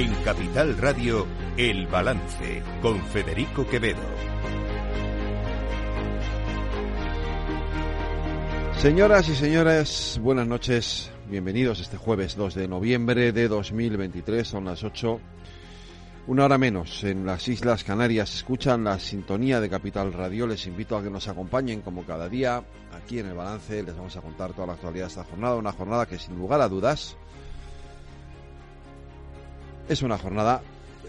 En Capital Radio, El Balance, con Federico Quevedo. Señoras y señores, buenas noches. Bienvenidos este jueves 2 de noviembre de 2023. Son las 8. Una hora menos en las Islas Canarias. Escuchan la sintonía de Capital Radio. Les invito a que nos acompañen como cada día aquí en el balance. Les vamos a contar toda la actualidad de esta jornada. Una jornada que sin lugar a dudas es una jornada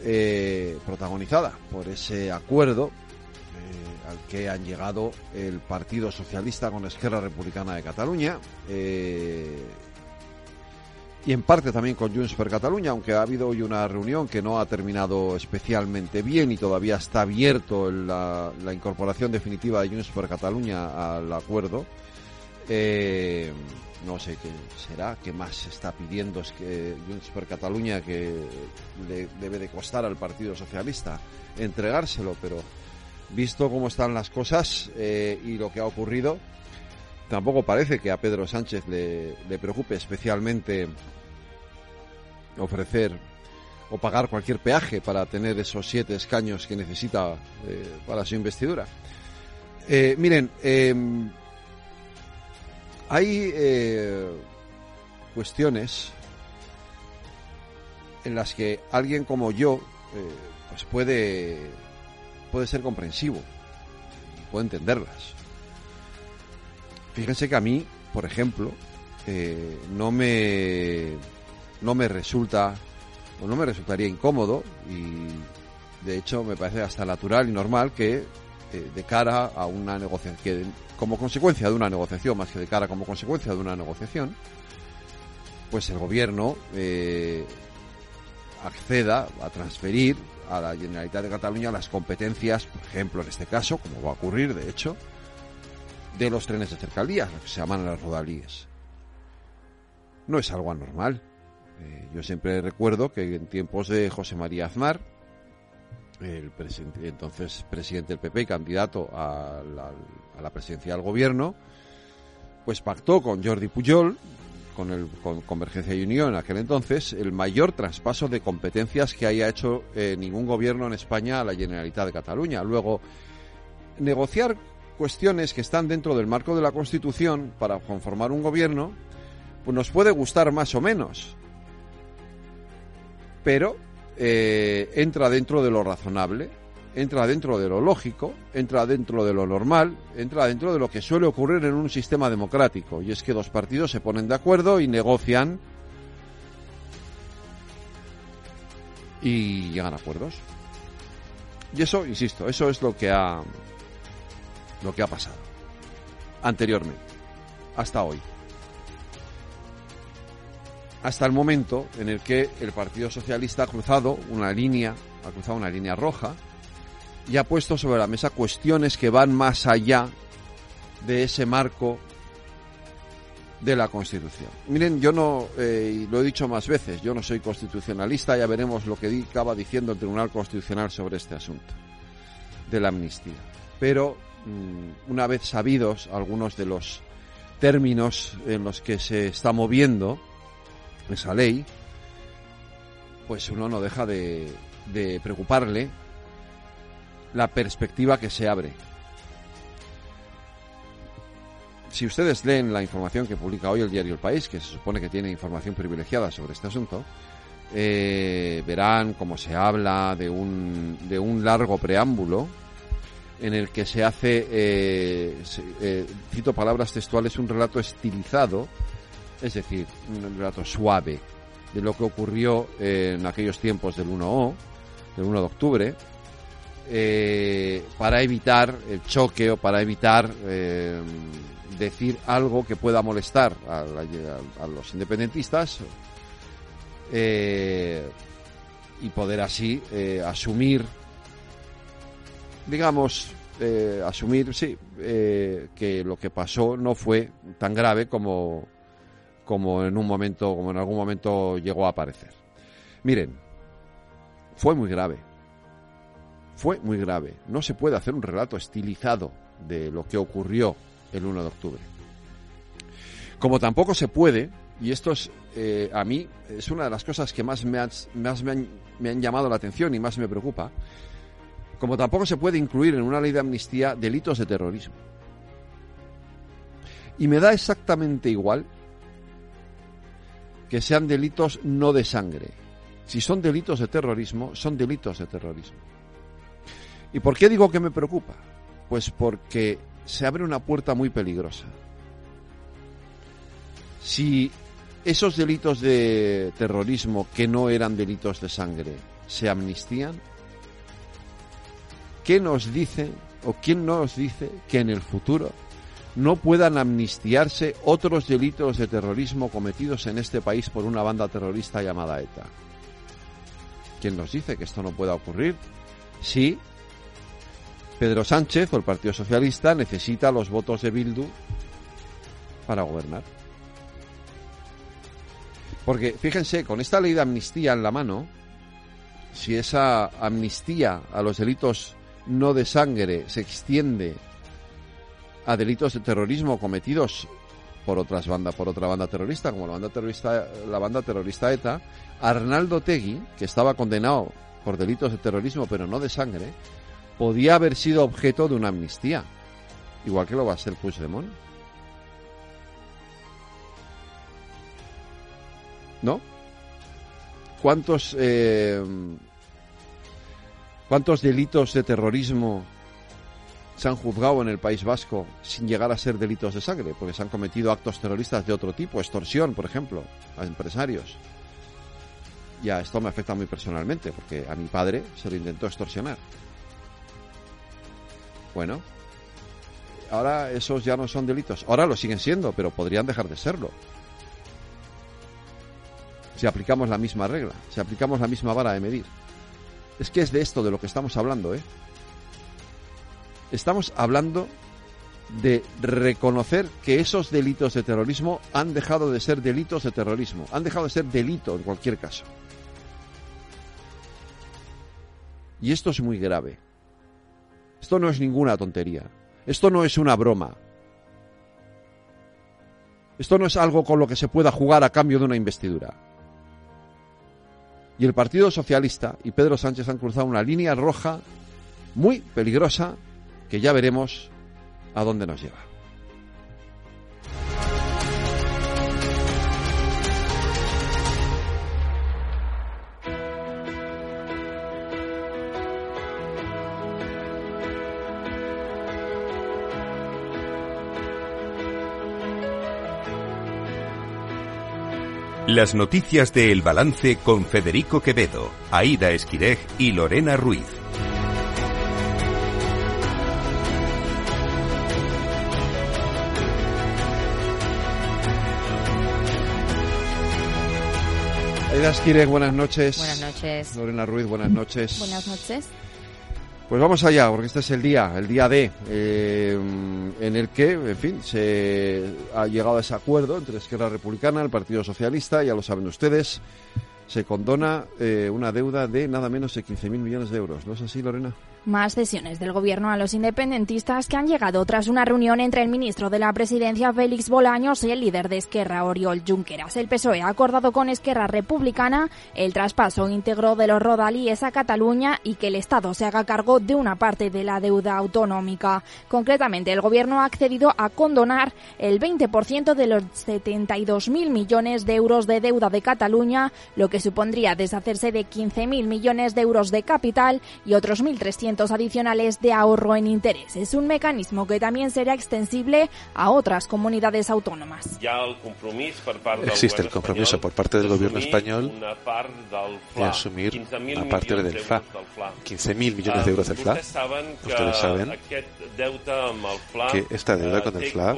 eh, protagonizada por ese acuerdo eh, al que han llegado el Partido Socialista con Esquerra Republicana de Cataluña eh, y en parte también con Junts per Cataluña, aunque ha habido hoy una reunión que no ha terminado especialmente bien y todavía está abierto la, la incorporación definitiva de Junts per Cataluña al acuerdo. Eh, no sé qué será, qué más se está pidiendo es que Junts per Cataluña que le debe de costar al Partido Socialista entregárselo, pero visto cómo están las cosas eh, y lo que ha ocurrido, tampoco parece que a Pedro Sánchez le, le preocupe especialmente ofrecer o pagar cualquier peaje para tener esos siete escaños que necesita eh, para su investidura. Miren, eh, hay eh, cuestiones en las que alguien como yo eh, pues puede puede ser comprensivo puede entenderlas. Fíjense que a mí, por ejemplo, eh, no me no me resulta o no me resultaría incómodo y de hecho me parece hasta natural y normal que de cara a una negociación que como consecuencia de una negociación más que de cara como consecuencia de una negociación pues el gobierno eh, acceda a transferir a la Generalitat de Cataluña las competencias, por ejemplo, en este caso, como va a ocurrir, de hecho, de los trenes de cercanías, que se llaman las rodalíes. No es algo anormal. Eh, yo siempre recuerdo que en tiempos de José María Aznar, el presidente, entonces presidente del PP y candidato a la, la presidencia del gobierno, pues pactó con Jordi Pujol, con, el, con Convergencia y Unión en aquel entonces, el mayor traspaso de competencias que haya hecho eh, ningún gobierno en España a la Generalitat de Cataluña. Luego, negociar cuestiones que están dentro del marco de la Constitución para conformar un gobierno, pues nos puede gustar más o menos. Pero eh, entra dentro de lo razonable, entra dentro de lo lógico, entra dentro de lo normal, entra dentro de lo que suele ocurrir en un sistema democrático. Y es que dos partidos se ponen de acuerdo y negocian y llegan a acuerdos. Y eso, insisto, eso es lo que ha lo que ha pasado anteriormente, hasta hoy. Hasta el momento en el que el Partido Socialista ha cruzado una línea, ha cruzado una línea roja y ha puesto sobre la mesa cuestiones que van más allá de ese marco de la Constitución. Miren, yo no, eh, lo he dicho más veces, yo no soy constitucionalista, ya veremos lo que acaba diciendo el Tribunal Constitucional sobre este asunto de la amnistía. Pero mmm, una vez sabidos algunos de los términos en los que se está moviendo esa ley, pues uno no deja de, de preocuparle la perspectiva que se abre. Si ustedes leen la información que publica hoy el diario El País, que se supone que tiene información privilegiada sobre este asunto, eh, verán cómo se habla de un, de un largo preámbulo en el que se hace, eh, eh, cito palabras textuales, un relato estilizado, es decir, un relato suave de lo que ocurrió en aquellos tiempos del 1O, del 1 de octubre, eh, para evitar el choque o para evitar eh, decir algo que pueda molestar a, los independentistas eh, y poder así asumir, digamos, asumir, sí, que lo que pasó no fue tan grave como, como en un momento, como en algún momento llegó a aparecer. Miren, fue muy grave fue muy grave. No se puede hacer un relato estilizado de lo que ocurrió el 1 de octubre. Como tampoco se puede, y esto es, eh, a mí, es una de las cosas que más, me, me han llamado la atención y más me preocupa, como tampoco se puede incluir en una ley de amnistía delitos de terrorismo. Y me da exactamente igual que sean delitos no de sangre. Si son delitos de terrorismo, son delitos de terrorismo. ¿Y por qué digo que me preocupa? Pues porque se abre una puerta muy peligrosa. Si esos delitos de terrorismo que no eran delitos de sangre se amnistían, ¿qué nos dice o quién nos dice que en el futuro no puedan amnistiarse otros delitos de terrorismo cometidos en este país por una banda terrorista llamada ETA? ¿Quién nos dice que esto no pueda ocurrir? Si Pedro Sánchez o el Partido Socialista necesita los votos de Bildu para gobernar. Porque fíjense, con esta ley de amnistía en la mano, si esa amnistía a los delitos no de sangre se extiende a delitos de terrorismo cometidos por otras bandas, por otra banda terrorista, como la banda terrorista, la banda terrorista ETA, Arnaldo Tegui, que estaba condenado por delitos de terrorismo pero no de sangre, podía haber sido objeto de una amnistía, igual que lo va a ser Puigdemont. ¿No? ¿Cuántos eh, cuántos delitos de terrorismo se han juzgado en el País Vasco sin llegar a ser delitos de sangre, porque se han cometido actos terroristas de otro tipo, extorsión, por ejemplo, a empresarios. Ya esto me afecta muy personalmente, porque a mi padre se lo intentó extorsionar. Bueno, ahora esos ya no son delitos. Ahora lo siguen siendo, pero podrían dejar de serlo. Si aplicamos la misma regla, si aplicamos la misma vara de medir. Es que es de esto de lo que estamos hablando, ¿eh? Estamos hablando de reconocer que esos delitos de terrorismo han dejado de ser delitos de terrorismo, han dejado de ser delito en cualquier caso. Y esto es muy grave. Esto no es ninguna tontería. Esto no es una broma. Esto no es algo con lo que se pueda jugar a cambio de una investidura. Y el Partido Socialista y Pedro Sánchez han cruzado una línea roja muy peligrosa que ya veremos a dónde nos lleva. Las noticias de El Balance con Federico Quevedo, Aida Esquirej y Lorena Ruiz. Aida Esquirej, buenas noches. Buenas noches. Lorena Ruiz, buenas noches. Buenas noches. Pues vamos allá, porque este es el día, el día D, eh, en el que, en fin, se ha llegado a ese acuerdo entre Esquerra Republicana, el Partido Socialista, ya lo saben ustedes, se condona eh, una deuda de nada menos de 15.000 millones de euros. ¿No es así, Lorena? Más cesiones del gobierno a los independentistas que han llegado tras una reunión entre el ministro de la Presidencia Félix Bolaños y el líder de Esquerra Oriol Junqueras. El PSOE ha acordado con Esquerra Republicana el traspaso íntegro de los rodalíes a Cataluña y que el Estado se haga cargo de una parte de la deuda autonómica. Concretamente, el gobierno ha accedido a condonar el 20% de los 72.000 millones de euros de deuda de Cataluña, lo que supondría deshacerse de 15.000 millones de euros de capital y otros 1.300 adicionales de ahorro en interés. Es un mecanismo que también será extensible a otras comunidades autónomas. Existe el compromiso por parte del gobierno español de asumir una parte del FLA, 15.000 millones de euros del FLA. Ustedes saben que esta deuda con el FLA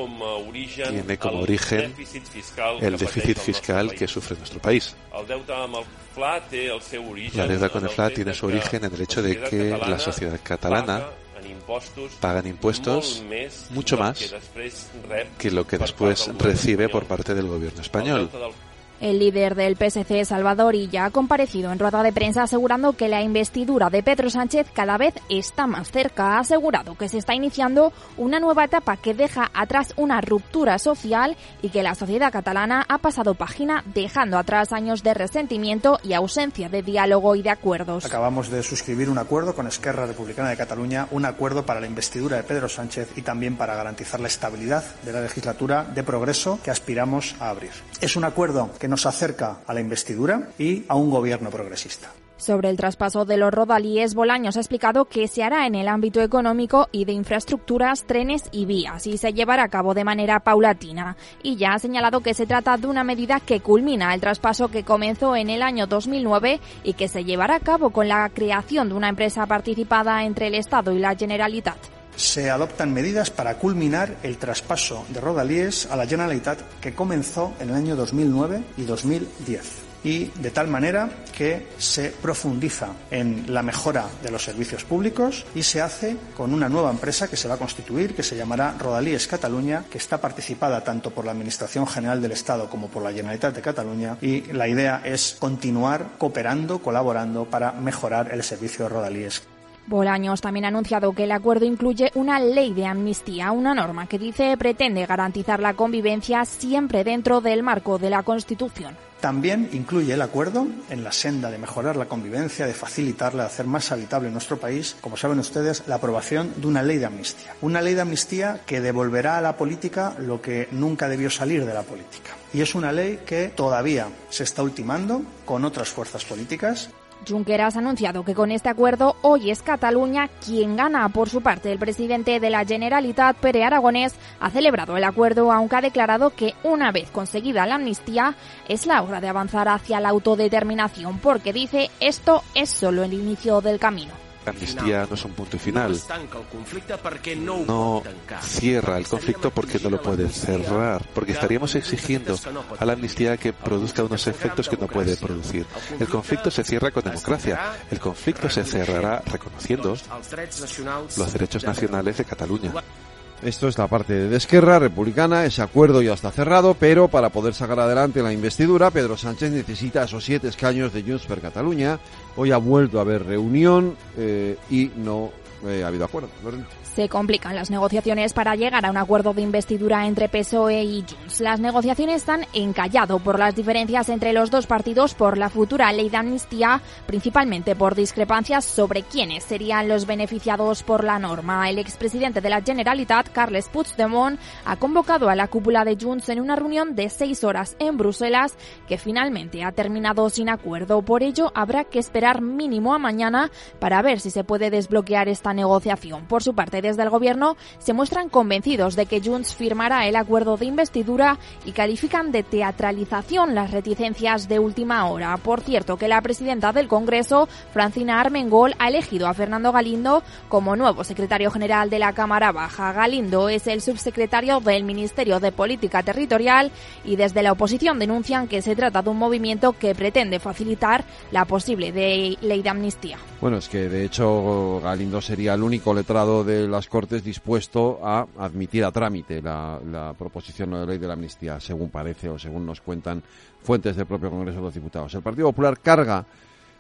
tiene como origen el déficit fiscal que sufre nuestro país. La deuda con el FLA tiene su origen en el hecho de que la sociedad catalana pagan impuestos mucho más que lo que después recibe por parte del gobierno español. El líder del PSC, Salvador Illa, ha comparecido en rueda de prensa asegurando que la investidura de Pedro Sánchez cada vez está más cerca. Ha asegurado que se está iniciando una nueva etapa que deja atrás una ruptura social y que la sociedad catalana ha pasado página dejando atrás años de resentimiento y ausencia de diálogo y de acuerdos. Acabamos de suscribir un acuerdo con Esquerra Republicana de Cataluña, un acuerdo para la investidura de Pedro Sánchez y también para garantizar la estabilidad de la legislatura de progreso que aspiramos a abrir. Es un acuerdo que nos acerca a la investidura y a un gobierno progresista. Sobre el traspaso de los rodalíes, Bolaños ha explicado que se hará en el ámbito económico y de infraestructuras, trenes y vías y se llevará a cabo de manera paulatina. Y ya ha señalado que se trata de una medida que culmina el traspaso que comenzó en el año 2009 y que se llevará a cabo con la creación de una empresa participada entre el Estado y la Generalitat se adoptan medidas para culminar el traspaso de Rodalíes a la Generalitat que comenzó en el año 2009 y 2010 y de tal manera que se profundiza en la mejora de los servicios públicos y se hace con una nueva empresa que se va a constituir, que se llamará Rodalíes Cataluña, que está participada tanto por la Administración General del Estado como por la Generalitat de Cataluña y la idea es continuar cooperando, colaborando para mejorar el servicio de Rodalíes. Bolaños también ha anunciado que el acuerdo incluye una ley de amnistía, una norma que dice pretende garantizar la convivencia siempre dentro del marco de la Constitución. También incluye el acuerdo en la senda de mejorar la convivencia, de facilitarla, de hacer más habitable nuestro país, como saben ustedes, la aprobación de una ley de amnistía. Una ley de amnistía que devolverá a la política lo que nunca debió salir de la política. Y es una ley que todavía se está ultimando con otras fuerzas políticas Junqueras ha anunciado que con este acuerdo hoy es Cataluña quien gana. Por su parte, el presidente de la Generalitat, Pere Aragonés, ha celebrado el acuerdo, aunque ha declarado que una vez conseguida la amnistía, es la hora de avanzar hacia la autodeterminación, porque dice esto es solo el inicio del camino. Amnistía no es un punto final. No cierra el conflicto porque no lo puede cerrar. Porque estaríamos exigiendo a la amnistía que produzca unos efectos que no puede producir. El conflicto se cierra con democracia. El conflicto se cerrará reconociendo los derechos nacionales de Cataluña. Esto es la parte de Esquerra Republicana, ese acuerdo ya está cerrado, pero para poder sacar adelante la investidura, Pedro Sánchez necesita esos siete escaños de Junts per Cataluña. Hoy ha vuelto a haber reunión eh, y no eh, ha habido acuerdo. Se complican las negociaciones para llegar a un acuerdo de investidura entre PSOE y Junts. Las negociaciones están encallado por las diferencias entre los dos partidos por la futura ley de amnistía, principalmente por discrepancias sobre quiénes serían los beneficiados por la norma. El expresidente de la Generalitat, Carles Puigdemont, ha convocado a la cúpula de Junts en una reunión de seis horas en Bruselas que finalmente ha terminado sin acuerdo. Por ello, habrá que esperar mínimo a mañana para ver si se puede desbloquear esta negociación. Por su parte, desde el Gobierno se muestran convencidos de que Junts firmará el acuerdo de investidura y califican de teatralización las reticencias de última hora. Por cierto, que la presidenta del Congreso, Francina Armengol, ha elegido a Fernando Galindo como nuevo secretario general de la Cámara Baja. Galindo es el subsecretario del Ministerio de Política Territorial y desde la oposición denuncian que se trata de un movimiento que pretende facilitar la posible ley de amnistía. Bueno, es que de hecho Galindo sería el único letrado de las Cortes dispuesto a admitir a trámite la, la proposición de ley de la amnistía, según parece o según nos cuentan fuentes del propio Congreso de los Diputados. El Partido Popular carga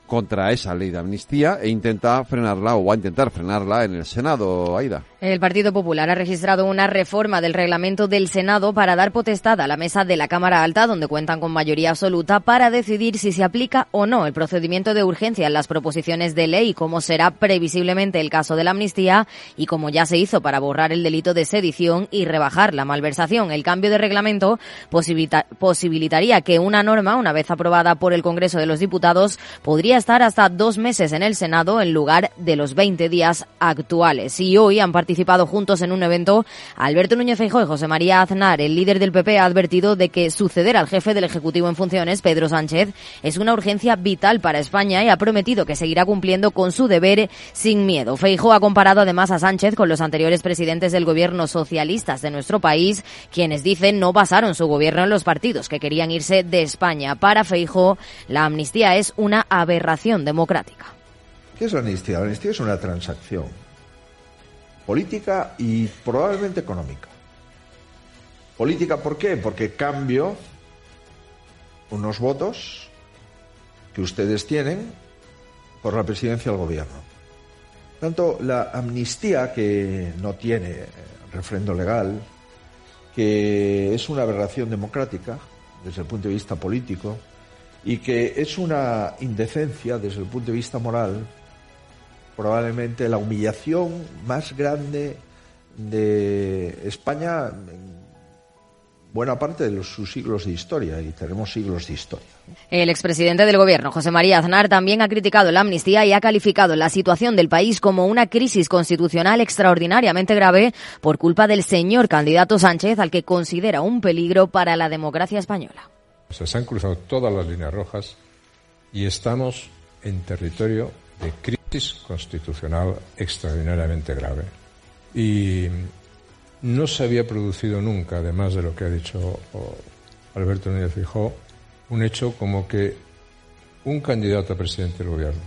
contra esa ley de amnistía e intenta frenarla o va a intentar frenarla en el Senado, Aida. El Partido Popular ha registrado una reforma del reglamento del Senado para dar potestad a la mesa de la Cámara Alta, donde cuentan con mayoría absoluta, para decidir si se aplica o no el procedimiento de urgencia en las proposiciones de ley, como será previsiblemente el caso de la amnistía y como ya se hizo para borrar el delito de sedición y rebajar la malversación. El cambio de reglamento posibilitaría que una norma, una vez aprobada por el Congreso de los Diputados, podría estar hasta dos meses en el Senado en lugar de los 20 días actuales. Y hoy han participado juntos en un evento Alberto Núñez Feijóo y José María Aznar. El líder del PP ha advertido de que suceder al jefe del Ejecutivo en funciones, Pedro Sánchez, es una urgencia vital para España y ha prometido que seguirá cumpliendo con su deber sin miedo. Feijóo ha comparado además a Sánchez con los anteriores presidentes del gobierno socialistas de nuestro país, quienes dicen no basaron su gobierno en los partidos que querían irse de España. Para Feijóo, la amnistía es una aberración democrática. ¿Qué es la amnistía? La amnistía es una transacción política y probablemente económica. Política, ¿por qué? Porque cambio unos votos que ustedes tienen por la presidencia del gobierno. Tanto la amnistía, que no tiene refrendo legal, que es una aberración democrática desde el punto de vista político y que es una indecencia desde el punto de vista moral, probablemente la humillación más grande de España buena parte de sus siglos de historia y tenemos siglos de historia. El expresidente del Gobierno, José María Aznar, también ha criticado la amnistía y ha calificado la situación del país como una crisis constitucional extraordinariamente grave por culpa del señor candidato Sánchez, al que considera un peligro para la democracia española. Se han cruzado todas las líneas rojas y estamos en territorio de crisis constitucional extraordinariamente grave. Y no se había producido nunca, además de lo que ha dicho Alberto Núñez Fijó, un hecho como que un candidato a presidente del gobierno,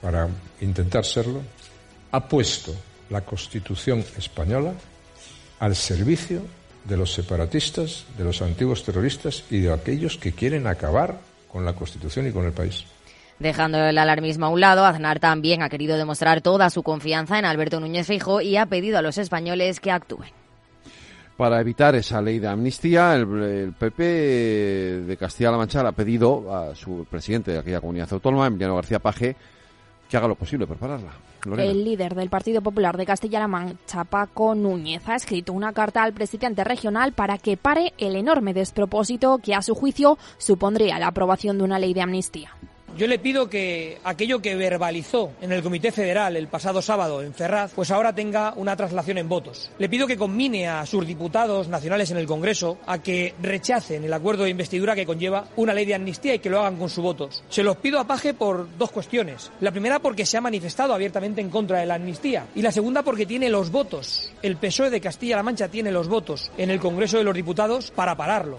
para intentar serlo, ha puesto la Constitución española al servicio de los separatistas, de los antiguos terroristas y de aquellos que quieren acabar con la Constitución y con el país. Dejando el alarmismo a un lado, Aznar también ha querido demostrar toda su confianza en Alberto Núñez Fijo y ha pedido a los españoles que actúen. Para evitar esa ley de amnistía, el, PP de Castilla-La Mancha ha pedido a su presidente de aquella comunidad autónoma, Emiliano García Paje, que haga lo posible para pararla. El líder del Partido Popular de Castilla-La Mancha, Paco Núñez, ha escrito una carta al presidente regional para que pare el enorme despropósito que, a su juicio, supondría la aprobación de una ley de amnistía. Yo le pido que aquello que verbalizó en el Comité Federal el pasado sábado en Ferraz, pues ahora tenga una traslación en votos. Le pido que conmine a sus diputados nacionales en el Congreso a que rechacen el acuerdo de investidura que conlleva una ley de amnistía y que lo hagan con sus votos. Se los pido a Paje por dos cuestiones. La primera porque se ha manifestado abiertamente en contra de la amnistía y la segunda porque tiene los votos. El PSOE de Castilla-La Mancha tiene los votos en el Congreso de los Diputados para pararlo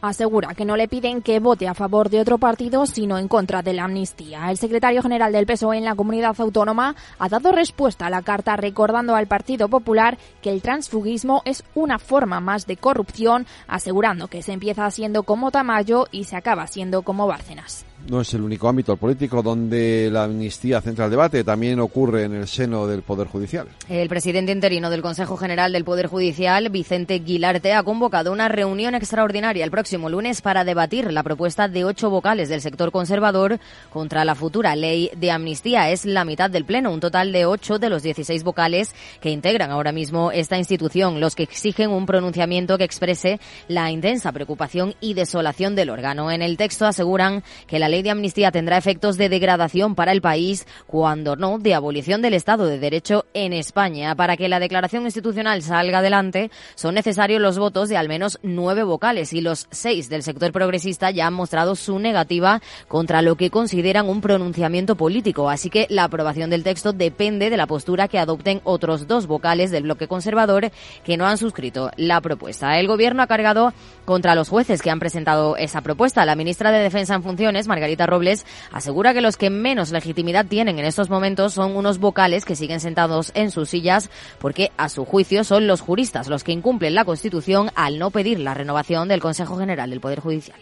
asegura que no le piden que vote a favor de otro partido, sino en contra de la amnistía. El secretario general del PSOE en la comunidad autónoma ha dado respuesta a la carta recordando al Partido Popular que el transfugismo es una forma más de corrupción, asegurando que se empieza siendo como Tamayo y se acaba siendo como Bárcenas no es el único ámbito político donde la amnistía centra el debate, también ocurre en el seno del Poder Judicial. El presidente interino del Consejo General del Poder Judicial, Vicente Guilarte, ha convocado una reunión extraordinaria el próximo lunes para debatir la propuesta de ocho vocales del sector conservador contra la futura ley de amnistía. Es la mitad del Pleno, un total de ocho de los 16 vocales que integran ahora mismo esta institución, los que exigen un pronunciamiento que exprese la intensa preocupación y desolación del órgano. En el texto aseguran que la ley de amnistía tendrá efectos de degradación para el país, cuando no de abolición del Estado de Derecho en España. Para que la declaración institucional salga adelante, son necesarios los votos de al menos nueve vocales y los seis del sector progresista ya han mostrado su negativa contra lo que consideran un pronunciamiento político. Así que la aprobación del texto depende de la postura que adopten otros dos vocales del bloque conservador que no han suscrito la propuesta. El Gobierno ha cargado contra los jueces que han presentado esa propuesta. La ministra de Defensa en funciones, Margarita Robles, asegura que los que menos legitimidad tienen en estos momentos son unos vocales que siguen sentados en sus sillas porque, a su juicio, son los juristas los que incumplen la Constitución al no pedir la renovación del Consejo General del Poder Judicial.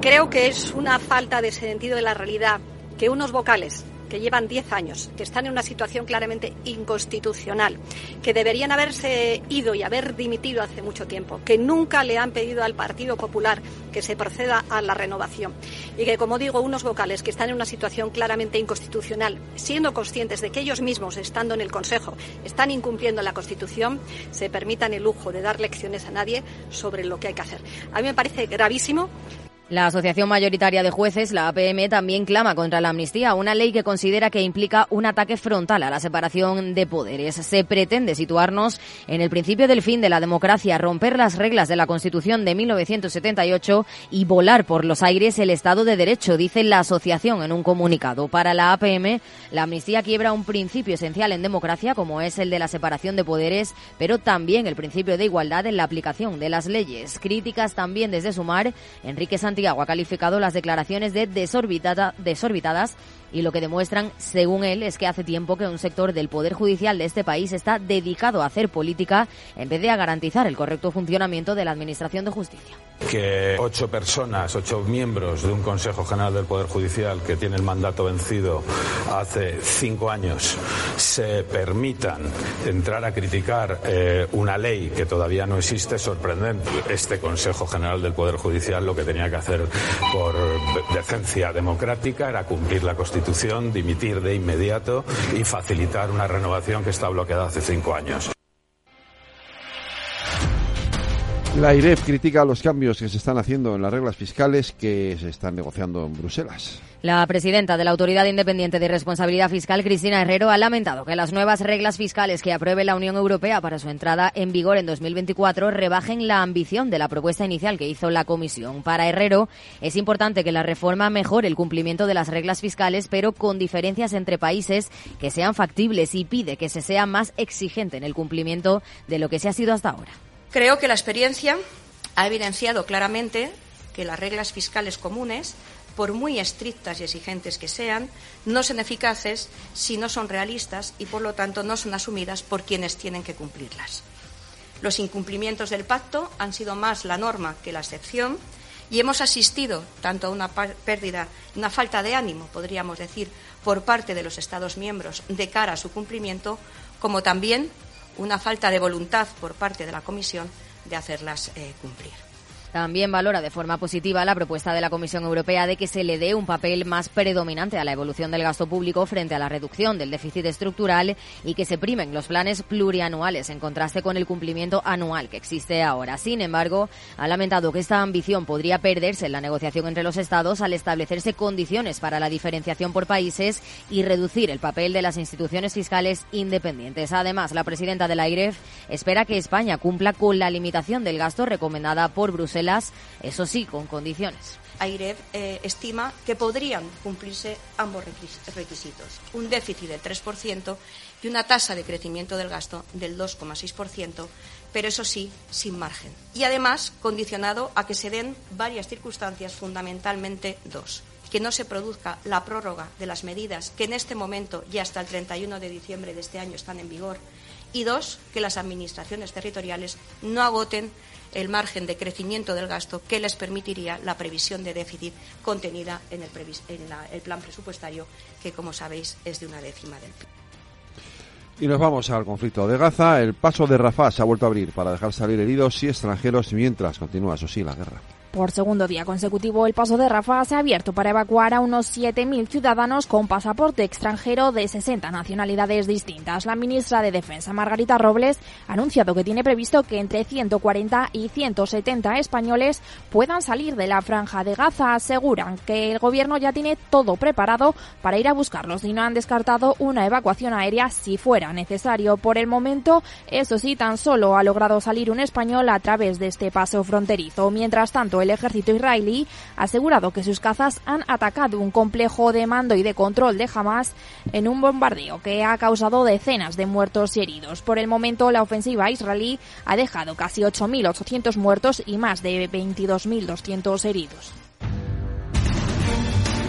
Creo que es una falta de sentido de la realidad que unos vocales que llevan 10 años, que están en una situación claramente inconstitucional, que deberían haberse ido y haber dimitido hace mucho tiempo, que nunca le han pedido al Partido Popular que se proceda a la renovación y que, como digo, unos vocales que están en una situación claramente inconstitucional, siendo conscientes de que ellos mismos, estando en el Consejo, están incumpliendo la Constitución, se permitan el lujo de dar lecciones a nadie sobre lo que hay que hacer. A mí me parece gravísimo la Asociación Mayoritaria de Jueces, la APM, también clama contra la amnistía, una ley que considera que implica un ataque frontal a la separación de poderes. Se pretende situarnos en el principio del fin de la democracia, romper las reglas de la Constitución de 1978 y volar por los aires el Estado de Derecho, dice la asociación en un comunicado. Para la APM, la amnistía quiebra un principio esencial en democracia, como es el de la separación de poderes, pero también el principio de igualdad en la aplicación de las leyes. Críticas también desde Sumar, Enrique Santiago ha calificado las declaraciones de desorbitadas y lo que demuestran, según él, es que hace tiempo que un sector del Poder Judicial de este país está dedicado a hacer política en vez de a garantizar el correcto funcionamiento de la Administración de Justicia. Que ocho personas, ocho miembros de un Consejo General del Poder Judicial que tiene el mandato vencido hace cinco años se permitan entrar a criticar eh, una ley que todavía no existe sorprendente. Este Consejo General del Poder Judicial lo que tenía que hacer por decencia democrática era cumplir la Constitución, dimitir de inmediato y facilitar una renovación que está bloqueada hace cinco años. La IREF critica los cambios que se están haciendo en las reglas fiscales que se están negociando en Bruselas. La presidenta de la Autoridad Independiente de Responsabilidad Fiscal, Cristina Herrero, ha lamentado que las nuevas reglas fiscales que apruebe la Unión Europea para su entrada en vigor en 2024 rebajen la ambición de la propuesta inicial que hizo la Comisión. Para Herrero, es importante que la reforma mejore el cumplimiento de las reglas fiscales, pero con diferencias entre países que sean factibles y pide que se sea más exigente en el cumplimiento de lo que se ha sido hasta ahora. Creo que la experiencia ha evidenciado claramente que las reglas fiscales comunes, por muy estrictas y exigentes que sean, no son eficaces si no son realistas y, por lo tanto, no son asumidas por quienes tienen que cumplirlas. Los incumplimientos del pacto han sido más la norma que la excepción y hemos asistido tanto a una pérdida, una falta de ánimo, podríamos decir, por parte de los Estados miembros de cara a su cumplimiento, como también una falta de voluntad por parte de la Comisión de hacerlas eh, cumplir. También valora de forma positiva la propuesta de la Comisión Europea de que se le dé un papel más predominante a la evolución del gasto público frente a la reducción del déficit estructural y que se primen los planes plurianuales en contraste con el cumplimiento anual que existe ahora. Sin embargo, ha lamentado que esta ambición podría perderse en la negociación entre los Estados al establecerse condiciones para la diferenciación por países y reducir el papel de las instituciones fiscales independientes. Además, la presidenta de la espera que España cumpla con la limitación del gasto recomendada por Bruselas eso sí, con condiciones. AIREF eh, estima que podrían cumplirse ambos requisitos, un déficit del 3% y una tasa de crecimiento del gasto del 2,6%, pero eso sí, sin margen. Y además, condicionado a que se den varias circunstancias, fundamentalmente dos que no se produzca la prórroga de las medidas que en este momento y hasta el 31 de diciembre de este año están en vigor y dos, que las administraciones territoriales no agoten el margen de crecimiento del gasto que les permitiría la previsión de déficit contenida en el, el plan presupuestario, que, como sabéis, es de una décima del PIB. Y nos vamos al conflicto de Gaza. El paso de Rafah se ha vuelto a abrir para dejar salir heridos y extranjeros mientras continúa, eso sí, la guerra. Por segundo día consecutivo, el paso de Rafah se ha abierto para evacuar a unos 7.000 ciudadanos con pasaporte extranjero de 60 nacionalidades distintas. La ministra de Defensa, Margarita Robles, ha anunciado que tiene previsto que entre 140 y 170 españoles puedan salir de la franja de Gaza. Aseguran que el gobierno ya tiene todo preparado para ir a buscarlos y no han descartado una evacuación aérea si fuera necesario. Por el momento, eso sí, tan solo ha logrado salir un español a través de este paso fronterizo. Mientras tanto, el ejército israelí ha asegurado que sus cazas han atacado un complejo de mando y de control de Hamas en un bombardeo que ha causado decenas de muertos y heridos. Por el momento, la ofensiva israelí ha dejado casi 8.800 muertos y más de 22.200 heridos.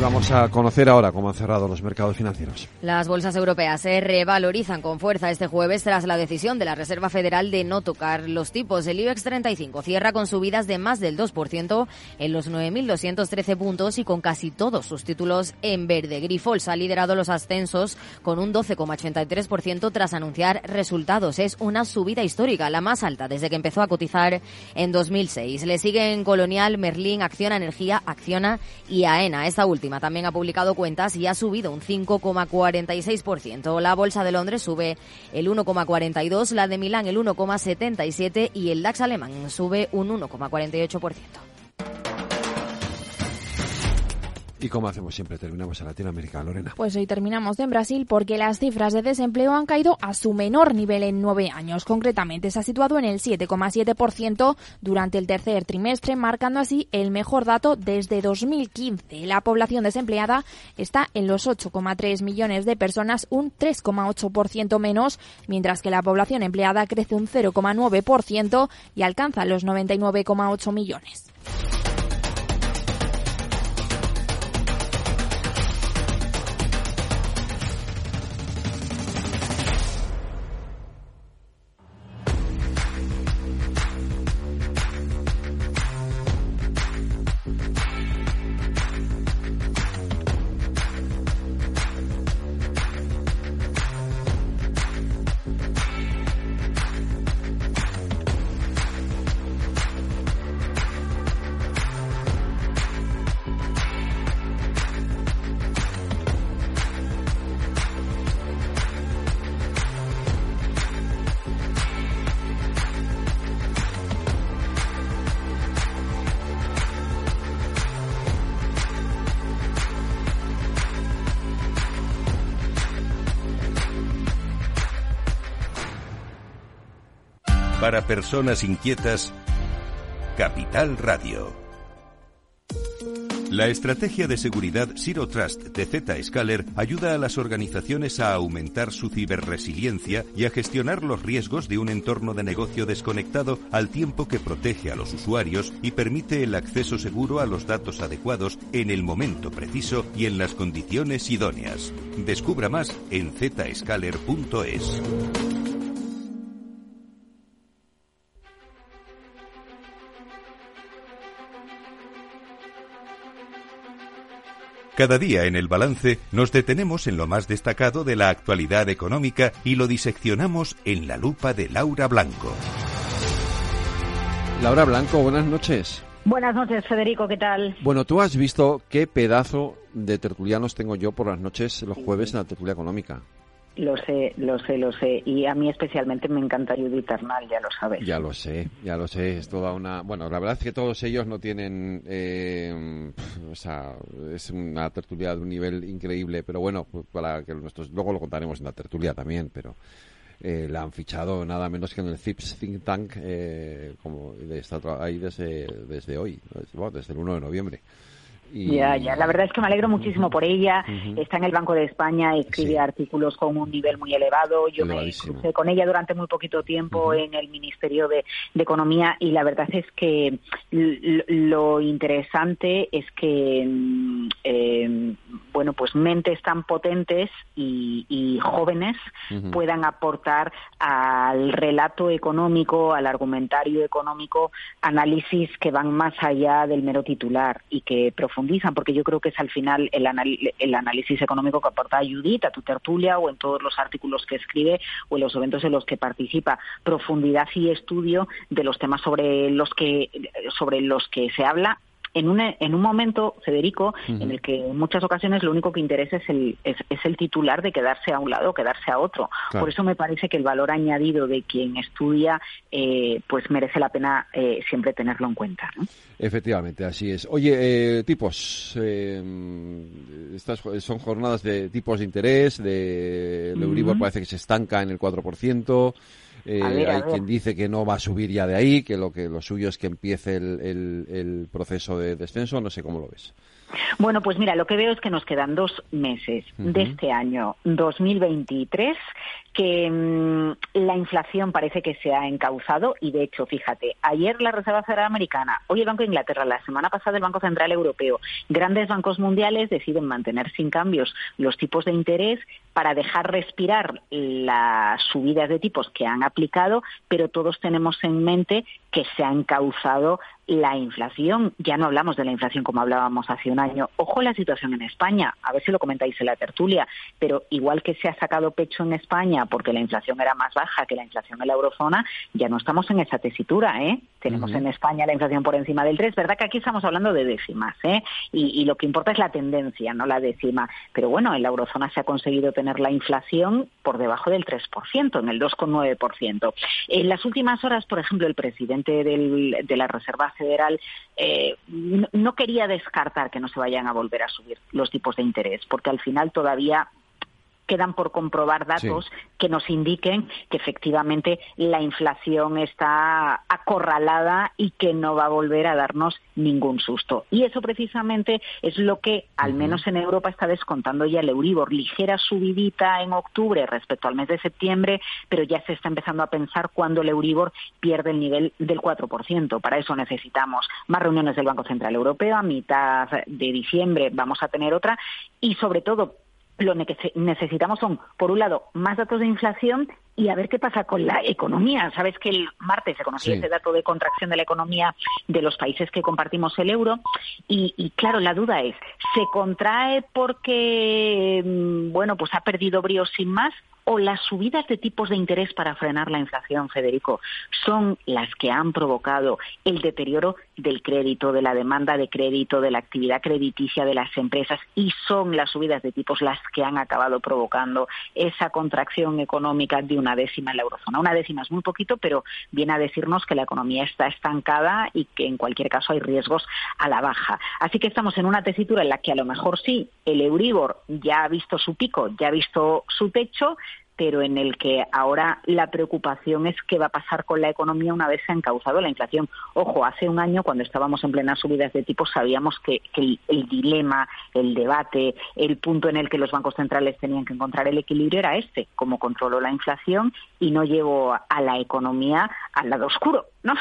Vamos a conocer ahora cómo han cerrado los mercados financieros. Las bolsas europeas se revalorizan con fuerza este jueves tras la decisión de la Reserva Federal de no tocar los tipos. El IBEX 35 cierra con subidas de más del 2% en los 9.213 puntos y con casi todos sus títulos en verde. Grifols ha liderado los ascensos con un 12,83% tras anunciar resultados. Es una subida histórica, la más alta desde que empezó a cotizar en 2006. Le siguen Colonial, Merlin, Acciona Energía, Acciona y AENA. Esta última también ha publicado cuentas y ha subido un 5,46%. La Bolsa de Londres sube el 1,42%, la de Milán el 1,77% y el DAX alemán sube un 1,48%. Y como hacemos siempre, terminamos en Latinoamérica, Lorena. Pues hoy terminamos en Brasil porque las cifras de desempleo han caído a su menor nivel en nueve años. Concretamente, se ha situado en el 7,7% durante el tercer trimestre, marcando así el mejor dato desde 2015. La población desempleada está en los 8,3 millones de personas, un 3,8% menos, mientras que la población empleada crece un 0,9% y alcanza los 99,8 millones. Para personas inquietas, Capital Radio. La estrategia de seguridad Zero Trust de Zscaler ayuda a las organizaciones a aumentar su ciberresiliencia y a gestionar los riesgos de un entorno de negocio desconectado al tiempo que protege a los usuarios y permite el acceso seguro a los datos adecuados en el momento preciso y en las condiciones idóneas. Descubra más en zscaler.es. Cada día en el balance nos detenemos en lo más destacado de la actualidad económica y lo diseccionamos en la lupa de Laura Blanco. Laura Blanco, buenas noches. Buenas noches, Federico, ¿qué tal? Bueno, tú has visto qué pedazo de tertulianos tengo yo por las noches los jueves en la tertulia económica. Lo sé, lo sé, lo sé. Y a mí especialmente me encanta Judith Arnal, ya lo sabes. Ya lo sé, ya lo sé. Es toda una... Bueno, la verdad es que todos ellos no tienen... Eh, o sea, es una tertulia de un nivel increíble. Pero bueno, pues para que nuestros... Luego lo contaremos en la tertulia también, pero... Eh, la han fichado nada menos que en el CIPS Think Tank, eh, como está ahí desde, desde hoy, desde el 1 de noviembre. Ya, ya. La verdad es que me alegro muchísimo por ella. Está en el Banco de España, escribe artículos con un nivel muy elevado. Yo me crucé con ella durante muy poquito tiempo en el Ministerio de, Economía y la verdad es que lo interesante es que, mm, eh, bueno, pues mentes tan potentes y, jóvenes puedan aportar al relato económico, al argumentario económico, análisis que van más allá del mero titular y que profundizan porque yo creo que es al final el, el análisis económico que aporta Judith a tu tertulia o en todos los artículos que escribe o en los eventos en los que participa. Profundidad y estudio de los temas sobre los que, sobre los que se habla en un, en un momento, Federico, en el que en muchas ocasiones lo único que interesa es el, es, el titular de quedarse a un lado o quedarse a otro. Por eso me parece que el valor añadido de quien estudia eh, pues merece la pena eh, siempre tenerlo en cuenta. Efectivamente, así es. Oye, eh, tipos, estas son jornadas de tipos de interés, de el Euribor parece que se estanca en el 4%. Eh, hay quien dice que no va a subir ya de ahí, que lo que lo suyo es que empiece el, el proceso de descenso. No sé cómo lo ves. Bueno, pues mira, lo que veo es que nos quedan dos meses de este año 2023 que mm, la inflación parece que se ha encauzado y de hecho, fíjate, ayer la Reserva Federal Americana, hoy el Banco de Inglaterra, la semana pasada el Banco Central Europeo, grandes bancos mundiales deciden mantener sin cambios los tipos de interés para dejar respirar las subidas de tipos que han aplicado, pero todos tenemos en mente que se ha encauzado la inflación. Ya no hablamos de la inflación como hablábamos hace un año. Ojo la situación en España, a ver si lo comentáis en la tertulia, pero igual que se ha sacado pecho en España porque la inflación era más baja que la inflación en la eurozona, ya no estamos en esa tesitura, ¿eh? Tenemos en España la inflación por encima del 3, ¿verdad que aquí estamos hablando de décimas, ¿eh? Y, y lo que importa es la tendencia, no la décima. Pero bueno, en la eurozona se ha conseguido tener la inflación por debajo del 3%, en el 2,9%. En las últimas horas, por ejemplo, el presidente del, de la Reserva Federal eh, no quería descartar que no se vayan a volver a subir los tipos de interés, porque al final todavía quedan por comprobar datos que nos indiquen que efectivamente la inflación está acorralada y que no va a volver a darnos ningún susto. Y eso precisamente es lo que, al menos en Europa, está descontando ya el Euribor. Ligera subidita en octubre respecto al mes de septiembre, pero ya se está empezando a pensar cuándo el Euribor pierde el nivel del 4%. Para eso necesitamos más reuniones del Banco Central Europeo. A mitad de diciembre vamos a tener otra y, sobre todo, lo que necesitamos son, por un lado, más datos de inflación y a ver qué pasa con la economía. Sabes que el martes se conocía ese dato de contracción de la economía de los países que compartimos el euro y, y, claro, la duda es, ¿se contrae porque, mm, bueno, pues ha perdido brío sin más o las subidas de tipos de interés para frenar la inflación, Federico, son las que han provocado el deterioro del crédito, de la demanda de crédito, de la actividad crediticia de las empresas y son las subidas de tipos las que han acabado provocando esa contracción económica de una décima en la eurozona. Una décima es muy poquito, pero viene a decirnos que la economía está estancada y que en cualquier caso hay riesgos a la baja. Así que estamos en una tesitura en la que a lo mejor sí, el Euribor ya ha visto su pico, ya ha visto su techo, pero en el que ahora la preocupación es qué va a pasar con la economía una vez se ha encauzado la inflación. Ojo, hace un año, cuando estábamos en plenas subidas de tipo, sabíamos que, el, dilema, el debate, el punto en el que los bancos centrales tenían que encontrar el equilibrio era este, cómo controlo la inflación y no llevo a la economía al lado oscuro. ¿No?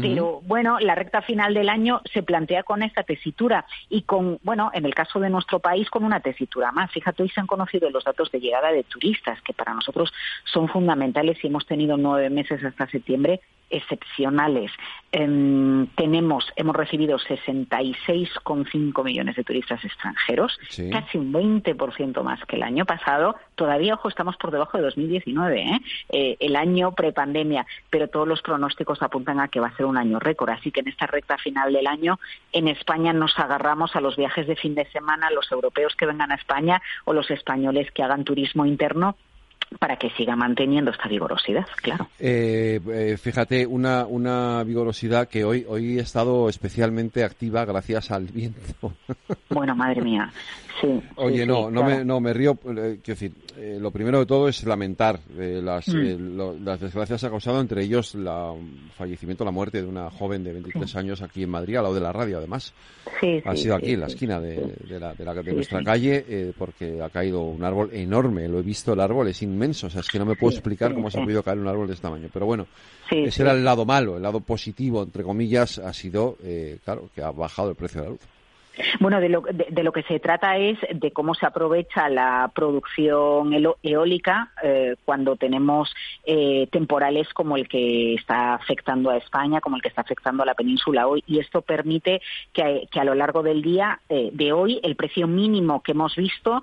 Pero bueno, la recta final del año se plantea con esta tesitura y con, bueno, en el caso de nuestro país, con una tesitura más. Fíjate, hoy se han conocido los datos de llegada de turistas, que para nosotros son fundamentales y hemos tenido nueve meses hasta septiembre excepcionales. Em, tenemos, hemos recibido 66,5 millones de turistas extranjeros, casi un 20% más que el año pasado. Todavía, ojo, estamos por debajo de 2019, ¿eh? eh, el año prepandemia, pero todos los pronósticos apuntan a que va a ser un año récord. Así que en esta recta final del año, en España nos agarramos a los viajes de fin de semana, los europeos que vengan a España o los españoles que hagan turismo interno para que siga manteniendo esta vigorosidad, claro. Eh, eh, fíjate, una, una vigorosidad que hoy, hoy he estado especialmente activa gracias al viento. Bueno, madre mía. Oye, no, no, me, no, me río. Eh, quiero decir, eh, lo primero de todo es lamentar eh, las, mm. las desgracias que ha causado, entre ellos el fallecimiento, la muerte de una joven de 23 años aquí en Madrid, al lado de la radio, además. ha sido aquí, en la esquina de, la, de, nuestra calle, porque ha caído un árbol enorme. Lo he visto, el árbol es inmenso. O sea, es que no me puedo explicar cómo se ha podido caer un árbol de este tamaño. Pero bueno, ese era el lado malo. El lado positivo, entre comillas, ha sido, claro, que ha bajado el precio de la luz. Bueno, de lo, de, lo, que se trata es de cómo se aprovecha la producción eólica eh, cuando tenemos eh, temporales como el que está afectando a España, como el que está afectando a la península hoy. Y esto permite que, a lo largo del día eh, de hoy el precio mínimo que hemos visto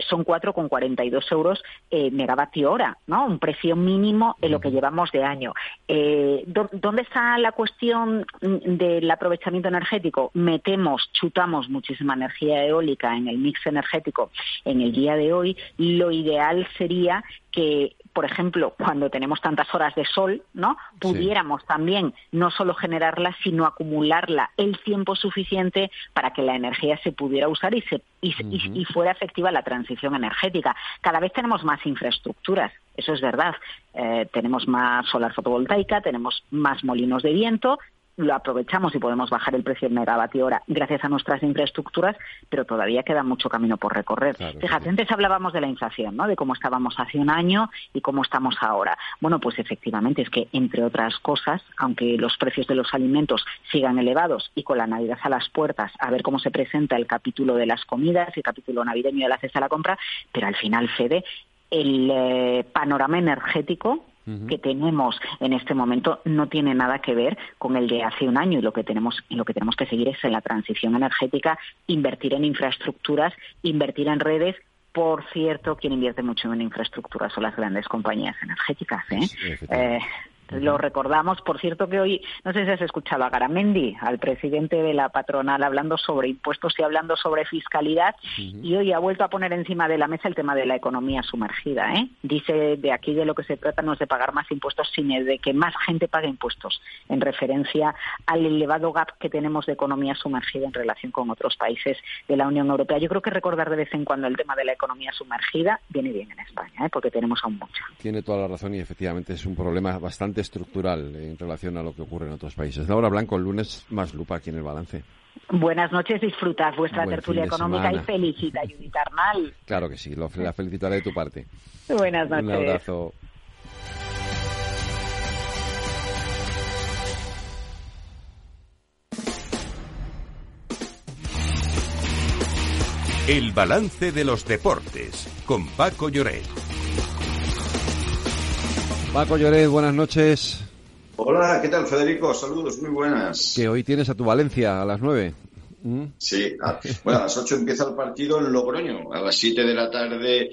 son 4,42 euros megavatio hora, ¿no? Un precio mínimo en lo que llevamos de año. ¿Dónde está la cuestión del aprovechamiento energético? Metemos, chutamos muchísima energía eólica en el mix energético en el día de hoy, lo ideal sería que por ejemplo, cuando tenemos tantas horas de sol, ¿no? Pudiéramos también no solo generarla, sino acumularla el tiempo suficiente para que la energía se pudiera usar y, se, y, fuera efectiva la transición energética. Cada vez tenemos más infraestructuras, eso es verdad. Eh, tenemos más solar fotovoltaica, tenemos más molinos de viento, lo aprovechamos y podemos bajar el precio del megavatio hora gracias a nuestras infraestructuras, pero todavía queda mucho camino por recorrer. Fíjate, antes hablábamos de la inflación, ¿no? De cómo estábamos hace un año y cómo estamos ahora. Bueno, pues efectivamente es que, entre otras cosas, aunque los precios de los alimentos sigan elevados y con la Navidad a las puertas, a ver cómo se presenta el capítulo de las comidas, el capítulo navideño de la cesta a la compra, pero al final, Fede, el eh, panorama energético que tenemos en este momento no tiene nada que ver con el de hace un año y lo que tenemos lo que tenemos que seguir es en la transición energética, invertir en infraestructuras, invertir en redes por cierto, quien invierte mucho en infraestructuras son las grandes compañías energéticas. ¿eh? Lo recordamos, por cierto, que hoy, no sé si has escuchado a Garamendi, al presidente de la patronal, hablando sobre impuestos y hablando sobre fiscalidad, y hoy ha vuelto a poner encima de la mesa el tema de la economía sumergida. ¿eh? Dice de aquí de lo que se trata no es de pagar más impuestos, sino de que más gente pague impuestos, en referencia al elevado gap que tenemos de economía sumergida en relación con otros países de la Unión Europea. Yo creo que recordar de vez en cuando el tema de la economía sumergida viene bien en España, ¿eh? porque tenemos aún mucho. Tiene toda la razón y efectivamente es un problema bastante estructural en relación a lo que ocurre en otros países. Laura Blanco, el lunes más lupa aquí en el balance. Buenas noches, disfrutad vuestra tertulia económica y felicita a Judith Arnal. Claro que sí, la felicitaré de tu parte. Buenas noches. Un abrazo. El balance de los deportes con Paco Lloret. Paco Lloret, buenas noches. Hola, ¿qué tal, Federico? Saludos, muy buenas. Que hoy tienes a tu Valencia a las nueve. ¿Mm? Sí, bueno, a las ocho empieza el partido en Logroño, a las siete de la tarde eh,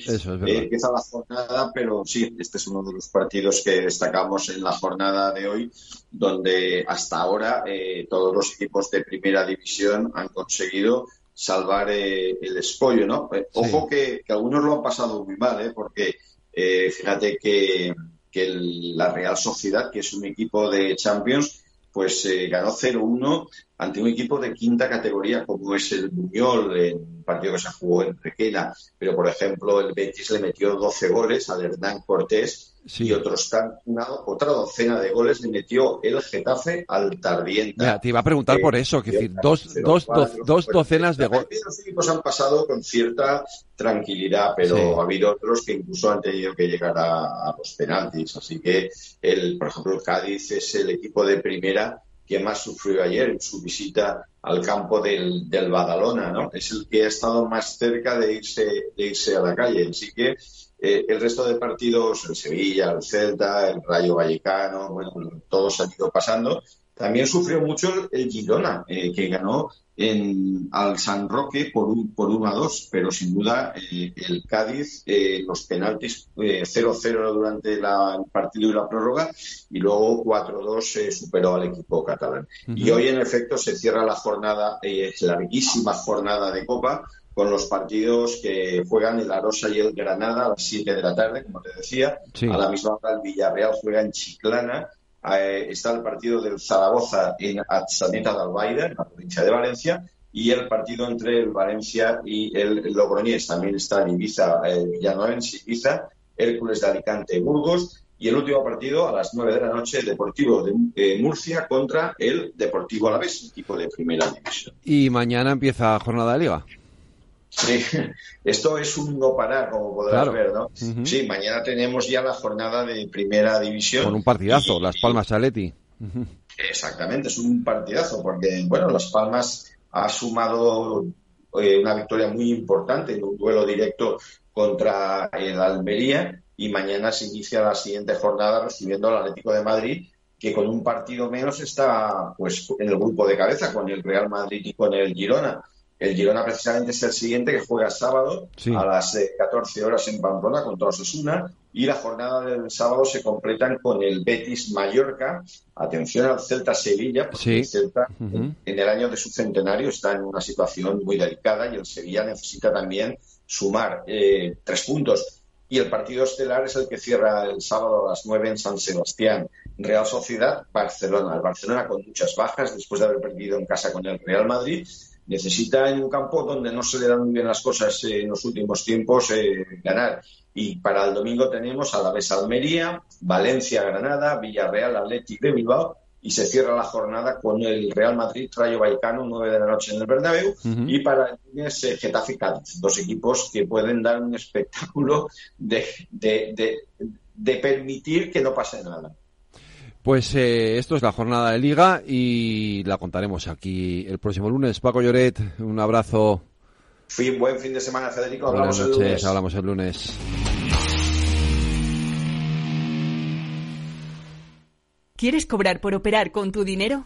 empieza la jornada, pero sí, este es uno de los partidos que destacamos en la jornada de hoy, donde hasta ahora eh, todos los equipos de primera división han conseguido salvar eh, el espollo, ¿no? Ojo que, que, algunos lo han pasado muy mal, ¿eh? Porque fíjate que la Real Sociedad, que es un equipo de Champions, pues eh, ganó 0-1 ante un equipo de quinta categoría como es el Buñol, en un partido que se jugó en Requena, pero por ejemplo el Betis le metió 12 goles al Hernán Cortés y otros una, otra docena de goles le metió el Getafe al Tardienta. te iba a preguntar por eso, que decir, dos, dos, dos, docenas de goles. Los equipos han pasado con cierta tranquilidad, pero ha habido otros que incluso han tenido que llegar a, los penaltis. Así que, el, por ejemplo, el Cádiz es el equipo de primera que más sufrió ayer en su visita al campo del, del Badalona, ¿no? Es el que ha estado más cerca de irse, de irse a la calle. Así que eh, el resto de partidos, el Sevilla, el Celta, el Rayo Vallecano, bueno, todos han ido pasando. También sufrió mucho el Girona, eh, que ganó en, al San Roque por, un, por 1 a 2, pero sin duda eh, el Cádiz, los penaltis 0-0 durante el partido y la prórroga, y luego 4-2 superó al equipo catalán. Y hoy, en efecto, se cierra la jornada, larguísima jornada de Copa, con los partidos que juegan el Arosa y el Granada a las 7 de la tarde, como te decía. A la misma hora el Villarreal juega en Chiclana. Eh, está el partido del Zaragoza en Atzaneta de Albaida, en la provincia de Valencia. Y el partido entre el Valencia y el Logroñés. También está en Ibiza, el Villanueva Ibiza, Hércules de Alicante, Burgos. Y el último partido a las 9 de la noche, Deportivo de eh, Murcia contra el Deportivo Alavés, equipo de primera división. Y mañana empieza jornada de liga. Sí, esto es un no parar, como podrás ver, ¿no? Sí, mañana tenemos ya la jornada de primera división. Con un partidazo, Las Palmas Aleti. Exactamente, es un partidazo, porque, bueno, Las Palmas ha sumado eh, una victoria muy importante en un duelo directo contra el Almería y mañana se inicia la siguiente jornada recibiendo al Atlético de Madrid que con un partido menos está pues en el grupo de cabeza con el Real Madrid y con el Girona. El Girona precisamente es el siguiente que juega sábado a las 14 eh, horas en Pamplona contra Osasuna y la jornada del sábado se completan con el Betis Mallorca. Atención al Celta Sevilla, porque el Celta en el año de su centenario está en una situación muy delicada y el Sevilla necesita también sumar eh, tres puntos. Y el partido estelar es el que cierra el sábado a las 9 en San Sebastián. Real Sociedad, Barcelona. El Barcelona con muchas bajas después de haber perdido en casa con el Real Madrid necesita en un campo donde no se le dan muy bien las cosas eh, en los últimos tiempos eh, ganar. Y para el domingo tenemos a la vez Almería, Valencia, Granada, Villarreal, Atlético de Bilbao y se cierra la jornada con el Real Madrid, Rayo Vallecano, 9 de la noche en el Bernabéu y para el lunes eh, Getafe Cádiz, dos equipos que pueden dar un espectáculo de, de permitir que no pase nada. Pues eh, esto es la jornada de liga y la contaremos aquí el próximo lunes. Paco Lloret, un abrazo. Fin, buen fin de semana, Federico. Hablamos Buenas noches, el lunes. hablamos el lunes. ¿Quieres cobrar por operar con tu dinero?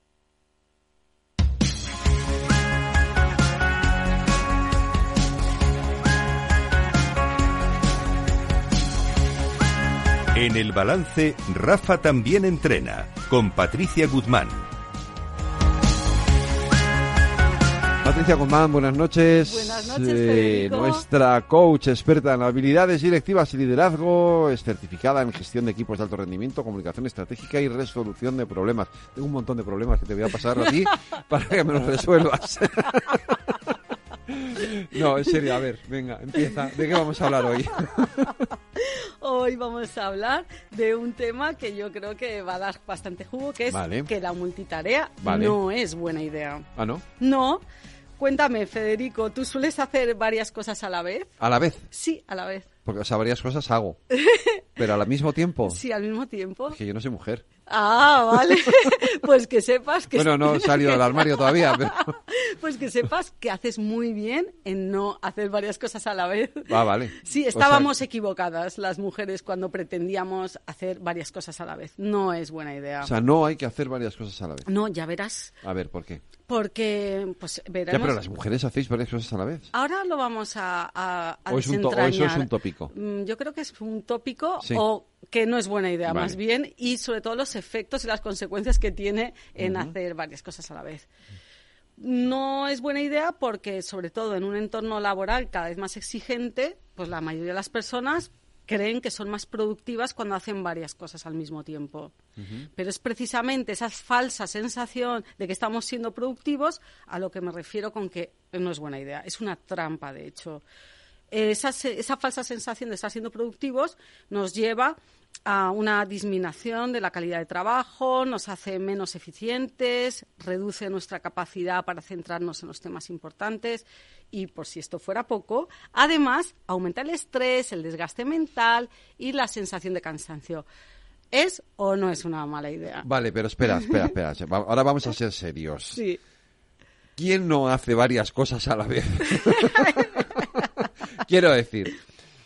En el balance, Rafa también entrena, con Patricia Guzmán. Patricia Guzmán, buenas noches. Buenas noches, eh, Nuestra coach experta en habilidades directivas y liderazgo, es certificada en gestión de equipos de alto rendimiento, comunicación estratégica y resolución de problemas. Tengo un montón de problemas que te voy a pasar a ti para que me los resuelvas. No, en serio, a ver, venga, empieza. ¿De qué vamos a hablar hoy? Hoy vamos a hablar de un tema que yo creo que va a dar bastante jugo, que es que la multitarea no es buena idea. ¿Ah, no? No. Cuéntame, Federico, ¿tú sueles hacer varias cosas a la vez? ¿A la vez? Sí, a la vez. Porque, o sea, varias cosas hago. Pero al mismo tiempo. Sí, al mismo tiempo. Es que yo no soy mujer. Ah, vale. pues que sepas que... Bueno, no he salido del armario todavía, pero... pues que sepas que haces muy bien en no hacer varias cosas a la vez. Ah, vale. Sí, estábamos equivocadas las mujeres cuando pretendíamos hacer varias cosas a la vez. No es buena idea. O sea, no hay que hacer varias cosas a la vez. No, ya verás. A ver, ¿por qué? Porque, pues, veremos... Ya, pero las mujeres hacéis varias cosas a la vez. Ahora lo vamos a, a, o, es un eso es un tópico. Mm, yo creo que es un tópico o que no es buena idea, más bien, y sobre todo los efectos y las consecuencias que tiene en hacer varias cosas a la vez. No es buena idea porque, sobre todo en un entorno laboral cada vez más exigente, pues la mayoría de las personas creen que son más productivas cuando hacen varias cosas al mismo tiempo. Pero es precisamente esa falsa sensación de que estamos siendo productivos a lo que me refiero con que no es buena idea. Es una trampa, de hecho. Esa, esa falsa sensación de estar siendo productivos nos lleva a una disminución de la calidad de trabajo, nos hace menos eficientes, reduce nuestra capacidad para centrarnos en los temas importantes y, por si esto fuera poco, además aumenta el estrés, el desgaste mental y la sensación de cansancio. ¿Es o no es una mala idea? Vale, pero espera, espera, espera. Ahora vamos a ser serios. Sí. ¿Quién no hace varias cosas a la vez? Quiero decir,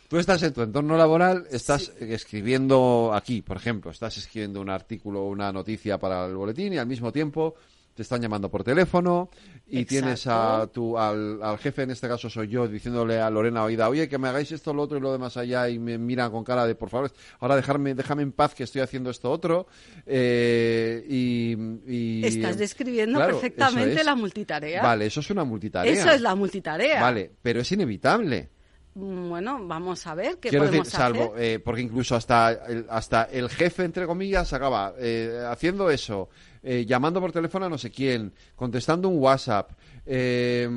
Tú estás en tu entorno laboral, estás escribiendo aquí, por ejemplo, estás escribiendo un artículo o una noticia para el boletín y al mismo tiempo te están llamando por teléfono y tienes a tu, al, jefe, en este caso soy yo, diciéndole a Lorena Oida, oye, que me hagáis esto, lo otro y lo demás allá y me miran con cara de, por favor, ahora dejarme, déjame en paz que estoy haciendo esto otro. Eh, y, Estás describiendo perfectamente la multitarea. Vale, eso es una multitarea. Eso es la multitarea. Vale, pero es inevitable. Mm, bueno, vamos a ver qué Quiero podemos decir, salvo, Eh, porque incluso hasta el, hasta el jefe, entre comillas, acaba eh, haciendo eso, eh, llamando por teléfono a no sé quién, contestando un WhatsApp, eh,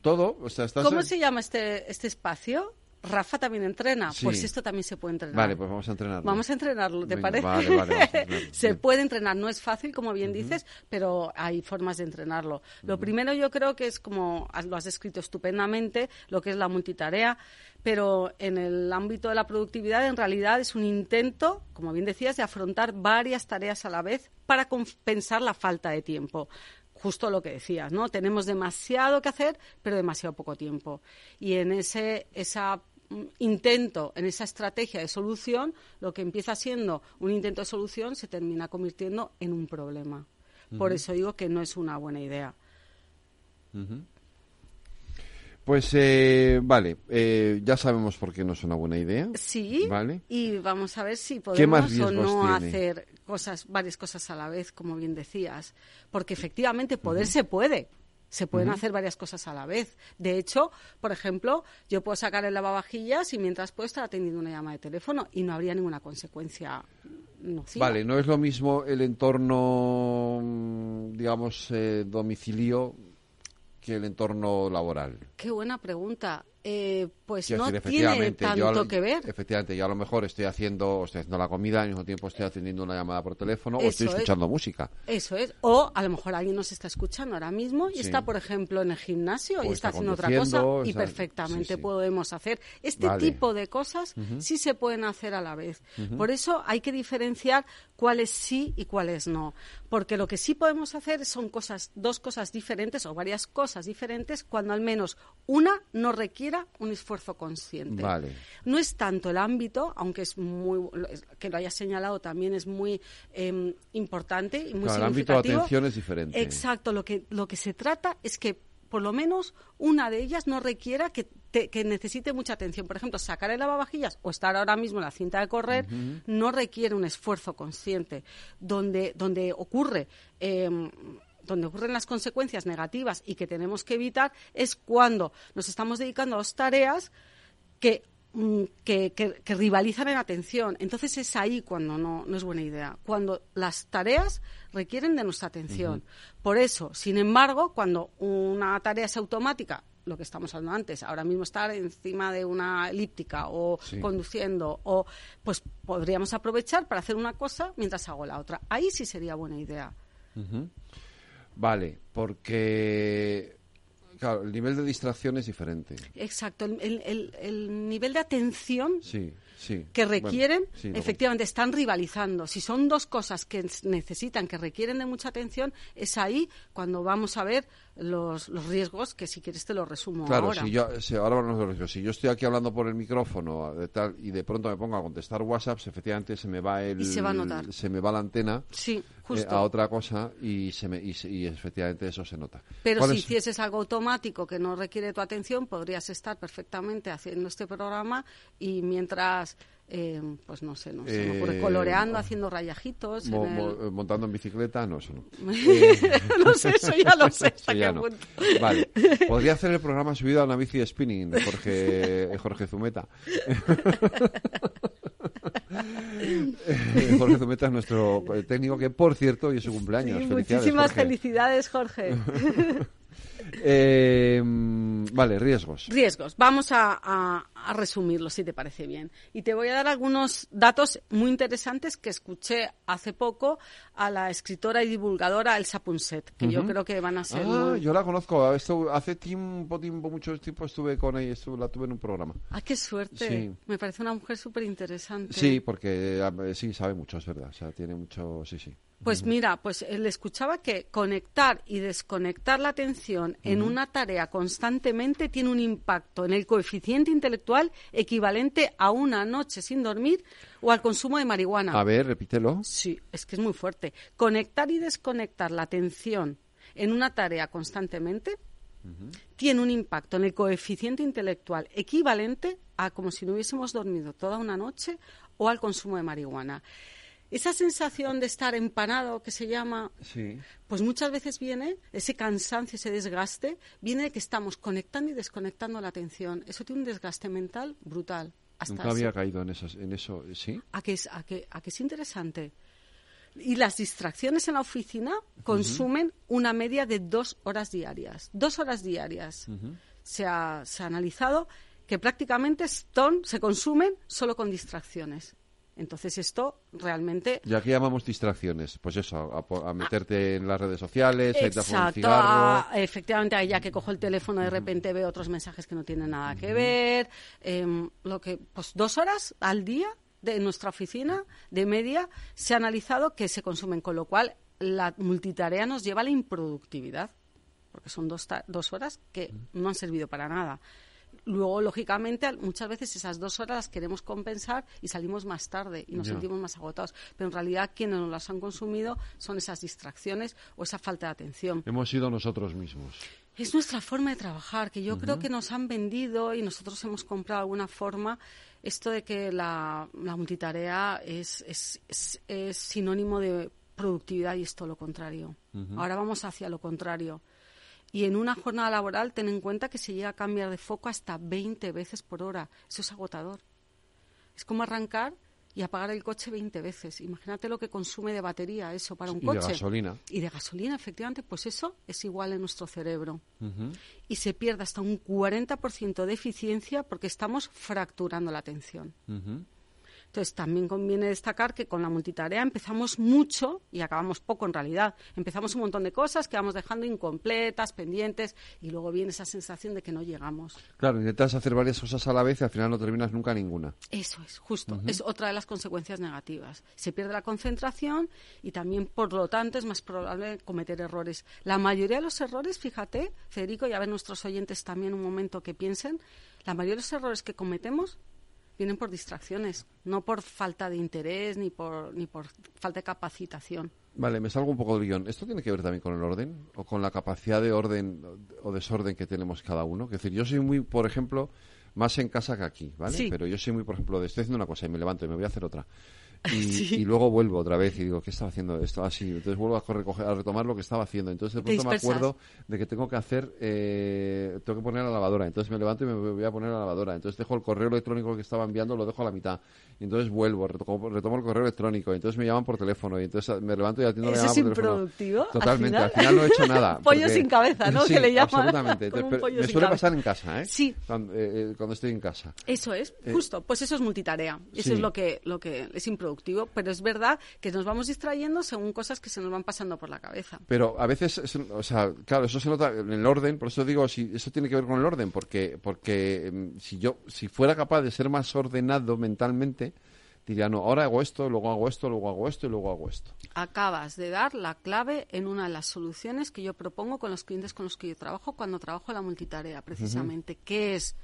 todo. O sea, ¿Cómo se llama este, este espacio? Rafa también entrena, pues esto también se puede entrenar. Vale, pues vamos a entrenarlo. Vamos a entrenarlo, ¿te parece? se puede entrenar, no es fácil, como bien dices, pero hay formas de entrenarlo. Lo primero yo creo que es como lo has descrito estupendamente, lo que es la multitarea, pero en el ámbito de la productividad en realidad es un intento, como bien decías, de afrontar varias tareas a la vez para compensar la falta de tiempo justo lo que decías, ¿no? Tenemos demasiado que hacer, pero demasiado poco tiempo. Y en ese, esa intento, en esa estrategia de solución, lo que empieza siendo un intento de solución se termina convirtiendo en un problema. Por eso digo que no es una buena idea. Pues eh, vale, eh, ya sabemos por qué no es una buena idea. Sí. Vale. Y vamos a ver si podemos o no hacer cosas, varias cosas a la vez, como bien decías, porque efectivamente poder se puede. Se pueden hacer varias cosas a la vez. De hecho, por ejemplo, yo puedo sacar el lavavajillas y mientras puedo estar atendiendo una llamada de teléfono y no habría ninguna consecuencia nociva. Vale, no es lo mismo el entorno, digamos, eh, domicilio que el entorno laboral. Qué buena pregunta. Eh, pues no tiene tanto que ver. Efectivamente, yo a lo mejor estoy haciendo, estoy haciendo la comida, al mismo tiempo estoy atendiendo una llamada por teléfono o estoy escuchando música. Eso es. O a lo mejor alguien nos está escuchando ahora mismo y está, por ejemplo, en el gimnasio y está, haciendo otra cosa y perfectamente podemos hacer este tipo de cosas, sí se pueden hacer a la vez. Por eso hay que diferenciar cuáles sí y cuáles no. Porque lo que sí podemos hacer son cosas, dos cosas diferentes o varias cosas diferentes cuando al menos una no requiera un esfuerzo consciente. No es tanto el ámbito, aunque es muy que lo hayas señalado también es muy em, importante y muy significativo. El ámbito de atención es diferente. Exacto, lo que lo que se trata es que por lo menos una de ellas no requiera que, que, necesite mucha atención. Por ejemplo, sacar el lavavajillas o estar ahora mismo en la cinta de correr no requiere un esfuerzo consciente. Donde, donde ocurre em, donde ocurren las consecuencias negativas y que tenemos que evitar es cuando nos estamos dedicando a dos tareas que, mm, que, rivalizan en atención. Entonces es ahí cuando no, no, es buena idea, cuando las tareas requieren de nuestra atención. Por eso, sin embargo, cuando una tarea es automática, lo que estamos hablando antes, ahora mismo estar encima de una elíptica o conduciendo, o pues podríamos aprovechar para hacer una cosa mientras hago la otra. Ahí sí sería buena idea. Vale, porque Claro, el nivel de distracción es diferente. Exacto, el, el, el nivel de atención sí que requieren, efectivamente, están rivalizando. Si son dos cosas que necesitan, que requieren de mucha atención, es ahí cuando vamos a ver los, los riesgos, que si quieres te lo resumo claro, ahora. Si yo, si ahora los Si yo estoy aquí hablando por el micrófono de tal, y de pronto me pongo a contestar WhatsApp, efectivamente se me va el... se va a notar. Se me va la antena sí, eh, a otra cosa y, se me, y, efectivamente eso se nota. Pero si hicieses algo automático que no requiere tu atención, podrías estar perfectamente haciendo este programa y mientras eh, pues no sé, no sé, eh, coloreando, haciendo rayajitos. Montando en bicicleta, no, eso no. no sé, eso ya lo sé. Vale. Podría hacer el programa subido a una bici de spinning de Jorge, Jorge Zumeta. Jorge Zumeta es nuestro técnico que, por cierto, hoy es su cumpleaños. muchísimas felicidades, Jorge. Eh, vale, riesgos. Riesgos. Vamos a, a, resumirlo, si te parece bien. Y te voy a dar algunos datos muy interesantes que escuché hace poco a la escritora y divulgadora Elsa Punset, que yo creo que van a ser. Ah, yo la conozco. hace tiempo, tiempo, mucho tiempo estuve con ella, estuve, la tuve en un programa. Ah, qué suerte. Me parece una mujer súper interesante. Sí, porque eh, sí, sabe mucho, es verdad. O sea, tiene mucho. Sí, sí. Pues mira, pues él escuchaba que conectar y desconectar la atención en una tarea constantemente tiene un impacto en el coeficiente intelectual equivalente a una noche sin dormir o al consumo de marihuana. A ver, repítelo. Sí, es que es muy fuerte. Conectar y desconectar la atención en una tarea constantemente tiene un impacto en el coeficiente intelectual equivalente a como si no hubiésemos dormido toda una noche o al consumo de marihuana. Esa sensación de estar empanado, que se llama, pues muchas veces viene, ese cansancio, ese desgaste, viene de que estamos conectando y desconectando la atención. Eso tiene un desgaste mental brutal. Nunca había caído en, en eso, ¿sí? ¿A que, es, a, que, a que es interesante. Y las distracciones en la oficina consumen una media de dos horas diarias. Dos horas diarias. se, ha, se ha analizado que prácticamente son, se consumen solo con distracciones. Entonces esto realmente... ¿Y aquí llamamos distracciones? Pues eso, a, meterte en las redes sociales, a a un cigarro... efectivamente, ahí ya que cojo el teléfono de repente veo otros mensajes que no tienen nada que ver. Em, lo que, pues dos horas al día de nuestra oficina, de media, se ha analizado que se consumen, con lo cual la multitarea nos lleva a la improductividad, porque son dos, dos horas que no han servido para nada. Luego, lógicamente, muchas veces esas dos horas las queremos compensar y salimos más tarde y nos sentimos más agotados. Pero en realidad quienes nos las han consumido son esas distracciones o esa falta de atención. Hemos sido nosotros mismos. Es nuestra forma de trabajar, que yo creo que nos han vendido y nosotros hemos comprado alguna forma esto de que la, multitarea es, es, sinónimo de productividad y es todo lo contrario. Ahora vamos hacia lo contrario. Y en una jornada laboral, ten en cuenta que se llega a cambiar de foco hasta 20 veces por hora. Eso es agotador. Es como arrancar y apagar el coche 20 veces. Imagínate lo que consume de batería eso para un coche. Y de gasolina. Y de gasolina, efectivamente, pues eso es igual en nuestro cerebro. Y se pierde hasta un 40% de eficiencia porque estamos fracturando la atención. Entonces, también conviene destacar que con la multitarea empezamos mucho y acabamos poco en realidad. Empezamos un montón de cosas que vamos dejando incompletas, pendientes, y luego viene esa sensación de que no llegamos. Claro, intentas hacer varias cosas a la vez y al final no terminas nunca ninguna. Eso es, justo. Es otra de las consecuencias negativas. Se pierde la concentración y también, por lo tanto, es más probable cometer errores. La mayoría de los errores, fíjate, Federico, y a ver nuestros oyentes también un momento que piensen, la mayoría de los errores que cometemos vienen por distracciones, no por falta de interés ni por, ni por falta de capacitación. Vale, me salgo un poco del guion. ¿Esto tiene que ver también con el orden o con la capacidad de orden o desorden que tenemos cada uno? Es decir, yo soy muy, por ejemplo, más en casa que aquí, ¿vale? Pero yo soy muy, por ejemplo, de estoy haciendo una cosa y me levanto y me voy a hacer otra. Y, luego vuelvo otra vez y digo, ¿qué estaba haciendo? Esto así. Entonces vuelvo a, a retomar lo que estaba haciendo. Entonces de pronto me acuerdo de que tengo que hacer, eh, tengo que poner la lavadora. Entonces me levanto y me voy a poner la lavadora. Entonces dejo el correo electrónico que estaba enviando, lo dejo a la mitad. Y entonces vuelvo, retomo, el correo electrónico. Y entonces me llaman por teléfono. Y entonces me levanto y atiendo la llamada por improductivo? Totalmente. Al final? no he hecho nada. pollo sin cabeza, ¿no? que le llaman. Absolutamente. me suele pasar en casa, ¿eh? Sí. Cuando, eh, eh, cuando, estoy en casa. Eso es, justo. Pues eso es multitarea. Eso es lo que, lo que es improductivo productivo, pero es verdad que nos vamos distrayendo según cosas que se nos van pasando por la cabeza. Pero a veces, o sea, claro, eso se nota en el orden, por eso digo, si eso tiene que ver con el orden, porque, porque em, si yo, si fuera capaz de ser más ordenado mentalmente, diría, no, ahora hago esto, luego hago esto, luego hago esto y luego hago esto. Acabas de dar la clave en una de las soluciones que yo propongo con los clientes con los que yo trabajo cuando trabajo la multitarea, precisamente, que es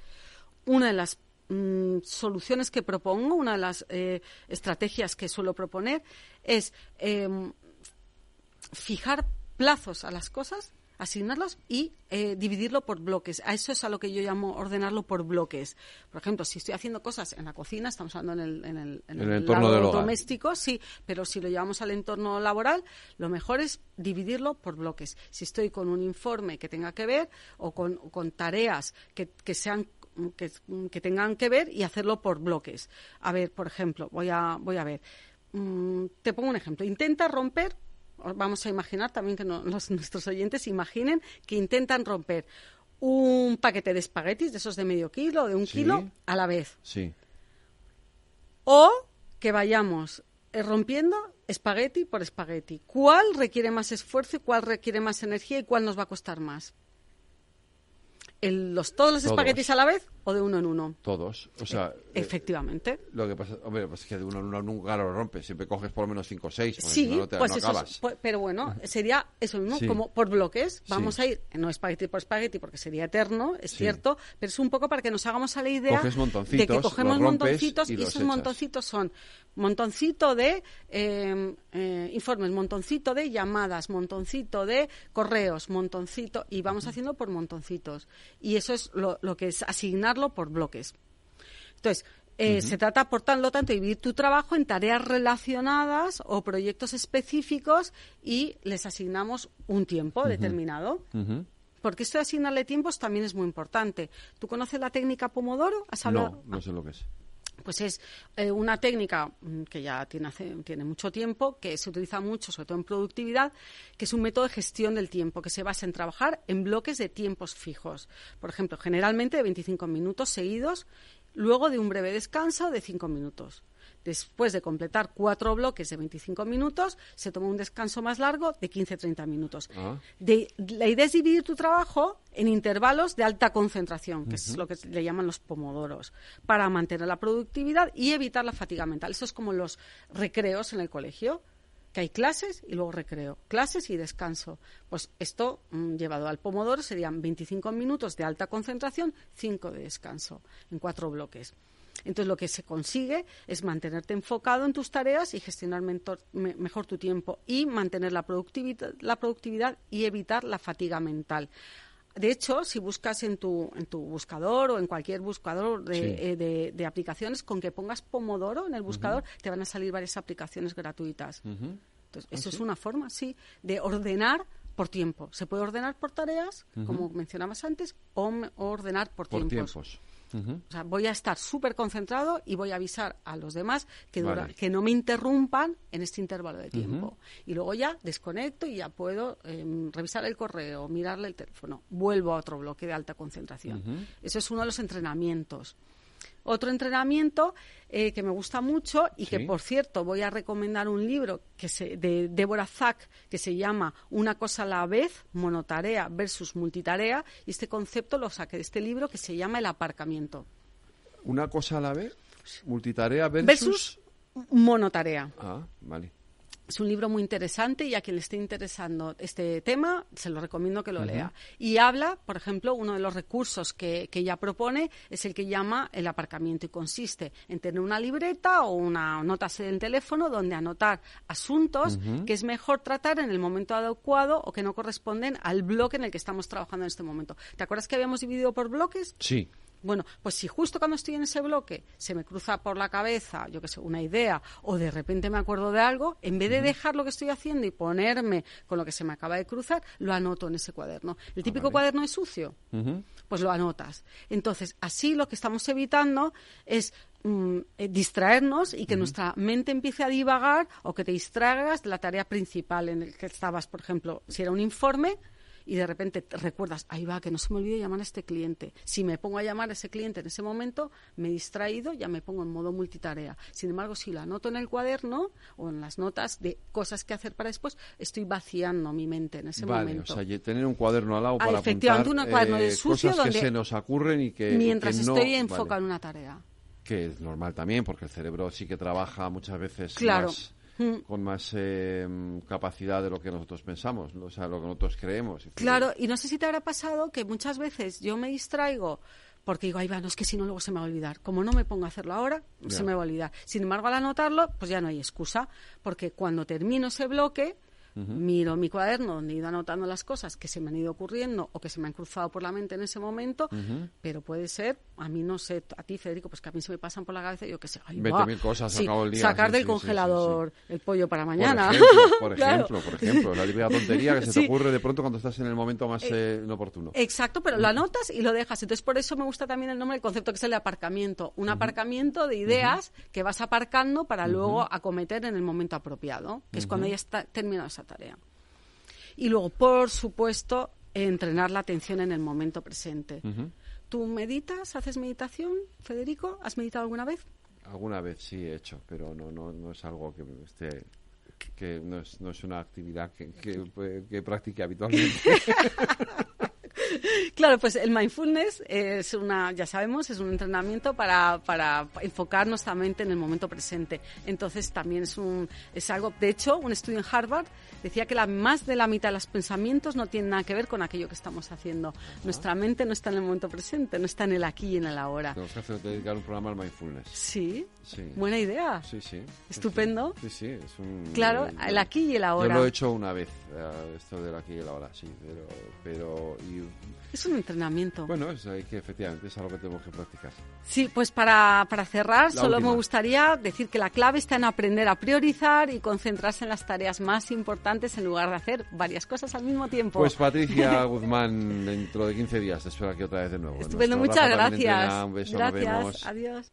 una de las mm, soluciones que propongo, una de las eh, estrategias que suelo proponer, es em, fijar plazos a las cosas asignarlos y eh, dividirlo por bloques. A eso es a lo que yo llamo ordenarlo por bloques. Por ejemplo, si estoy haciendo cosas en la cocina, estamos hablando en el, en el, en el, entorno doméstico, sí, pero si lo llevamos al entorno laboral, lo mejor es dividirlo por bloques. Si estoy con un informe que tenga que ver o con, con tareas que, que sean que, que, tengan que ver y hacerlo por bloques. A ver, por ejemplo, voy a, voy a ver. Mm, te pongo un ejemplo. Intenta romper vamos a imaginar también que nuestros oyentes imaginen que intentan romper un paquete de espaguetis, de esos de medio kilo, de un kilo, a la vez. Sí. O que vayamos eh, rompiendo espagueti por espagueti. ¿Cuál requiere más esfuerzo y cuál requiere más energía y cuál nos va a costar más? Los, todos los espaguetis a la vez o de uno en uno? Todos. O sea, e, efectivamente. lo que pasa, hombre, pues es que de uno en uno nunca lo rompes. Siempre coges por lo menos cinco o seis. Sí, pues eso pues, pero bueno, sería eso mismo, como por bloques. Vamos a ir, no espagueti por espagueti porque sería eterno, es cierto, pero es un poco para que nos hagamos a la idea de que cogemos montoncitos y, esos montoncitos son montoncito de em, eh, informes, montoncito de llamadas, montoncito de correos, montoncito, y vamos haciendo por montoncitos. Y eso es lo, lo que es asignarlo por bloques. Entonces, eh, se trata, por tanto, tanto, de dividir tu trabajo en tareas relacionadas o proyectos específicos y les asignamos un tiempo determinado. Porque esto de asignarle tiempos también es muy importante. ¿Tú conoces la técnica Pomodoro? ¿Has No, no sé lo que es pues es eh, una técnica mm, que ya tiene, tiene mucho tiempo, que se utiliza mucho, sobre todo en productividad, que es un método de gestión del tiempo, que se basa en trabajar en bloques de tiempos fijos. Por ejemplo, generalmente de 25 minutos seguidos, luego de un breve descanso de 5 minutos. Después de completar cuatro bloques de 25 minutos, se toma un descanso más largo de 15-30 minutos. Ah. la idea es dividir tu trabajo en intervalos de alta concentración, que es lo que le llaman los pomodoros, para mantener la productividad y evitar la fatiga mental. Eso es como los recreos en el colegio que hay clases y luego recreo, clases y descanso. Pues esto mm, llevado al pomodoro serían 25 minutos de alta concentración, 5 de descanso en cuatro bloques. Entonces, lo que se consigue es mantenerte enfocado en tus tareas y gestionar mejor tu tiempo y mantener la productividad, la productividad y evitar la fatiga mental. De hecho, si buscas en tu, en tu buscador o en cualquier buscador de, eh, de, aplicaciones, con que pongas Pomodoro en el buscador, te van a salir varias aplicaciones gratuitas. Entonces, ¿Ah, eso es una forma, sí, de ordenar por tiempo. Se puede ordenar por tareas, como mencionabas antes, o, ordenar por, por tiempos. O sea, voy a estar súper concentrado y voy a avisar a los demás que, que no me interrumpan en este intervalo de tiempo. Y luego ya desconecto y ya puedo em, revisar el correo, mirarle el teléfono. Vuelvo a otro bloque de alta concentración. Eso es uno de los entrenamientos. Otro entrenamiento eh, que me gusta mucho y que, por cierto, voy a recomendar un libro que se, de Deborah Zack que se llama Una cosa a la vez, monotarea versus multitarea. Y este concepto lo saqué de este libro que se llama El aparcamiento. ¿Una cosa a la vez? ¿Multitarea versus...? Versus monotarea. Ah, vale. Es un libro muy interesante y a quien le esté interesando este tema, se lo recomiendo que lo lea. Y habla, por ejemplo, uno de los recursos que, que, ella propone es el que llama el aparcamiento y consiste en tener una libreta o una nota en teléfono donde anotar asuntos que es mejor tratar en el momento adecuado o que no corresponden al bloque en el que estamos trabajando en este momento. ¿Te acuerdas que habíamos dividido por bloques? Sí. Bueno, pues si justo cuando estoy en ese bloque se me cruza por la cabeza, yo qué sé, una idea, o de repente me acuerdo de algo, en vez de dejar lo que estoy haciendo y ponerme con lo que se me acaba de cruzar, lo anoto en ese cuaderno. El ah, típico cuaderno es sucio, pues lo anotas. Entonces, así lo que estamos evitando es mm, eh, distraernos y que nuestra mente empiece a divagar o que te distraigas de la tarea principal en el que estabas, por ejemplo, si era un informe, y de repente recuerdas, ahí va, que no se me olvide llamar a este cliente. Si me pongo a llamar a ese cliente en ese momento, me he distraído, ya me pongo en modo multitarea. Sin embargo, si lo anoto en el cuaderno o en las notas de cosas que hacer para después, estoy vaciando mi mente en ese vale, momento. O sea, tener un cuaderno al lado ah, para efectivamente, apuntar, un cuaderno de eh, sucio cosas que se nos ocurren y que mientras que estoy enfocado en una tarea. Que es normal también, porque el cerebro sí que trabaja muchas veces claro. más Mm. con más eh, capacidad de lo que nosotros pensamos, o sea, lo que nosotros creemos. Claro, y no sé si te habrá pasado que muchas veces yo me distraigo porque digo, ahí va, no es que si no luego se me va a olvidar. Como no me pongo a hacerlo ahora, se me va a olvidar. Sin embargo, al anotarlo, pues ya no hay excusa, porque cuando termino ese bloque, miro mi cuaderno donde he ido anotando las cosas que se me han ido ocurriendo o que se me han cruzado por la mente en ese momento, pero puede ser, a mí no sé, a ti Federico, pues que a mí se me pasan por la cabeza, yo que sé, ay, cosas, sacar del congelador el pollo para mañana. Por ejemplo, por ejemplo, la típica tontería que se te ocurre de pronto cuando estás en el momento más eh, eh, inoportuno. Exacto, pero lo anotas y lo dejas. Entonces, por eso me gusta también el nombre, el concepto que es el de aparcamiento. Un aparcamiento de ideas que vas aparcando para luego acometer en el momento apropiado, que es cuando ya está terminada esa tarea. Y luego, por supuesto, entrenar la atención en el momento presente. ¿Tú meditas, haces meditación, Federico? ¿Has meditado alguna vez? Alguna vez sí he hecho, pero no, no, no es algo que esté que no es, no es una actividad que, que, que practique habitualmente. Claro, pues el mindfulness es una, ya sabemos, es un entrenamiento para, para enfocar nuestra mente en el momento presente. Entonces también es un, es algo, de hecho, un estudio en Harvard decía que la, más de la mitad de los pensamientos no tienen nada que ver con aquello que estamos haciendo. Nuestra mente no está en el momento presente, no está en el aquí y en el ahora. Tenemos que hacer, dedicar un programa al mindfulness. Sí, buena idea. Sí, sí. Estupendo. Sí, sí, es un... Claro, el aquí y el ahora. Yo lo he hecho una vez, esto del aquí y el ahora, sí, pero... pero es un entrenamiento. Bueno, es que efectivamente es algo que tenemos que practicar. Sí, pues para, para cerrar, solo me gustaría decir que la clave está en aprender a priorizar y concentrarse en las tareas más importantes en lugar de hacer varias cosas al mismo tiempo. Pues Patricia Guzmán, dentro de 15 días te espero aquí otra vez de nuevo. Estupendo, muchas gracias. Un beso, gracias, adiós.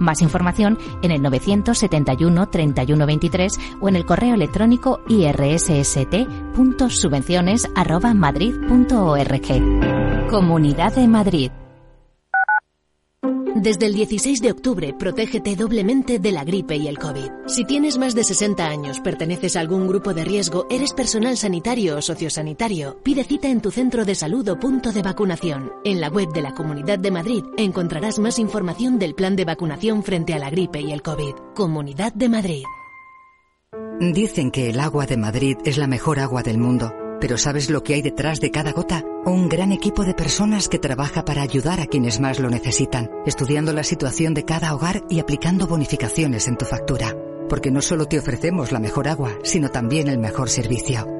Más información en el 971 31 23 o en el correo electrónico irsst.subvenciones@madrid.org. Comunidad de Madrid. Desde el 16 de octubre, protégete doblemente de la gripe y el COVID. Si tienes más de 60 años, perteneces a algún grupo de riesgo, eres personal sanitario o sociosanitario, pide cita en tu centro de salud o punto de vacunación. En la web de la Comunidad de Madrid encontrarás más información del plan de vacunación frente a la gripe y el COVID. Comunidad de Madrid. Dicen que el agua de Madrid es la mejor agua del mundo. Pero ¿sabes lo que hay detrás de cada gota? Un gran equipo de personas que trabaja para ayudar a quienes más lo necesitan, estudiando la situación de cada hogar y aplicando bonificaciones en tu factura. Porque no solo te ofrecemos la mejor agua, sino también el mejor servicio.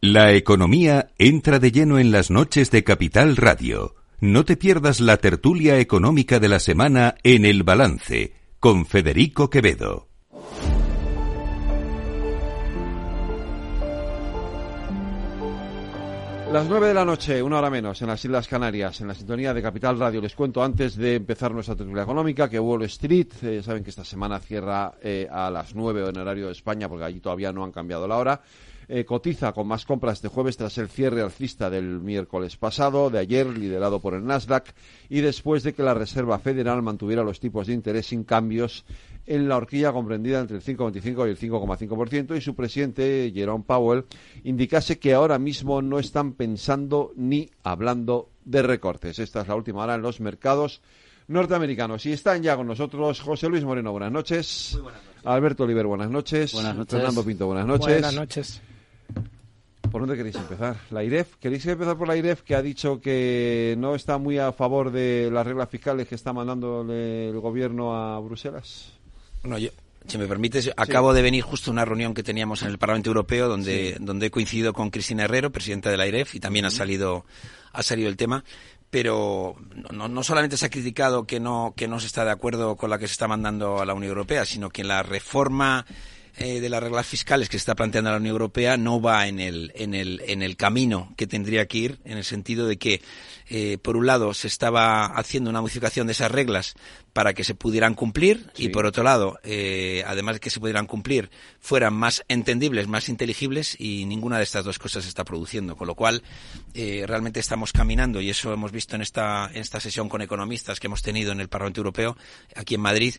La economía entra de lleno en las noches de Capital Radio. No te pierdas la tertulia económica de la semana en El Balance con Federico Quevedo. Las nueve de la noche, una hora menos, en las Islas Canarias, en la sintonía de Capital Radio. Les cuento antes de empezar nuestra tertulia económica que Wall Street, eh, saben que esta semana cierra eh, a las nueve en horario de España, porque allí todavía no han cambiado la hora. Eh, cotiza con más compras este jueves tras el cierre alcista del miércoles pasado, de ayer, liderado por el Nasdaq, y después de que la Reserva Federal mantuviera los tipos de interés sin cambios en la horquilla comprendida entre el 5,25 y el 5,5% y su presidente, Jerome Powell, indicase que ahora mismo no están pensando ni hablando de recortes. Esta es la última hora en los mercados norteamericanos. Y están ya con nosotros José Luis Moreno, buenas noches. buenas noches. Alberto Oliver, buenas noches. Buenas noches. Fernando Pinto, buenas noches. Buenas noches. ¿Por dónde queréis empezar? ¿La IREF? ¿Queréis empezar por la IREF que ha dicho que no está muy a favor de las reglas fiscales que está mandando el gobierno a Bruselas? Bueno, yo, si me permites, acabo de venir justo a una reunión que teníamos en el Parlamento Europeo donde, donde he coincidido con Cristina Herrero, presidenta de la IREF, y también ha salido ha salido el tema pero no, no, solamente se ha criticado que no, que no se está de acuerdo con la que se está mandando a la Unión Europea, sino que la reforma eh, de las reglas fiscales que está planteando la Unión Europea no va en el, en el, en el camino que tendría que ir, en el sentido de que, eh, por un lado, se estaba haciendo una modificación de esas reglas para que se pudieran cumplir y, por otro lado, eh, además de que se pudieran cumplir, fueran más entendibles, más inteligibles y ninguna de estas dos cosas se está produciendo. Con lo cual, realmente estamos caminando y eso hemos visto en esta, en esta sesión con economistas que hemos tenido en el Parlamento Europeo, aquí en Madrid,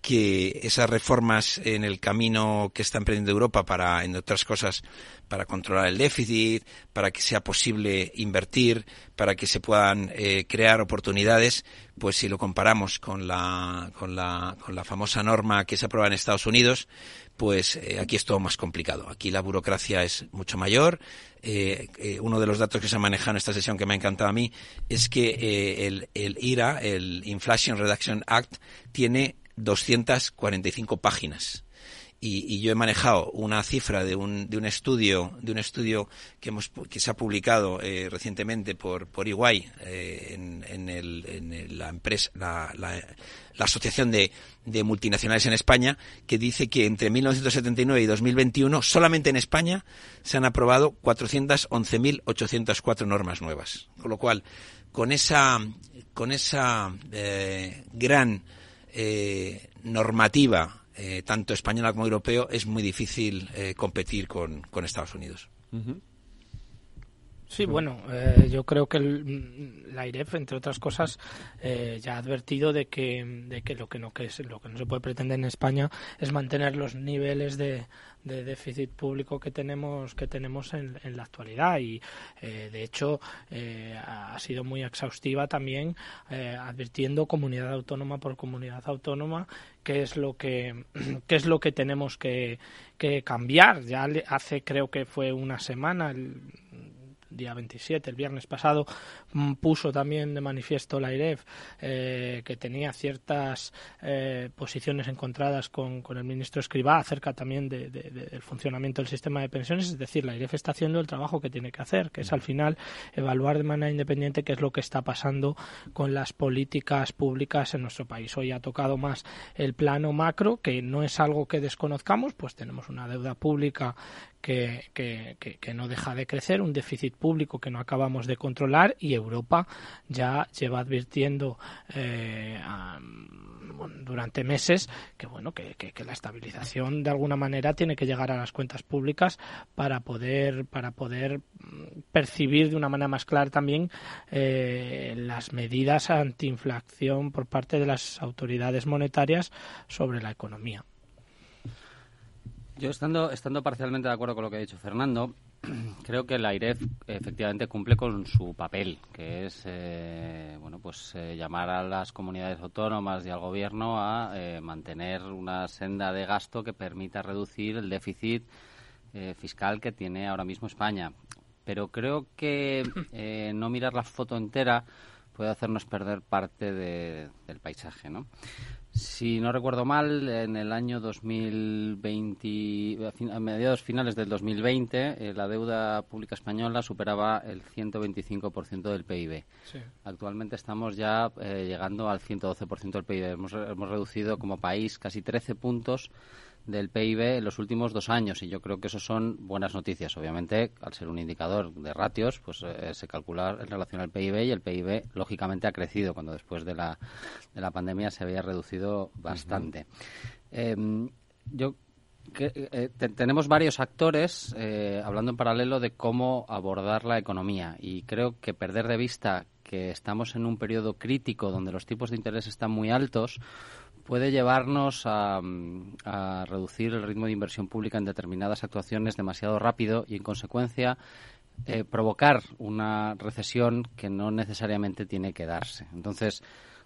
que esas reformas en el camino que está emprendiendo Europa para, en otras cosas, para controlar el déficit, para que sea posible invertir, para que se puedan eh, crear oportunidades, pues si lo comparamos con la, con la, con la famosa norma que se aprueba en Estados Unidos, pues eh, aquí es todo más complicado. Aquí la burocracia es mucho mayor. Eh, uno de los datos que se ha manejado en esta sesión que me ha encantado a mí es que el, el IRA, el Inflation Reduction Act, tiene 245 páginas. Y, yo he manejado una cifra de un, de un estudio de un estudio que hemos que se ha publicado eh, recientemente por por Iguay eh, en, el, en la empresa la, la, asociación de, de, multinacionales en España que dice que entre 1979 y 2021 solamente en España se han aprobado 411.804 normas nuevas. Con lo cual con esa con esa eh, gran eh, normativa, eh, tanto española como europeo, es muy difícil eh, competir con, con, Estados Unidos. Sí, bueno, yo creo que la IREF, entre otras cosas, ya ha advertido de que, de que, lo que no que es, lo que no se puede pretender en España es mantener los niveles de, de déficit público que tenemos que tenemos en, la actualidad. Y eh, de hecho eh, ha sido muy exhaustiva también eh, advirtiendo comunidad autónoma por comunidad autónoma qué es lo que qué es lo que tenemos que, que cambiar. Ya hace creo que fue una semana día 27, el viernes pasado, mm, puso también de manifiesto la IREF eh, que tenía ciertas eh, posiciones encontradas con, con, el ministro Escribá acerca también de, del funcionamiento del sistema de pensiones. Es decir, la IREF está haciendo el trabajo que tiene que hacer, que es al final evaluar de manera independiente qué es lo que está pasando con las políticas públicas en nuestro país. Hoy ha tocado más el plano macro, que no es algo que desconozcamos, pues tenemos una deuda pública que, que, que, no deja de crecer, un déficit público que no acabamos de controlar y Europa ya lleva advirtiendo eh, durante meses que bueno que, la estabilización de alguna manera tiene que llegar a las cuentas públicas para poder para poder mm, percibir de una manera más clara también eh, las medidas antiinflación por parte de las autoridades monetarias sobre la economía. Yo estando, estando parcialmente de acuerdo con lo que ha dicho Fernando, creo que la IREF efectivamente cumple con su papel, que es eh, bueno pues eh, llamar a las comunidades autónomas y al gobierno a eh, mantener una senda de gasto que permita reducir el déficit fiscal que tiene ahora mismo España. Pero creo que no mirar la foto entera puede hacernos perder parte del paisaje, ¿no? Si no recuerdo mal, en el año 2020, a mediados finales del 2020, eh, la deuda pública española superaba el 125% del PIB. Actualmente estamos ya eh, llegando al 112% del PIB. Hemos, hemos reducido como país casi 13 puntos del PIB en los últimos dos años y yo creo que eso son buenas noticias. Obviamente, al ser un indicador de ratios, pues eh, se calcula en relación al PIB y el PIB lógicamente ha crecido cuando después de la, de la pandemia se había reducido bastante. Em, yo eh, tenemos varios actores eh, hablando en paralelo de cómo abordar la economía y creo que perder de vista que estamos en un periodo crítico donde los tipos de interés están muy altos puede llevarnos a, reducir el ritmo de inversión pública en determinadas actuaciones demasiado rápido y, en consecuencia, eh, provocar una recesión que no necesariamente tiene que darse. Entonces,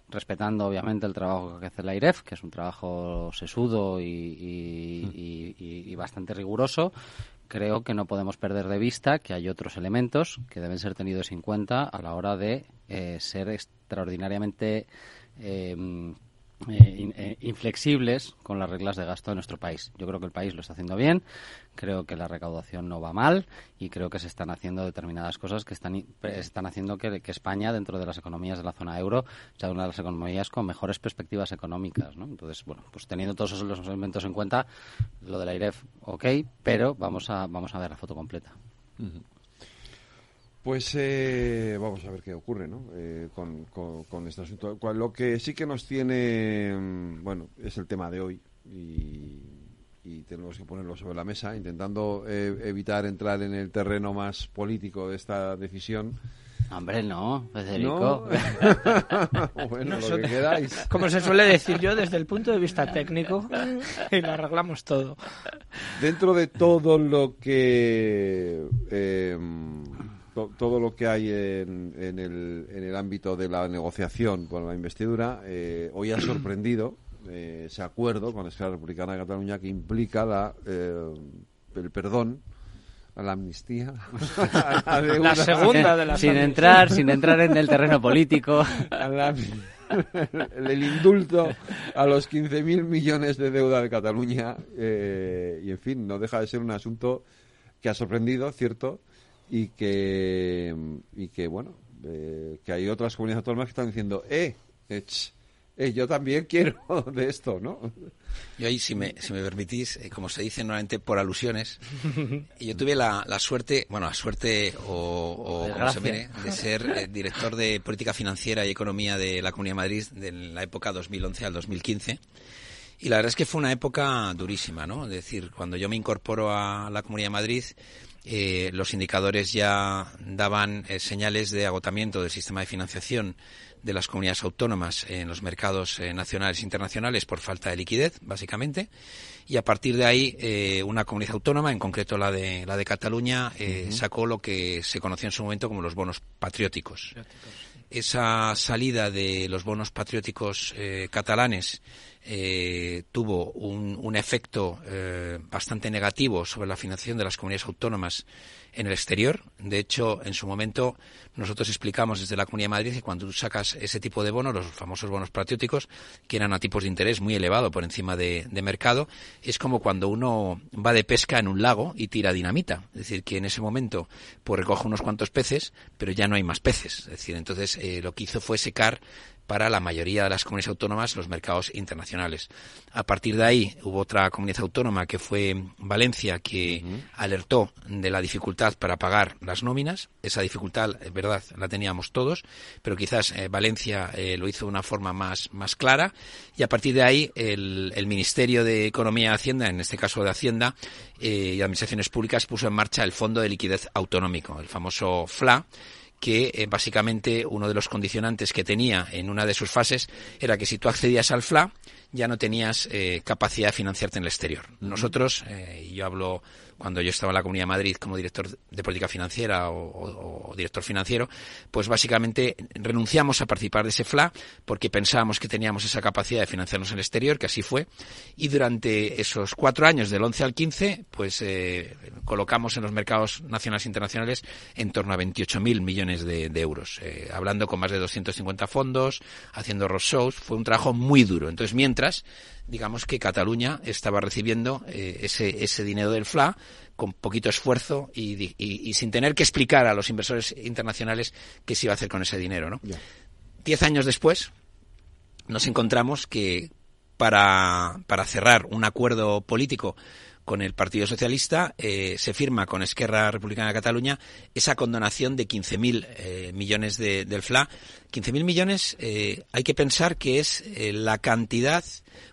respetando obviamente el trabajo que hace la IREF, que es un trabajo sesudo y, bastante riguroso, creo que no podemos perder de vista que hay otros elementos que deben ser tenidos en cuenta a la hora de eh, ser extraordinariamente eh, eh, eh, inflexibles con las reglas de gasto de nuestro país. Yo creo que el país lo está haciendo bien, creo que la recaudación no va mal y creo que se están haciendo determinadas cosas que están, están haciendo que, España, dentro de las economías de la zona euro, sea una de las economías con mejores perspectivas económicas. Entonces, bueno, pues teniendo todos esos elementos en cuenta, lo de la IREF, ok, pero vamos a, vamos a ver la foto completa. Pues eh, vamos a ver qué ocurre ¿no? Eh, con, con, este asunto. Lo que sí que nos tiene, mm, bueno, es el tema de hoy y, tenemos que ponerlo sobre la mesa, intentando eh, evitar entrar en el terreno más político de esta decisión. Hombre, no, Federico. bueno, lo que queráis. Como se suele decir yo, desde el punto de vista técnico, y lo arreglamos todo. Dentro de todo lo que todo lo que hay en, en, el, en, el, ámbito de la negociación con la investidura, eh, hoy ha sorprendido eh, ese acuerdo con la Escuela Republicana de Cataluña que implica la, eh, el perdón a la amnistía. la segunda de las Sin entrar, sin entrar en el terreno político. el indulto a los 15.000 millones de deuda de Cataluña. y en fin, no deja de ser un asunto que ha sorprendido, ¿cierto? Y que, y que bueno, eh, que hay otras comunidades autónomas que están diciendo, eh, eh, yo también quiero de esto, ¿no? Yo ahí, si me, si me permitís, eh, como se dice normalmente por alusiones, yo tuve la, la suerte, bueno, la suerte o, como se mire, de ser director de política financiera y economía de la Comunidad de Madrid de la época 2011 al 2015. Y la verdad es que fue una época durísima, ¿no? Es decir, cuando yo me incorporo a la Comunidad de Madrid, eh, los indicadores ya daban eh, señales de agotamiento del sistema de financiación de las comunidades autónomas en los mercados eh, nacionales e internacionales por falta de liquidez, básicamente. Y a partir de ahí, una comunidad autónoma, en concreto la de, la de Cataluña, sacó lo que se conoció en su momento como los bonos patrióticos. Esa salida de los bonos patrióticos catalanes eh, tuvo un, un efecto eh, bastante negativo sobre la financiación de las comunidades autónomas en el exterior. De hecho, en su momento nosotros explicamos desde la Comunidad de Madrid que cuando tú sacas ese tipo de bonos, los famosos bonos patrióticos, que eran a tipos de interés muy elevado por encima de, mercado, es como cuando uno va de pesca en un lago y tira dinamita. Es decir, que en ese momento pues recoge unos cuantos peces, pero ya no hay más peces. Es decir, entonces eh, lo que hizo fue secar para la mayoría de las comunidades autónomas los mercados internacionales. A partir de ahí hubo otra comunidad autónoma que fue Valencia que alertó de la dificultad para pagar las nóminas. Esa dificultad, es verdad, la teníamos todos, pero quizás eh, Valencia eh, lo hizo de una forma más, más clara y a partir de ahí el, Ministerio de Economía y Hacienda, en este caso de Hacienda eh, y Administraciones Públicas, puso en marcha el Fondo de Liquidez Autonómico, el famoso FLA, que eh, básicamente uno de los condicionantes que tenía en una de sus fases era que si tú accedías al FLA ya no tenías eh, capacidad de financiarte en el exterior. Nosotros, eh, y yo hablo cuando yo estaba en la Comunidad de Madrid como director de política financiera o, director financiero, pues básicamente renunciamos a participar de ese FLA porque pensábamos que teníamos esa capacidad de financiarnos en el exterior, que así fue, y durante esos cuatro años, del 11 al 15, pues eh, colocamos en los mercados nacionales e internacionales en torno a 28.000 millones de, euros, eh, hablando con más de 250 fondos, haciendo shows, fue un trabajo muy duro. Entonces, mientras digamos que Cataluña estaba recibiendo eh, ese, ese dinero del FLA con poquito esfuerzo y, sin tener que explicar a los inversores internacionales qué se iba a hacer con ese dinero. ¿no? Diez años después nos encontramos que para, para cerrar un acuerdo político con el Partido Socialista, eh, se firma con Esquerra Republicana de Cataluña esa condonación de 15.000 eh, millones de, del FLA. 15.000 millones eh, hay que pensar que es la cantidad,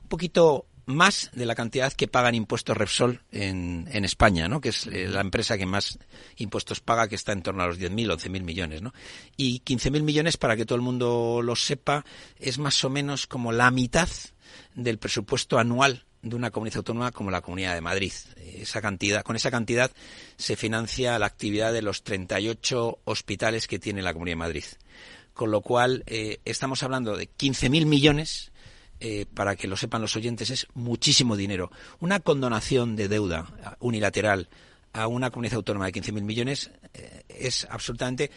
un poquito más de la cantidad que pagan impuestos Repsol en, en España, ¿no? que es la empresa que más impuestos paga, que está en torno a los 10.000, 11.000 millones. ¿no? Y 15.000 millones, para que todo el mundo lo sepa, es más o menos como la mitad del presupuesto anual de una comunidad autónoma como la Comunidad de Madrid. Esa cantidad, con esa cantidad se financia la actividad de los 38 hospitales que tiene la Comunidad de Madrid. Con lo cual, eh, estamos hablando de 15.000 millones, eh, para que lo sepan los oyentes, es muchísimo dinero. Una condonación de deuda unilateral a una comunidad autónoma de 15.000 millones eh, es absolutamente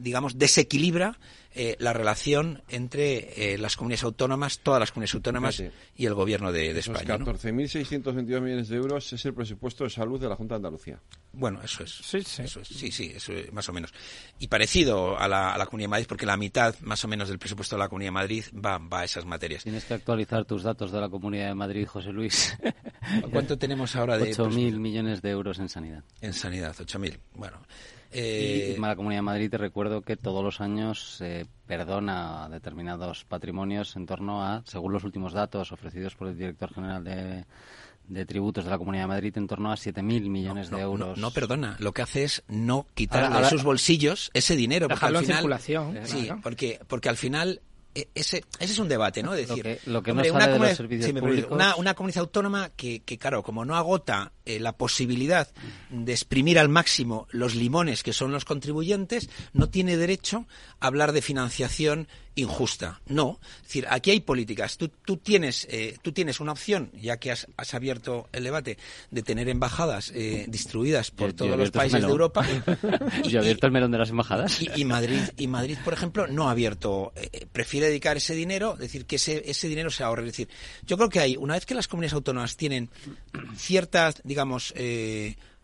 digamos, desequilibra eh, la relación entre eh, las comunidades autónomas, todas las comunidades autónomas y el gobierno de, de España. 14.622 millones de euros es el presupuesto de salud de la Junta de Andalucía. Bueno, eso es. Sí, sí. sí, sí, eso más o menos. Y parecido a la, Comunidad de Madrid, porque la mitad más o menos del presupuesto de la Comunidad de Madrid va, va a esas materias. Tienes que actualizar tus datos de la Comunidad de Madrid, José Luis. ¿Cuánto tenemos ahora de...? 8.000 millones de euros en sanidad. En sanidad, 8.000. Bueno. Eh, y la Comunidad de Madrid te recuerdo que todos los años se perdona determinados patrimonios en torno a, según los últimos datos ofrecidos por el director general de, tributos de la Comunidad de Madrid en torno a 7.000 millones de euros. No, perdona, lo que hace es no quitar de sus bolsillos ese dinero. Porque al final, circulación. Sí, porque, porque al final ese, ese es un debate, ¿no? decir, lo que, una, comunidad, una, comunidad autónoma que, que, claro, como no agota eh, la posibilidad de exprimir al máximo los limones que son los contribuyentes, no tiene derecho a hablar de financiación injusta. No. Es decir, aquí hay políticas. Tú, tú, tienes, eh, tú tienes una opción, ya que has, has abierto el debate, de tener embajadas eh, distribuidas por todos los países de Europa. y, yo he abierto el melón de las embajadas. Y, Madrid, y Madrid, por ejemplo, no ha abierto. Eh, prefiere dedicar ese dinero, decir, que ese, ese dinero se ahorre. Es decir, yo creo que hay, una vez que las comunidades autónomas tienen cierta, digamos,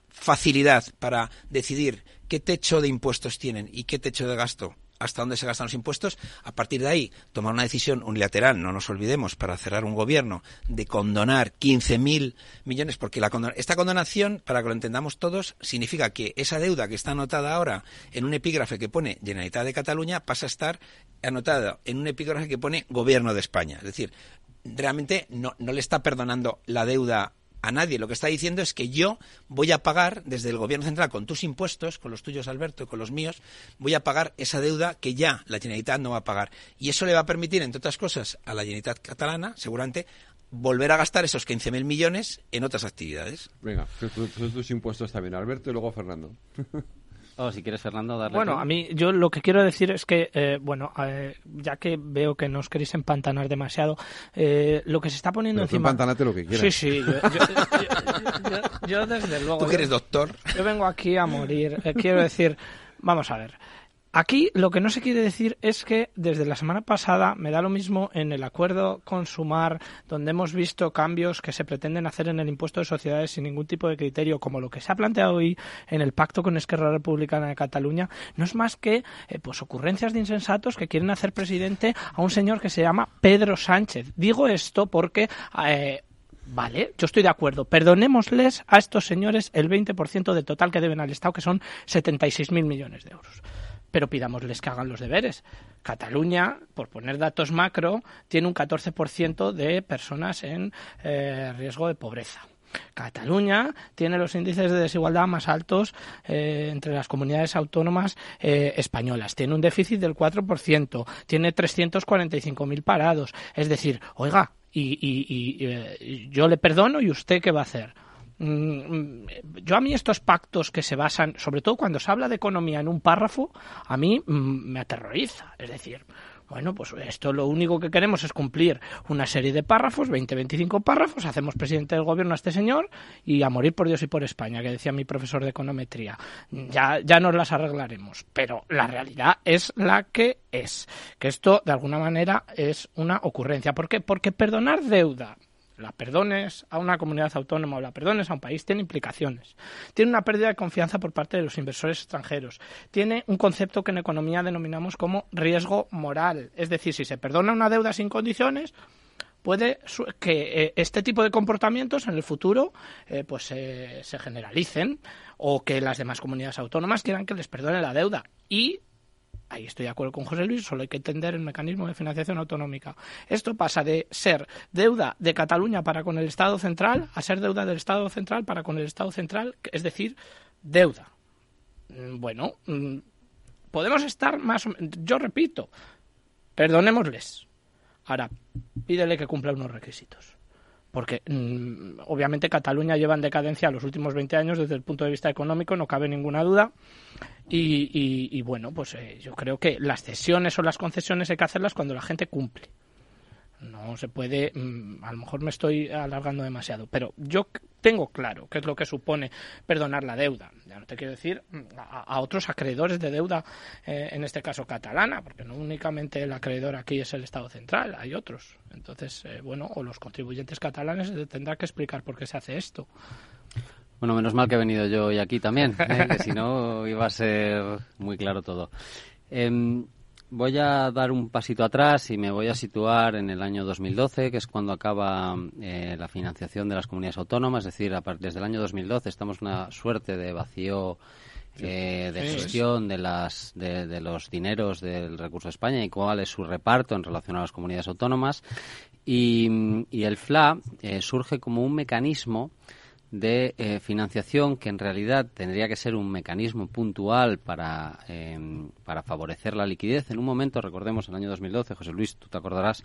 facilidad para decidir qué techo de impuestos tienen y qué techo de gasto hasta dónde se gastan los impuestos, a partir de ahí tomar una decisión unilateral, no nos olvidemos, para cerrar un gobierno, de condonar 15.000 millones, porque la esta condonación, para que lo entendamos todos, significa que esa deuda que está anotada ahora en un epígrafe que pone Generalitat de Cataluña pasa a estar anotada en un epígrafe que pone Gobierno de España. Es decir, realmente no le está perdonando la deuda a nadie. Lo que está diciendo es que yo voy a pagar desde el Gobierno Central con tus impuestos, con los tuyos, Alberto, y con los míos, voy a pagar esa deuda que ya la Generalitat no va a pagar. Y eso le va a permitir, entre otras cosas, a la Generalitat catalana, seguramente, volver a gastar esos 15.000 millones en otras actividades. Venga, tus impuestos también, Alberto, y luego Fernando. Oh, si quieres, Fernando, darle. Bueno, a mí, yo lo que quiero decir es que, eh, bueno, eh, ya que veo que no os queréis empantanar demasiado, eh, lo que se está poniendo encima. Empantanate lo que quieras. Sí, sí. Yo, desde luego. ¿Tú que eres doctor? Yo vengo aquí a morir. quiero decir, vamos a ver. Aquí lo que no se quiere decir es que desde la semana pasada me da lo mismo en el acuerdo con Sumar, donde hemos visto cambios que se pretenden hacer en el impuesto de sociedades sin ningún tipo de criterio, como lo que se ha planteado hoy en el pacto con Esquerra Republicana de Cataluña, no es más que eh, pues ocurrencias de insensatos que quieren hacer presidente a un señor que se llama Pedro Sánchez. Digo esto porque eh, Vale, yo estoy de acuerdo. Perdonémosles a estos señores el 20% del total que deben al Estado, que son 76.000 millones de euros pero pidámosles que hagan los deberes. Cataluña, por poner datos macro, tiene un 14% de personas en eh, riesgo de pobreza. Cataluña tiene los índices de desigualdad más altos eh, entre las comunidades autónomas eh, españolas. Tiene un déficit del 4%, tiene 345.000 parados. Es decir, oiga, y, yo le perdono y usted qué va a hacer yo a mí estos pactos que se basan, sobre todo cuando se habla de economía en un párrafo, a mí mm, me aterroriza. Es decir, bueno, pues esto lo único que queremos es cumplir una serie de párrafos, 20, 25 párrafos, hacemos presidente del gobierno a este señor y a morir por Dios y por España, que decía mi profesor de econometría. Ya, ya nos las arreglaremos, pero la realidad es la que es, que esto de alguna manera es una ocurrencia. ¿Por qué? Porque perdonar deuda la perdones a una comunidad autónoma o la perdones a un país tiene implicaciones. Tiene una pérdida de confianza por parte de los inversores extranjeros. Tiene un concepto que en economía denominamos como riesgo moral. Es decir, si se perdona una deuda sin condiciones, puede que eh, este tipo de comportamientos en el futuro eh, pues se generalicen o que las demás comunidades autónomas quieran que les perdone la deuda y Ahí estoy de acuerdo con José Luis, solo hay que entender el mecanismo de financiación autonómica. Esto pasa de ser deuda de Cataluña para con el Estado central a ser deuda del Estado central para con el Estado central, es decir, deuda. Mm, bueno, mm, podemos estar más o menos, yo repito, perdonémosles. Ahora, pídele que cumpla unos requisitos porque mm, obviamente Cataluña lleva en decadencia los últimos 20 años desde el punto de vista económico, no cabe ninguna duda. Y, bueno, pues eh, yo creo que las cesiones o las concesiones hay que hacerlas cuando la gente cumple. No se puede, mm, a lo mejor me estoy alargando demasiado, pero yo tengo claro qué es lo que supone perdonar la deuda. Ya no te quiero decir mm, a, otros acreedores de deuda, eh, en este caso catalana, porque no únicamente el acreedor aquí es el Estado central, hay otros. Entonces, eh, bueno, o los contribuyentes catalanes tendrán que explicar por qué se hace esto. Bueno, menos mal que he venido yo hoy aquí también, ¿eh? que si no iba a ser muy claro todo. Em, voy a dar un pasito atrás y me voy a situar en el año 2012, que es cuando acaba eh, la financiación de las comunidades autónomas. Es decir, desde el año 2012 estamos en una suerte de vacío eh, de gestión de, las, de, los dineros del recurso de España y cuál es su reparto en relación a las comunidades autónomas. Y, el FLA eh, surge como un mecanismo de eh, financiación que en realidad tendría que ser un mecanismo puntual para, em, para favorecer la liquidez. En un momento, recordemos, el año 2012, José Luis, tú te acordarás,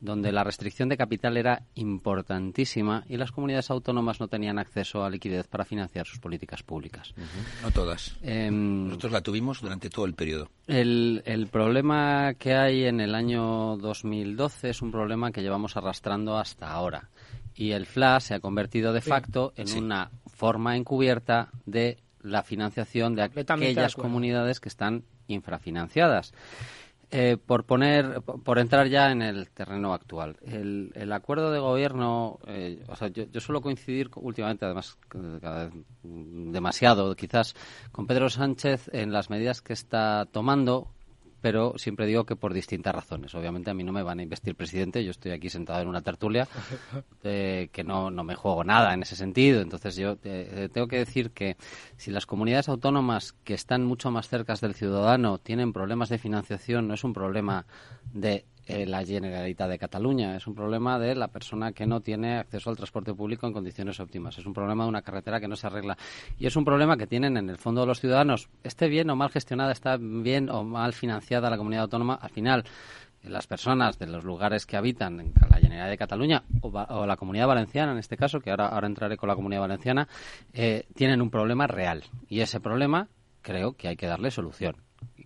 donde la restricción de capital era importantísima y las comunidades autónomas no tenían acceso a liquidez para financiar sus políticas públicas. No todas. Em, Nosotros la tuvimos durante todo el periodo. El, el problema que hay en el año 2012 es un problema que llevamos arrastrando hasta ahora y el FLA se ha convertido de facto en una forma encubierta de la financiación de aquellas comunidades que están infrafinanciadas. Eh, por poner, por entrar ya en el terreno actual, el, el acuerdo de gobierno, eh, o sea, yo, yo, suelo coincidir últimamente, además, cada vez demasiado, quizás, con Pedro Sánchez en las medidas que está tomando pero siempre digo que por distintas razones. Obviamente a mí no me van a investir presidente, yo estoy aquí sentado en una tertulia eh, que no, no me juego nada en ese sentido. Entonces yo eh, tengo que decir que si las comunidades autónomas que están mucho más cerca del ciudadano tienen problemas de financiación, no es un problema de eh, la Generalitat de Cataluña. Es un problema de la persona que no tiene acceso al transporte público en condiciones óptimas. Es un problema de una carretera que no se arregla. Y es un problema que tienen en el fondo los ciudadanos. Esté bien o mal gestionada, está bien o mal financiada la comunidad autónoma, al final las personas de los lugares que habitan en la Generalitat de Cataluña o, la Comunidad Valenciana, en este caso, que ahora, ahora entraré con la Comunidad Valenciana, eh, tienen un problema real. Y ese problema creo que hay que darle solución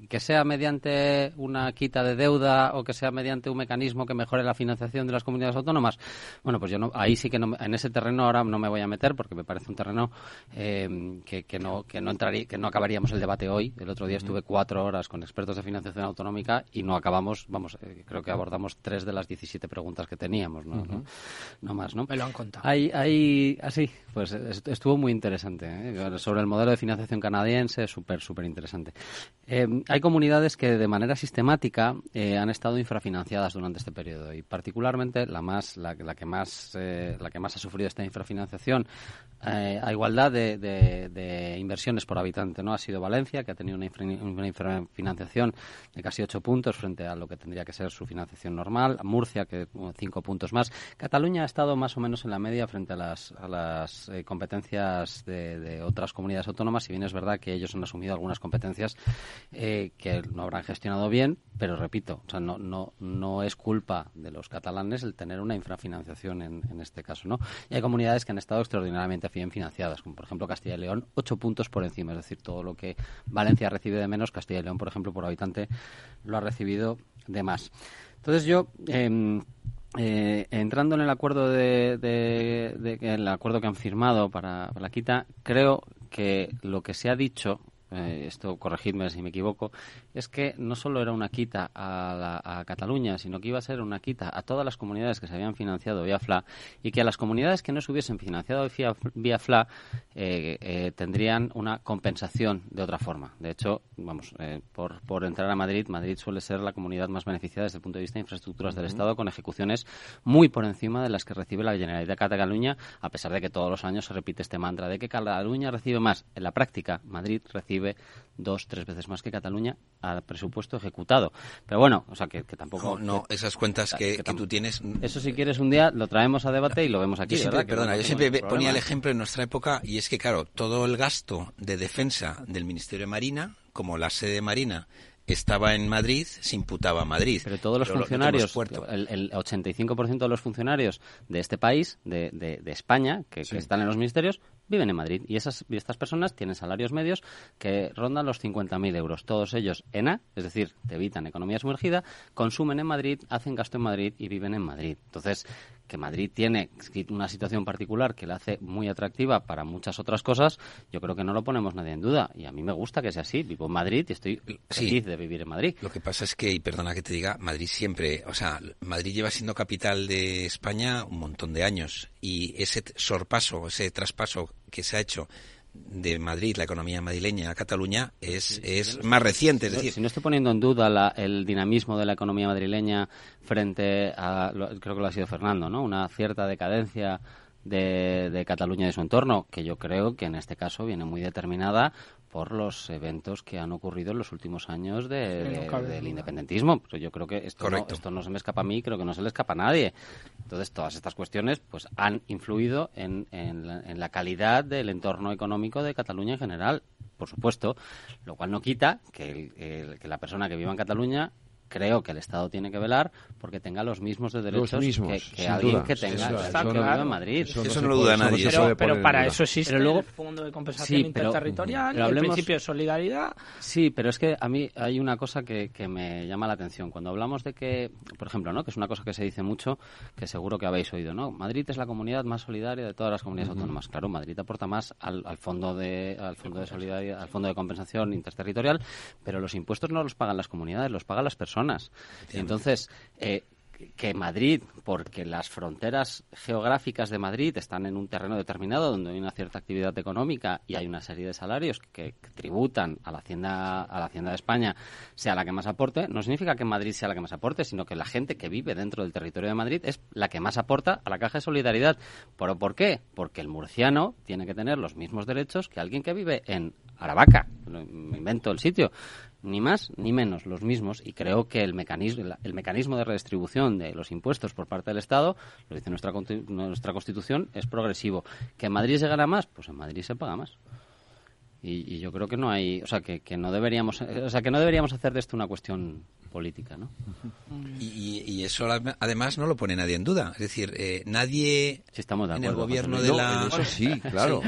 que sea mediante una quita de deuda o que sea mediante un mecanismo que mejore la financiación de las comunidades autónomas, bueno, pues yo no, ahí sí que no, en ese terreno ahora no me voy a meter porque me parece un terreno eh, que, que, no que no entraría, que no acabaríamos el debate hoy. El otro día estuve cuatro horas con expertos de financiación autonómica y no acabamos, vamos, eh, creo que abordamos tres de las 17 preguntas que teníamos, ¿no? ¿no? más, ¿no? Me lo han contado. Hay, hay, así, pues estuvo muy interesante ¿eh? sobre el modelo de financiación canadiense, súper, súper interesante. hay comunidades que de manera sistemática eh, han estado infrafinanciadas durante este periodo y particularmente la más la, que más eh, la que más ha sufrido esta infrafinanciación eh, a igualdad de, inversiones por habitante no ha sido Valencia que ha tenido una, infrafinanciación de casi ocho puntos frente a lo que tendría que ser su financiación normal Murcia que cinco puntos más. Cataluña ha estado más o menos en la media frente a las, a las competencias de, otras comunidades autónomas si bien es verdad que ellos han asumido algunas competencias que no habrán gestionado bien, pero repito, o sea, no, no, no es culpa de los catalanes el tener una infrafinanciación en, en este caso, ¿no? Y hay comunidades que han estado extraordinariamente bien financiadas, como por ejemplo Castilla y León, ocho puntos por encima, es decir, todo lo que Valencia recibe de menos, Castilla y León, por ejemplo, por habitante, lo ha recibido de más. Entonces yo... Eh, eh, entrando en el acuerdo de, de, el acuerdo que han firmado para, la quita, creo que lo que se ha dicho eh, esto corregidme si me equivoco, es que no solo era una quita a, Cataluña, sino que iba a ser una quita a todas las comunidades que se habían financiado vía FLA y que a las comunidades que no se hubiesen financiado vía, FLA eh, eh, tendrían una compensación de otra forma. De hecho, vamos, por, por entrar a Madrid, Madrid suele ser la comunidad más beneficiada desde el punto de vista de infraestructuras del Estado, con ejecuciones muy por encima de las que recibe la Generalitat de Cataluña, a pesar de que todos los años se repite este mantra de que Cataluña recibe más. En la práctica, Madrid recibe dos, tres veces más que Cataluña al presupuesto ejecutado. Pero bueno, o sea, que, tampoco... No, esas cuentas que, tú tienes... Eso si quieres un día lo traemos a debate y lo vemos aquí. perdona, yo siempre ponía el ejemplo en nuestra época y es que, claro, todo el gasto de defensa del Ministerio de Marina, como la sede marina estaba en Madrid, se imputaba a Madrid. Pero todos los funcionarios, el, el, 85% de los funcionarios de este país, de, de, España, que, están en los ministerios, viven en Madrid. Y, esas, estas personas tienen salarios medios que rondan los 50.000 euros. Todos ellos en A, es decir, te evitan economía sumergida, consumen en Madrid, hacen gasto en Madrid y viven en Madrid. Entonces, que Madrid tiene una situación particular que la hace muy atractiva para muchas otras cosas, yo creo que no lo ponemos nadie en duda. Y a mí me gusta que sea así. Vivo en Madrid y estoy feliz de vivir en Madrid. Lo que pasa es que, y perdona que te diga, Madrid siempre, o sea, Madrid lleva siendo capital de España un montón de años. Y ese sorpaso, ese traspaso que se ha hecho de Madrid, la economía madrileña a Cataluña, es, es más reciente. Es decir, si no estoy poniendo en duda el dinamismo de la economía madrileña frente a, creo que lo ha sido Fernando, ¿no? Una cierta decadencia de, de Cataluña y de su entorno, que yo creo que en este caso viene muy determinada por los eventos que han ocurrido en los últimos años del independentismo. Pero yo creo que esto no, esto no se me escapa a mí, creo que no se le escapa a nadie. Entonces, todas estas cuestiones pues han influido en, en, la, calidad del entorno económico de Cataluña en general, por supuesto, lo cual no quita que, que la persona que viva en Cataluña creo que el Estado tiene que velar porque tenga los mismos derechos que, alguien que tenga eso, en Madrid. Eso, no lo duda nadie. Pero, para eso existe el Fondo de Compensación Interterritorial y el principio de solidaridad. Sí, pero es que a mí hay una cosa que, que, me llama la atención. Cuando hablamos de que, por ejemplo, ¿no? que es una cosa que se dice mucho, que seguro que habéis oído, ¿no? Madrid es la comunidad más solidaria de todas las comunidades autónomas. Claro, Madrid aporta más al, al, fondo de al fondo de solidaridad, al fondo de compensación interterritorial, pero los impuestos no los pagan las comunidades, los pagan las personas entonces, eh, que Madrid, porque las fronteras geográficas de Madrid están en un terreno determinado donde hay una cierta actividad económica y hay una serie de salarios que, tributan a la hacienda a la hacienda de España sea la que más aporte, no significa que Madrid sea la que más aporte, sino que la gente que vive dentro del territorio de Madrid es la que más aporta a la caja de solidaridad. ¿Pero por qué? Porque el murciano tiene que tener los mismos derechos que alguien que vive en Aravaca, me invento el sitio, ni más ni menos, los mismos, y creo que el mecanismo, el mecanismo de redistribución de los impuestos por parte del Estado, lo dice nuestra, nuestra Constitución, es progresivo. ¿Que en Madrid se gana más? Pues en Madrid se paga más. Y, yo creo que no hay, o sea, que, que, no deberíamos, o sea, que no deberíamos hacer de esto una cuestión política, ¿no? Y, eso además no lo pone nadie en duda. Es decir, eh, nadie estamos en el gobierno de la... eso sí, claro.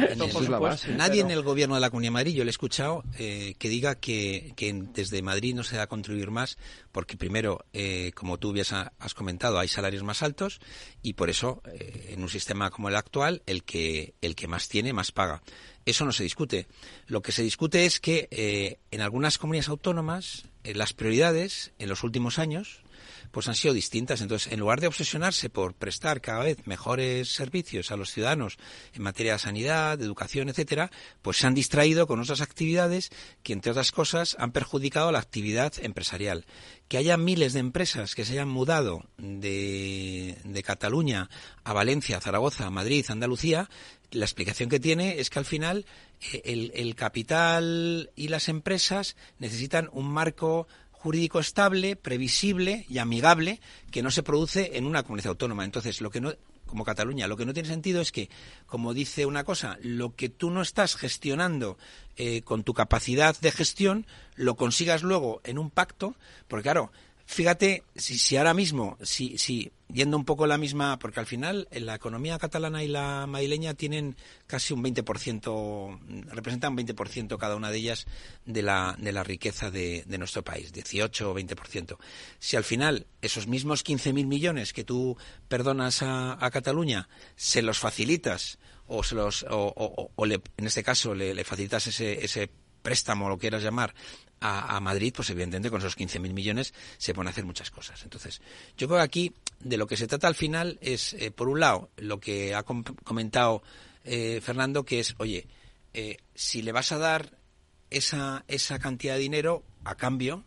nadie en el gobierno de la Comunidad de Madrid, yo le he escuchado eh, que diga que, que, desde Madrid no se va a contribuir más porque primero, eh, como tú ya has comentado, hay salarios más altos y por eso en un sistema como el actual, el que, el que más tiene, más paga. Eso no se discute. Lo que se discute es que en algunas comunidades autónomas eh, las prioridades en los últimos años pues han sido distintas. Entonces, en lugar de obsesionarse por prestar cada vez mejores servicios a los ciudadanos en materia de sanidad, de educación, etcétera, pues se han distraído con otras actividades que, entre otras cosas, han perjudicado la actividad empresarial. Que haya miles de empresas que se hayan mudado de, de Cataluña a Valencia, Zaragoza, Madrid, Andalucía, la explicación que tiene es que al final eh, el, el, capital y las empresas necesitan un marco jurídico estable, previsible y amigable que no se produce en una comunidad autónoma. Entonces, lo que no como Cataluña. Lo que no tiene sentido es que, como dice una cosa, lo que tú no estás gestionando eh, con tu capacidad de gestión, lo consigas luego en un pacto, porque claro, fíjate, si, si ahora mismo, si, si yendo un poco la misma, porque al final la economía catalana y la madrileña tienen casi un 20%, representan un 20% cada una de ellas de la, de la riqueza de, de nuestro país, 18 o 20%. Si al final esos mismos 15.000 millones que tú perdonas a, a, Cataluña se los facilitas o, se los, o, o, o le, en este caso le, le facilitas ese, ese préstamo, lo quieras llamar, a, a, Madrid, pues evidentemente con esos 15.000 millones se pueden hacer muchas cosas. Entonces, yo creo que aquí de lo que se trata al final es, eh, por un lado, lo que ha com comentado eh, Fernando, que es, oye, eh, si le vas a dar esa, esa cantidad de dinero a cambio,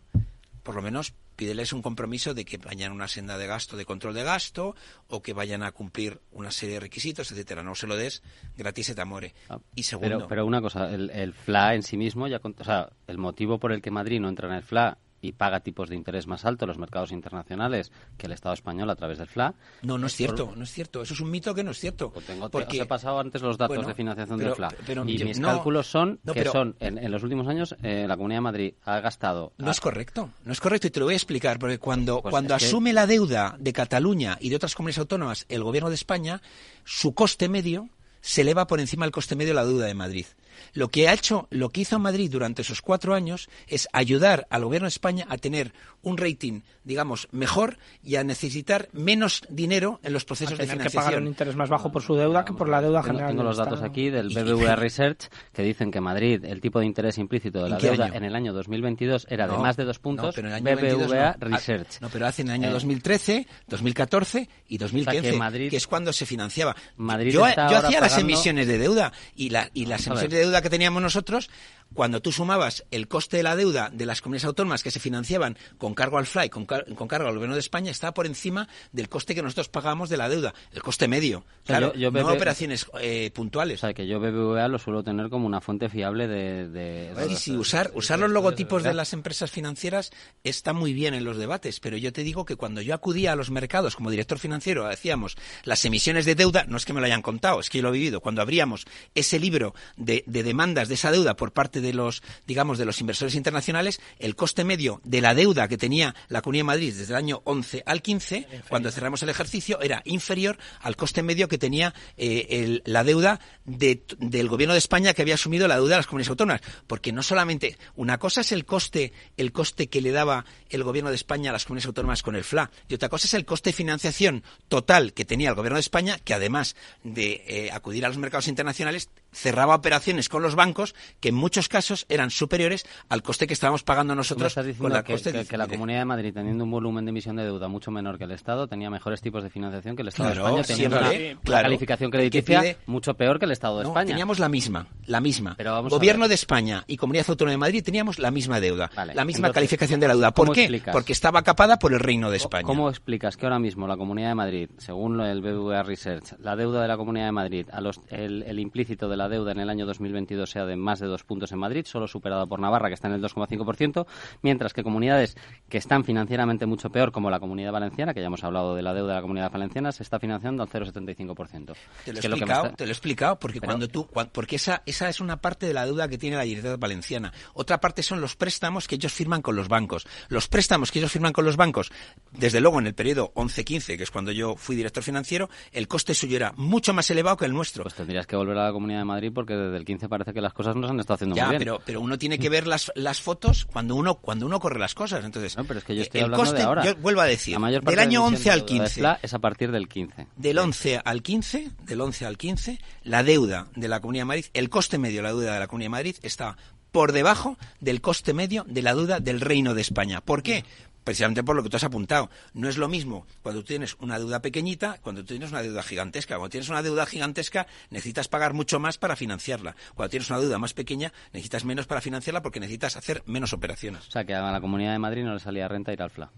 por lo menos pídeles un compromiso de que vayan a una senda de gasto, de control de gasto, o que vayan a cumplir una serie de requisitos, etcétera. No se lo des gratis et amore. Ah, y segundo... Pero, pero una cosa, el, el, FLA en sí mismo, ya, o sea, el motivo por el que Madrid no entra en el FLA y paga tipos de interés más altos en los mercados internacionales que el Estado español a través del FLA. No, no es cierto, no es cierto. Eso es un mito que no es cierto. Pues tengo, porque... Os he pasado antes los datos bueno, de financiación pero, del FLA. Pero, y mis no, cálculos son no, que son, en, en, los últimos años, eh, la Comunidad de Madrid ha gastado... No a... es correcto, no es correcto y te lo voy a explicar, porque cuando, pues cuando asume que... la deuda de Cataluña y de otras comunidades autónomas el Gobierno de España, su coste medio se eleva por encima del coste medio de la deuda de Madrid. Lo que ha hecho, lo que hizo Madrid durante esos cuatro años es ayudar al gobierno de España a tener un rating, digamos, mejor y a necesitar menos dinero en los procesos de financiación. que pagar un interés más bajo por su deuda que por la deuda tengo, general. Tengo los datos aquí del BBVA Research que dicen que Madrid, el tipo de interés implícito de la deuda año? en el año 2022 era no, de más de dos puntos. No, pero en el año BBVA no. Research. No, pero hace en el año eh. 2013, 2014 y 2015, o sea que, Madrid, que, es cuando se financiaba. Madrid yo, yo hacía pagando... las emisiones de deuda y, la, y las emisiones de deuda que teníamos nosotros cuando tú sumabas el coste de la deuda de las comunidades autónomas que se financiaban con cargo al FLY, con, car con, cargo al gobierno de España, estaba por encima del coste que nosotros pagamos de la deuda, el coste medio. Claro, yo, yo no operaciones eh, puntuales. O sea, que yo BBVA lo suelo tener como una fuente fiable de... de, de y si usar, usar los logotipos de las empresas financieras está muy bien en los debates, pero yo te digo que cuando yo acudía a los mercados como director financiero, decíamos, las emisiones de deuda, no es que me lo hayan contado, es que yo lo he vivido, cuando abríamos ese libro de, de demandas de esa deuda por parte de los, digamos, de los inversores internacionales, el coste medio de la deuda que tenía la Comunidad de Madrid desde el año 11 al 15, inferior. cuando cerramos el ejercicio, era inferior al coste medio que tenía eh, el, la deuda de, del Gobierno de España que había asumido la deuda de las comunidades autónomas. Porque no solamente, una cosa es el coste, el coste que le daba el Gobierno de España a las comunidades autónomas con el FLA, y otra cosa es el coste de financiación total que tenía el Gobierno de España, que además de eh, acudir a los mercados internacionales, cerraba operaciones con los bancos que en muchos casos eran superiores al coste que estábamos pagando nosotros con la que, coste que, que, la Comunidad de Madrid, teniendo un volumen de emisión de deuda mucho menor que el Estado, tenía mejores tipos de financiación que el Estado claro, de España, tenía una, claro, una calificación crediticia pide... mucho peor que el Estado de no, España. Teníamos la misma, la misma. Pero vamos Gobierno de España y Comunidad Autónoma de Madrid teníamos la misma deuda, vale. la misma Entonces, calificación de la deuda. ¿Por qué? Explicas? Porque estaba capada por el Reino de España. ¿Cómo explicas que ahora mismo la Comunidad de Madrid, según el BBVA Research, la deuda de la Comunidad de Madrid, a los, el, el implícito de la deuda en el año 2022 sea de más de dos puntos en Madrid, solo superada por Navarra, que está en el 2,5%, mientras que comunidades que están financieramente mucho peor, como la Comunidad Valenciana, que ya hemos hablado de la deuda de la Comunidad Valenciana, se está financiando al 0,75%. Te lo he explicado, está... te lo he explicado, porque Pero... cuando tú, porque esa, esa es una parte de la deuda que tiene la Generalitat Valenciana. Otra parte son los préstamos que ellos firman con los bancos. Los préstamos que ellos firman con los bancos, desde luego en el periodo 11-15, que es cuando yo fui director financiero, el coste suyo era mucho más elevado que el nuestro. Pues tendrías que volver a la Comunidad de Madrid porque desde el 15 parece que las cosas no se han estado haciendo ya, muy bien. Pero, pero uno tiene que ver las, las fotos cuando uno, cuando uno corre las cosas. Entonces, no, pero es que yo estoy el hablando coste, de ahora. yo vuelvo a decir, del año de 11 al 15. De es a partir del 15. Del 11 al 15, del 11 al 15, la deuda de la Comunidad de Madrid, el coste medio de la deuda de la Comunidad de Madrid está por debajo del coste medio de la deuda del Reino de España. ¿Por qué? Precisamente por lo que tú has apuntado. No es lo mismo cuando tú tienes una deuda pequeñita, cuando tú tienes una deuda gigantesca. Cuando tienes una deuda gigantesca, necesitas pagar mucho más para financiarla. Cuando tienes una deuda más pequeña, necesitas menos para financiarla porque necesitas hacer menos operaciones. O sea, que a la Comunidad de Madrid no le salía renta ir al FLA.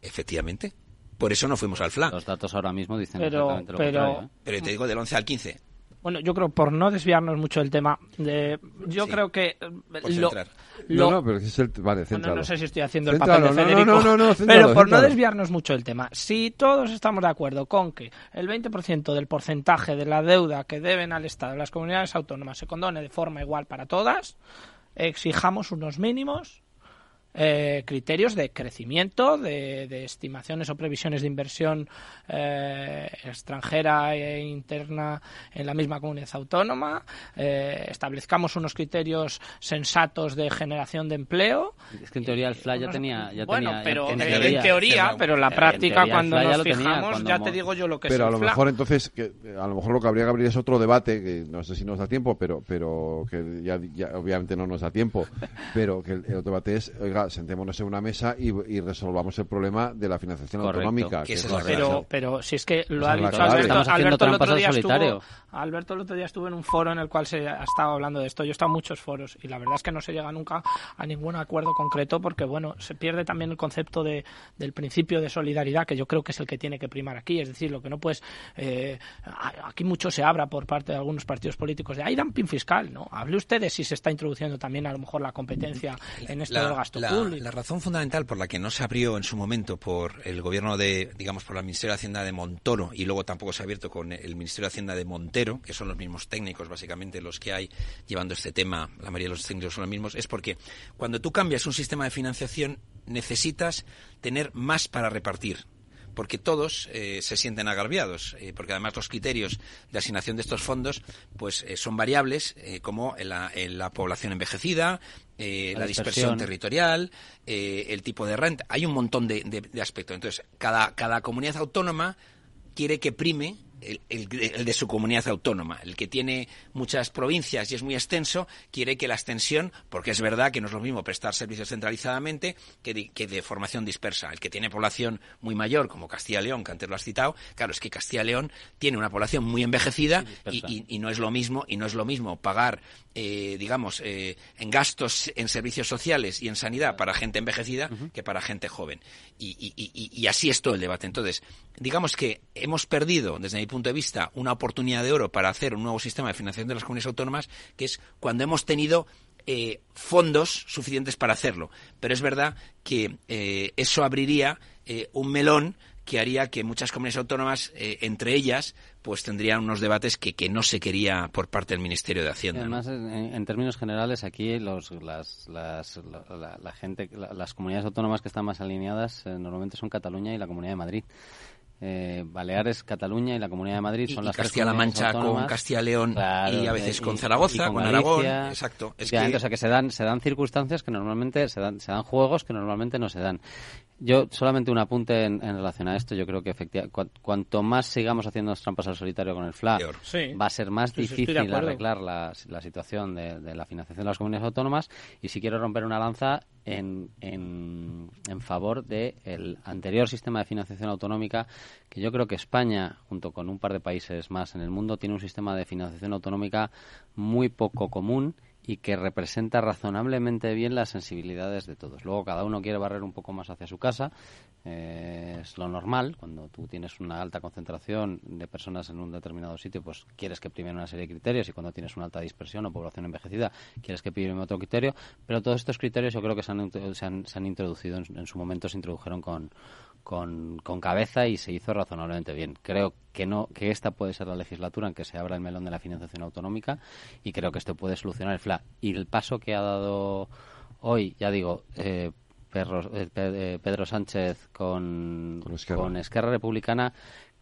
Efectivamente. Por eso no fuimos al FLA. Los datos ahora mismo dicen pero, exactamente lo pero, contrario. ¿eh? Pero te digo del 11 al 15. Bueno, yo creo, por no desviarnos mucho del tema, de, yo Sí. creo que Por lo, centrar. Lo- No, no, pero es el... Vale, céntralo. no sé si estoy haciendo el Céntralo, papel de no, Federico. No, no, no, no, pero céntralo, por no céntralo. desviarnos mucho del tema, si todos estamos de acuerdo con que el 20% del porcentaje de la deuda que deben al Estado las comunidades autónomas se condone de forma igual para todas, exijamos unos mínimos eh, criterios de crecimiento, de, estimaciones o previsiones de inversión eh, extranjera e interna en la misma comunidad autónoma, eh, establezcamos unos criterios sensatos de generación de empleo. Es que en teoría el FLA ya tenía. Ya bueno, tenía, pero en, teoría, pero en la práctica, cuando nos fijamos, ya te digo yo lo que pero es. Pero a lo mejor entonces, que, a lo mejor lo que habría que abrir es otro debate, que no sé si nos da tiempo, pero, pero que ya, obviamente no nos da tiempo, pero que el, el otro debate es, oiga, sentémonos en una mesa y, resolvamos el problema de la financiación autonómica. pero, pero si es que lo ha dicho Alberto, Alberto el otro día estuvo, Alberto el otro día estuvo en un foro en el cual se ha estado hablando de esto. Yo he estado en muchos foros y la verdad es que no se llega nunca a ningún acuerdo concreto porque, bueno, se pierde también el concepto de, del principio de solidaridad que yo creo que es el que tiene que primar aquí. Es decir, lo que no puedes... Eh, aquí mucho se abra por parte de algunos partidos políticos de hay dumping fiscal, ¿no? Hable usted de si se está introduciendo también a lo mejor la competencia en esto del gasto público. La razón fundamental por la que no se abrió en su momento por el gobierno de, digamos, por la Ministerio de Hacienda de Montoro y luego tampoco se ha abierto con el Ministerio de Hacienda de Montero, que son los mismos técnicos básicamente los que hay llevando este tema, la mayoría de los técnicos son los mismos, es porque cuando tú cambias un sistema de financiación necesitas tener más para repartir porque todos eh, se sienten agraviados, eh, porque además los criterios de asignación de estos fondos pues eh, son variables, como en la, población envejecida, la, dispersión, territorial, el tipo de renta. Hay un montón de, de aspectos. Entonces, cada, cada comunidad autónoma quiere que prime el, de su comunidad autónoma. El que tiene muchas provincias y es muy extenso, quiere que la extensión, porque es verdad que no es lo mismo prestar servicios centralizadamente que de, formación dispersa. El que tiene población muy mayor, como Castilla y León, que antes lo has citado, claro, es que Castilla y León tiene una población muy envejecida y, no es lo mismo, y no es lo mismo pagar, eh, digamos, eh, en gastos en servicios sociales y en sanidad para gente envejecida que para gente joven. Y, y así es todo el debate. Entonces, digamos que hemos perdido, desde mi punto de vista, una oportunidad de oro para hacer un nuevo sistema de financiación de las comunidades autónomas, que es cuando hemos tenido eh, fondos suficientes para hacerlo. Pero es verdad que eh, eso abriría eh, un melón que haría que muchas comunidades autónomas, entre ellas, pues tendrían unos debates que, que, no se quería por parte del Ministerio de Hacienda. Además, en, términos generales, aquí los, las, las, la, gente, las comunidades autónomas que están más alineadas normalmente son Cataluña y la Comunidad de Madrid eh, Baleares, Cataluña y la Comunidad de Madrid son las Castilla-La Mancha con Castilla-León y a veces con Zaragoza, con, Aragón, exacto. Es que... O sea que se dan, se dan circunstancias que normalmente se dan, se dan juegos que normalmente no se dan. Yo solamente un apunte en, relación a esto. Yo creo que efectivamente cuanto más sigamos haciendo trampas al solitario con el FLA, va a ser más difícil arreglar la, la situación de, de, la financiación de las comunidades autónomas. Y si quiero romper una lanza en, en, en favor del anterior sistema de financiación autonómica, que yo creo que España, junto con un par de países más en el mundo, tiene un sistema de financiación autonómica muy poco común y que representa razonablemente bien las sensibilidades de todos. Luego cada uno quiere barrer un poco más hacia su casa, eh, es lo normal, cuando tú tienes una alta concentración de personas en un determinado sitio, pues quieres que primen una serie de criterios y cuando tienes una alta dispersión o población envejecida, quieres que primen otro criterio, pero todos estos criterios yo creo que se han, se han, introducido, en su momento se introdujeron con, con, con, cabeza y se hizo razonablemente bien. Creo que no que esta puede ser la legislatura en que se abra el melón de la financiación autonómica y creo que esto puede solucionar el FLA. Y el paso que ha dado hoy, ya digo, eh, eh, eh, Pedro Sánchez con, con Esquerra. Republicana,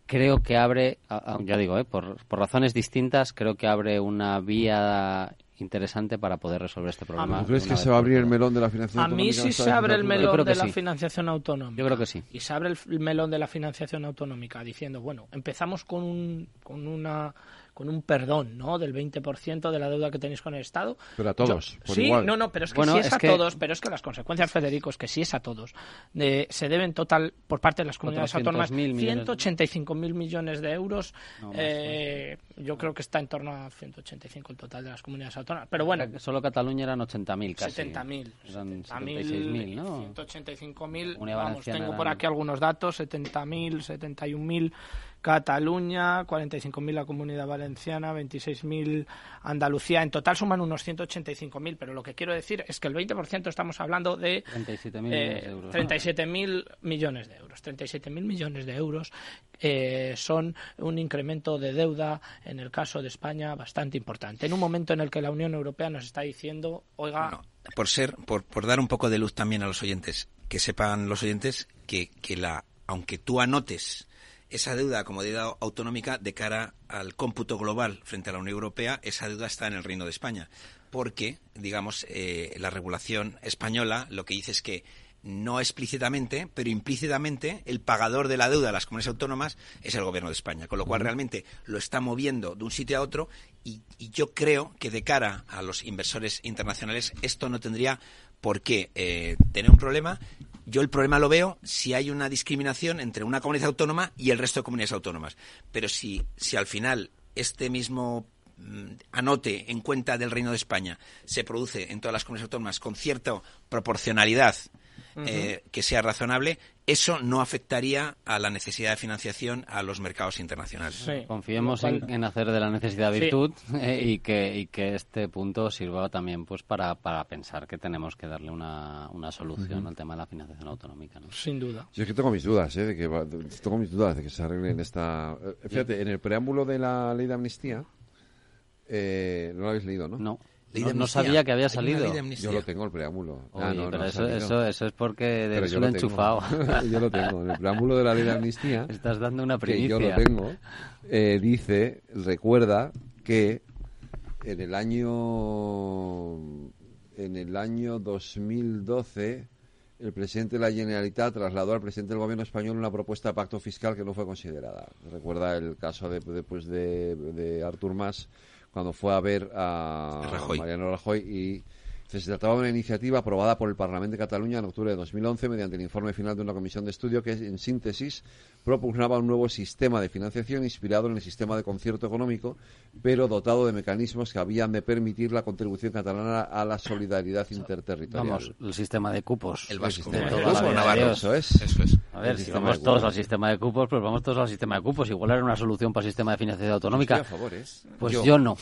creo que abre, ya digo, por, por razones distintas, creo que abre una vía interesante para poder resolver este problema. ¿Crees que se va a abrir el melón de la financiación autonómica? A mí sí se abre el melón de la financiación autonómica. Yo creo que sí. Y se abre el melón de la financiación autonómica diciendo, bueno, empezamos con, un, con una con un perdón, ¿no? Del 20% de la deuda que tenéis con el Estado. Pero a todos, Sí, no, no, pero es que sí es, a todos, pero es que las consecuencias, Federico, es que sí es a todos. se deben total, por parte de las comunidades autónomas, 185.000 mil millones de euros. eh, yo creo que está en torno a 185 el total de las comunidades autónomas. Pero bueno. Solo Cataluña eran 80.000 casi. 70.000. Eran 76.000, ¿no? 185.000. Vamos, tengo por aquí algunos datos, 70.000, 71.000 Cataluña, 45.000 la Comunidad Valenciana, 26.000 Andalucía. En total suman unos 185.000, pero lo que quiero decir es que el 20% estamos hablando de 37.000 eh, euros. 37.000 millones de euros. 37.000 millones de euros eh, son un incremento de deuda, en el caso de España, bastante importante. En un momento en el que la Unión Europea nos está diciendo, oiga, por ser, por, por dar un poco de luz también a los oyentes, que sepan los oyentes que, que la, aunque tú anotes esa deuda como deuda autonómica de cara al cómputo global frente a la Unión Europea, esa deuda está en el Reino de España. Porque, digamos, eh, la regulación española lo que dice es que no explícitamente, pero implícitamente, el pagador de la deuda de las comunidades autónomas es el gobierno de España, con lo cual realmente lo está moviendo de un sitio a otro y, yo creo que de cara a los inversores internacionales esto no tendría por qué eh, tener un problema. Yo el problema lo veo si hay una discriminación entre una comunidad autónoma y el resto de comunidades autónomas. Pero si, si al final este mismo mm, anote en cuenta del Reino de España se produce en todas las comunidades autónomas con cierta proporcionalidad eh, que sea razonable, eso no afectaría a la necesidad de financiación a los mercados internacionales. Confiemos en, hacer de la necesidad virtud eh, y, que, y que este punto sirva también pues para, para pensar que tenemos que darle una, una solución al tema de la financiación autonómica. Sin duda. Yo es que tengo mis dudas, ¿eh? de que tengo mis dudas de que se arreglen esta... Fíjate, en el preámbulo de la ley de amnistía, no lo habéis leído, ¿no? No. No, sabía que había salido. Yo lo tengo, el preámbulo. Ah, pero eso, eso, eso, es porque eres un enchufado. yo lo tengo. En el preámbulo de la ley de amnistía. Estás dando una primicia. Que yo lo tengo. Eh, dice, recuerda que en el año. En el año 2012 el presidente de la Generalitat trasladó al presidente del gobierno español una propuesta de pacto fiscal que no fue considerada. Recuerda el caso de, después de, de Artur Mas cuando fue a ver a Mariano Rajoy y se trataba de una iniciativa aprobada por el Parlamento de Cataluña en octubre de 2011 mediante el informe final de una comisión de estudio que, en síntesis, propugnaba un nuevo sistema de financiación inspirado en el sistema de concierto económico, pero dotado de mecanismos que habían de permitir la contribución catalana a la solidaridad interterritorial. Vamos, el sistema de cupos. El vasco. Eso es. Eso es. A ver, si vamos todos al sistema de cupos, pues vamos todos al sistema de cupos. Igual era una solución para el sistema de financiación autonómica. Pues yo no.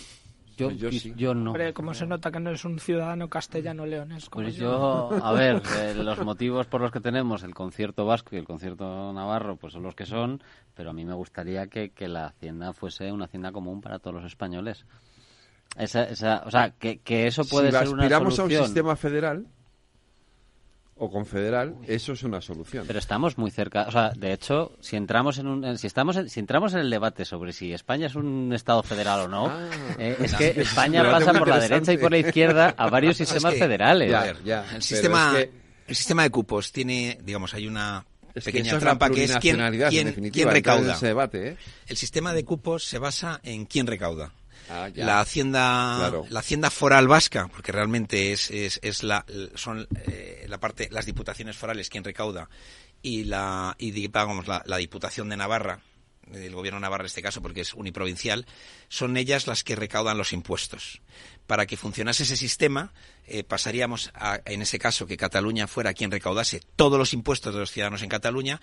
Yo, pues yo, no. como se nota que no es un ciudadano castellano-leones. Pues yo, a ver, eh, los motivos por los que tenemos el concierto vasco y el concierto navarro, pues son los que son, pero a mí me gustaría que, que la hacienda fuese una hacienda común para todos los españoles. Esa, esa, o sea, que, que eso puede ser una solución. a un sistema federal, o confederal, eso es una solución. Pero estamos muy cerca, o sea, de hecho, si entramos en un, si estamos en, si entramos en el debate sobre si España es un estado federal o no, ah. eh, es que España pasa por la derecha y por la izquierda a varios sistemas federales. el sistema el sistema de cupos tiene, digamos, hay una pequeña trampa que es quién, quién, recauda. debate, ¿eh? El sistema de cupos se basa en quién recauda. Ah, la hacienda la hacienda foral vasca porque realmente es, es, es la son eh, la parte las diputaciones forales quien recauda y la y digamos la, la diputación de Navarra del gobierno de Navarra en este caso porque es uniprovincial son ellas las que recaudan los impuestos. Para que funcionase ese sistema eh, pasaríamos a, en ese caso que Cataluña fuera quien recaudase todos los impuestos de los ciudadanos en Cataluña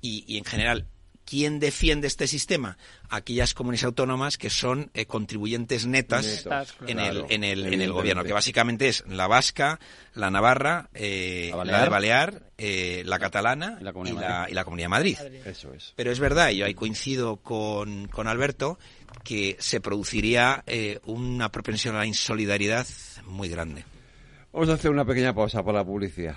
y, y en general ¿Quién defiende este sistema? Aquellas comunidades autónomas que son eh, contribuyentes netas, en, el, en, el, en el gobierno, que básicamente es la vasca, la navarra, eh, la, de Balear, eh, la catalana y la, y la, Comunidad de Madrid. Eso es. Pero es verdad, y yo ahí coincido con, con Alberto, que se produciría una propensión a la insolidaridad muy grande. Vamos a hacer una pequeña pausa para la publicidad.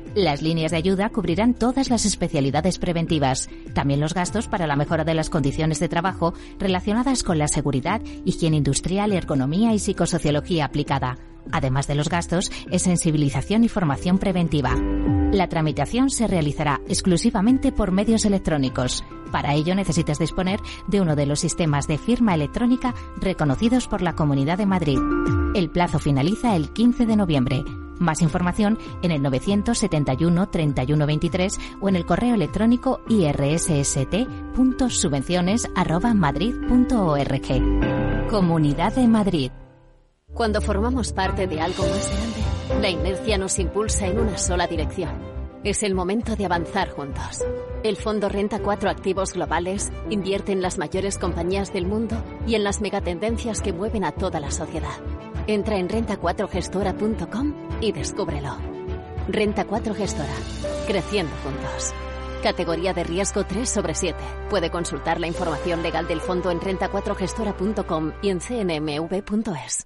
Las líneas de ayuda cubrirán todas las especialidades preventivas, también los gastos para la mejora de las condiciones de trabajo relacionadas con la seguridad, higiene industrial, ergonomía y psicosociología aplicada, además de los gastos en sensibilización y formación preventiva. La tramitación se realizará exclusivamente por medios electrónicos. Para ello necesitas disponer de uno de los sistemas de firma electrónica reconocidos por la Comunidad de Madrid. El plazo finaliza el 15 de noviembre. Más información en el 971 31 23 o en el correo electrónico irsst.subvenciones@madrid.org. Comunidad de Madrid. Cuando formamos parte de algo más grande, la inercia nos impulsa en una sola dirección es el momento de avanzar juntos. El fondo Renta 4 Activos Globales invierte en las mayores compañías del mundo y en las megatendencias que mueven a toda la sociedad. Entra en renta4gestora.com y descúbrelo. Renta 4 Gestora. Creciendo juntos. Categoría de riesgo 3 sobre 7. Puede consultar la información legal del fondo en renta4gestora.com y en cnmv.es.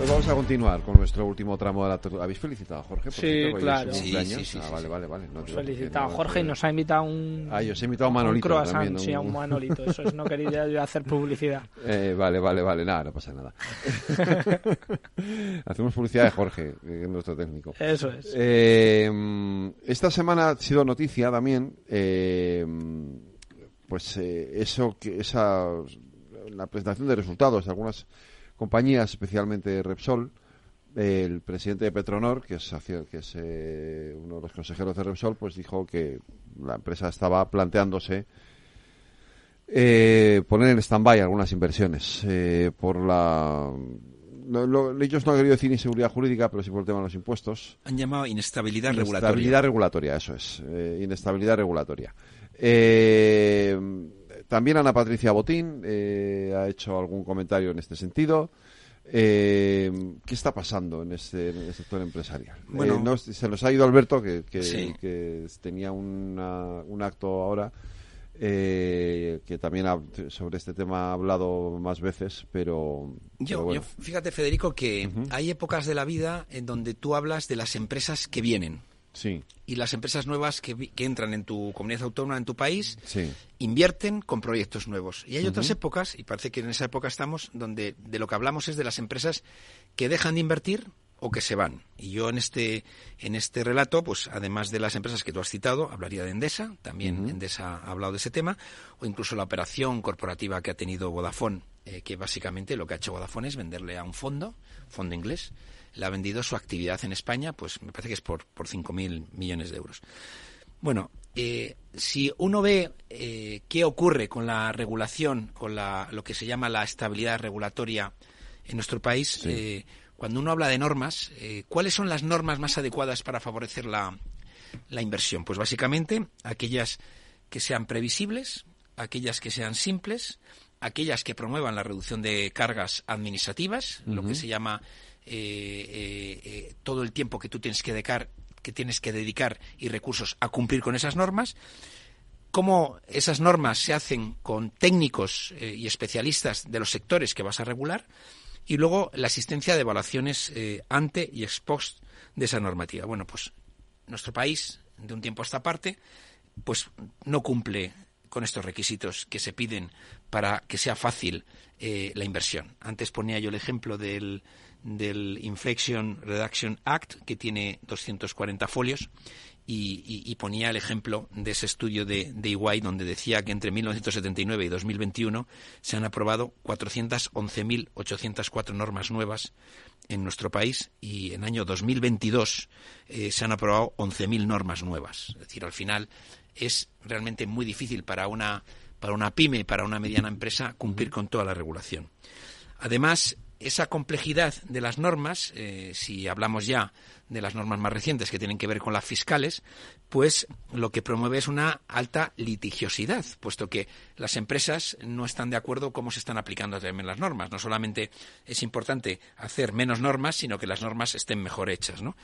a continuar con nuestro último tramo de la ¿Habéis felicitado a Jorge? sí, claro. Sí, sí, sí, ah, vale, vale, vale. No, felicitado a Jorge y nos ha invitado un. Ah, yo os he invitado a Manolito. Un croissant, también, sí, a un Manolito. Eso es, no quería yo hacer publicidad. Eh, vale, vale, vale. Nada, no pasa nada. Hacemos publicidad de Jorge, que es nuestro técnico. Eso es. Eh, esta semana ha sido noticia también. Eh, pues eh, eso, que esa. La presentación de resultados de algunas compañías, especialmente Repsol, el presidente de Petronor, que es, que es eh, uno de los consejeros de Repsol, pues dijo que la empresa estaba planteándose eh, poner en stand-by algunas inversiones eh, por la ellos no han querido decir inseguridad jurídica, pero sí por el tema de los impuestos. Han llamado inestabilidad, regulatoria. Inestabilidad regulatoria, eso es. inestabilidad regulatoria. También Ana Patricia Botín eh, ha hecho algún comentario en este sentido. Eh, ¿Qué está pasando en este, en sector empresarial? Bueno, eh, se nos ha ido Alberto, que, que, tenía un acto ahora. que también sobre este tema ha hablado más veces, pero... yo, fíjate, Federico, que hay épocas de la vida en donde tú hablas de las empresas que vienen. Sí. Y las empresas nuevas que, que, entran en tu comunidad autónoma, en tu país, invierten con proyectos nuevos. Y hay otras épocas, y parece que en esa época estamos, donde de lo que hablamos es de las empresas que dejan de invertir o que se van. Y yo en este, en este relato, pues además de las empresas que tú has citado, hablaría de Endesa, también Endesa ha hablado de ese tema, o incluso la operación corporativa que ha tenido Vodafone, eh, que básicamente lo que ha hecho Vodafone es venderle a un fondo, fondo inglés, le ha vendido su actividad en España, pues me parece que es por, por 5.000 millones de euros. Bueno, eh, si uno ve eh, qué ocurre con la regulación, con la, lo que se llama la estabilidad regulatoria en nuestro país, eh, cuando uno habla de normas, ¿cuáles son las normas más adecuadas para favorecer la, la inversión? Pues básicamente aquellas que sean previsibles, aquellas que sean simples, aquellas que promuevan la reducción de cargas administrativas, lo que se llama eh, eh, eh, todo el tiempo que tú tienes que dedicar, que tienes que dedicar y recursos a cumplir con esas normas, cómo esas normas se hacen con técnicos y especialistas de los sectores que vas a regular y luego la asistencia de evaluaciones ante y ex post de esa normativa. Bueno, pues nuestro país de un tiempo a esta parte, pues no cumple con estos requisitos que se piden para que sea fácil la inversión. Antes ponía yo el ejemplo del, del Inflation Reduction Act, que tiene 240 folios, y, ponía el ejemplo de ese estudio de, de EY, donde decía que entre 1979 y 2021 se han aprobado 411.804 normas nuevas en nuestro país y en año 2022 eh, se han aprobado 11.000 normas nuevas. Es decir, al final es realmente muy difícil para una, para una pyme, para una mediana empresa, cumplir con toda la regulación. Además, esa complejidad de las normas, eh, si hablamos ya de las normas más recientes que tienen que ver con las fiscales, pues lo que promueve es una alta litigiosidad, puesto que las empresas no están de acuerdo cómo se están aplicando también las normas. No solamente es importante hacer menos normas, sino que las normas estén mejor hechas. ¿no?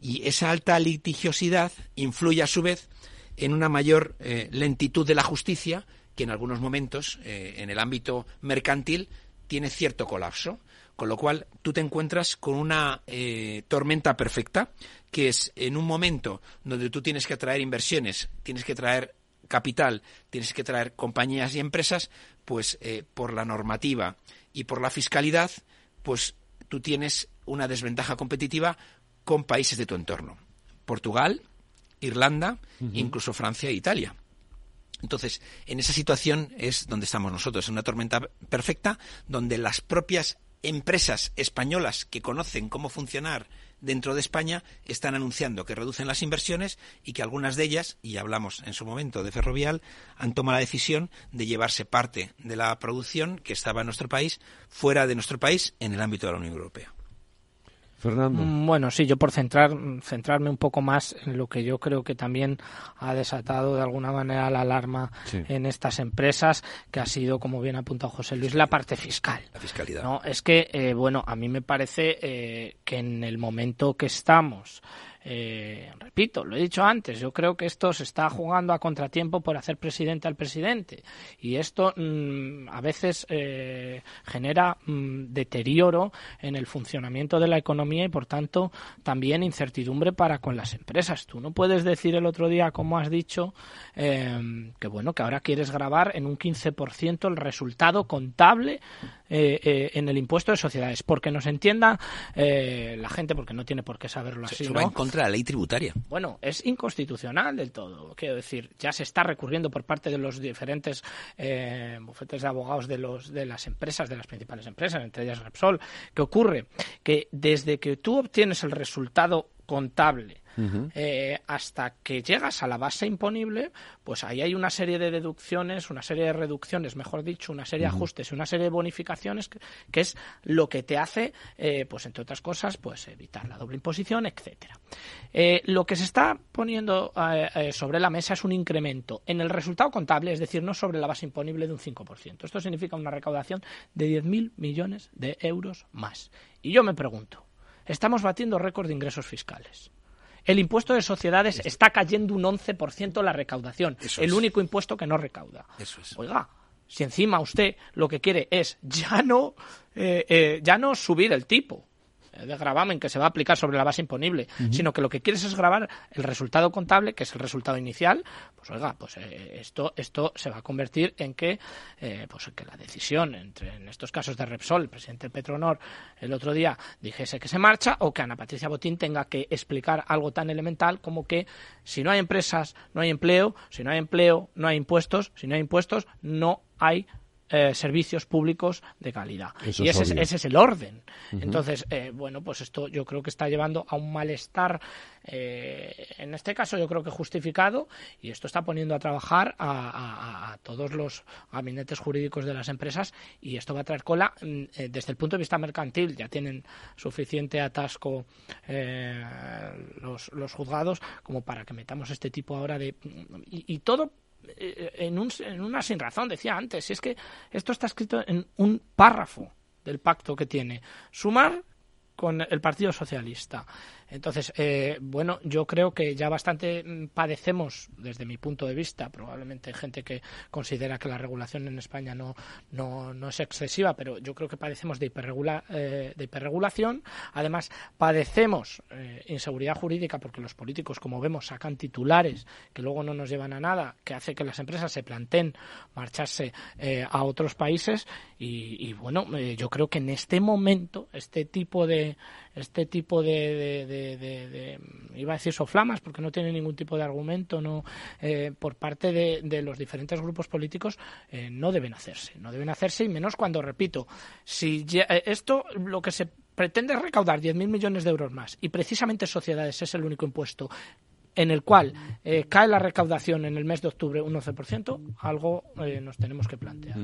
Y esa alta litigiosidad influye a su vez en una mayor eh, lentitud de la justicia, que en algunos momentos, eh, en el ámbito mercantil, tiene cierto colapso. Con lo cual, tú te encuentras con una eh, tormenta perfecta, que es en un momento donde tú tienes que atraer inversiones, tienes que traer capital, tienes que traer compañías y empresas, pues eh, por la normativa y por la fiscalidad, pues tú tienes una desventaja competitiva con países de tu entorno. Portugal, Irlanda, incluso Francia e Italia. Entonces, en esa situación es donde estamos nosotros, en una tormenta perfecta, donde las propias empresas españolas que conocen cómo funcionar dentro de España están anunciando que reducen las inversiones y que algunas de ellas, y hablamos en su momento de Ferrovial, han tomado la decisión de llevarse parte de la producción que estaba en nuestro país fuera de nuestro país en el ámbito de la Unión Europea. Fernando. Mm, bueno, sí, yo por centrar, centrarme un poco más en lo que yo creo que también ha desatado de alguna manera la alarma en estas empresas, que ha sido, como bien ha apuntado José Luis, la parte fiscal. La fiscalidad. ¿no? Es que, eh, bueno, a mí me parece eh, que en el momento que estamos eh, repito, lo he dicho antes, yo creo que esto se está jugando a contratiempo por hacer presidente al presidente y esto mm, a veces eh, genera mm, deterioro en el funcionamiento de la economía y por tanto también incertidumbre para con las empresas. Tú no puedes decir el otro día, como has dicho, eh, que bueno, que ahora quieres grabar en un 15% el resultado contable eh, eh, en el impuesto de sociedades, porque nos entienda eh, la gente, porque no tiene por qué saberlo así. En la ley tributaria. Bueno, es inconstitucional del todo. Quiero decir, ya se está recurriendo por parte de los diferentes bufetes de abogados de, los, de las empresas, de las principales empresas, entre ellas Repsol. ¿Qué ocurre? Que desde que tú obtienes el resultado contable eh, hasta que llegas a la base imponible, pues ahí hay una serie de deducciones, una serie de reducciones, mejor dicho, una serie de ajustes y una serie de bonificaciones que, es lo que te hace, eh, pues entre otras cosas, pues evitar la doble imposición, etcétera. Eh, lo que se está poniendo sobre la mesa es un incremento en el resultado contable, es decir, no sobre la base imponible de un 5%. Esto significa una recaudación de 10.000 millones de euros más. Y yo me pregunto, estamos batiendo récord de ingresos fiscales. El impuesto de sociedades está cayendo un 11% la recaudación. el único impuesto que no recauda. Eso es. Oiga, si encima usted lo que quiere es ya no, eh, eh, ya no subir el tipo, de gravamen que se va a aplicar sobre la base imponible, sino que lo que quieres es grabar el resultado contable, que es el resultado inicial, pues oiga, pues eh, esto, esto se va a convertir en que, eh, pues que la decisión entre, en estos casos de Repsol, el presidente Petronor, el otro día dijese que se marcha, o que Ana Patricia Botín tenga que explicar algo tan elemental como que si no hay empresas, no hay empleo, si no hay empleo, no hay impuestos, si no hay impuestos, no hay eh, servicios públicos de calidad. y ese es, ese es, el orden. Entonces, eh, bueno, pues esto yo creo que está llevando a un malestar, eh, en este caso yo creo que justificado, y esto está poniendo a trabajar a, todos los gabinetes jurídicos de las empresas y esto va a traer cola mm, desde el punto de vista mercantil. Ya tienen suficiente atasco los, los juzgados como para que metamos este tipo ahora de... y, y todo eh, en, un, en una sin razón, decía antes, es que esto está escrito en un párrafo del pacto que tiene. Sumar con el Partido Socialista, Entonces, eh, bueno, yo creo que ya bastante mm, padecemos, desde mi punto de vista, probablemente hay gente que considera que la regulación en España no, no, no es excesiva, pero yo creo que padecemos de, hiperregula, eh, de hiperregulación. Además, padecemos eh, inseguridad jurídica porque los políticos, como vemos, sacan titulares que luego no nos llevan a nada, que hace que las empresas se planteen marcharse a otros países. Y, y bueno, yo creo que en este momento, este tipo de este tipo de, iba a decir soflamas porque no tiene ningún tipo de argumento no eh, por parte de, los diferentes grupos políticos eh, no deben hacerse no deben hacerse y menos cuando repito si eh, esto lo que se pretende es recaudar 10.000 millones de euros más y precisamente sociedades es el único impuesto en el cual eh, cae la recaudación en el mes de octubre un 11%, algo eh, nos tenemos que plantear.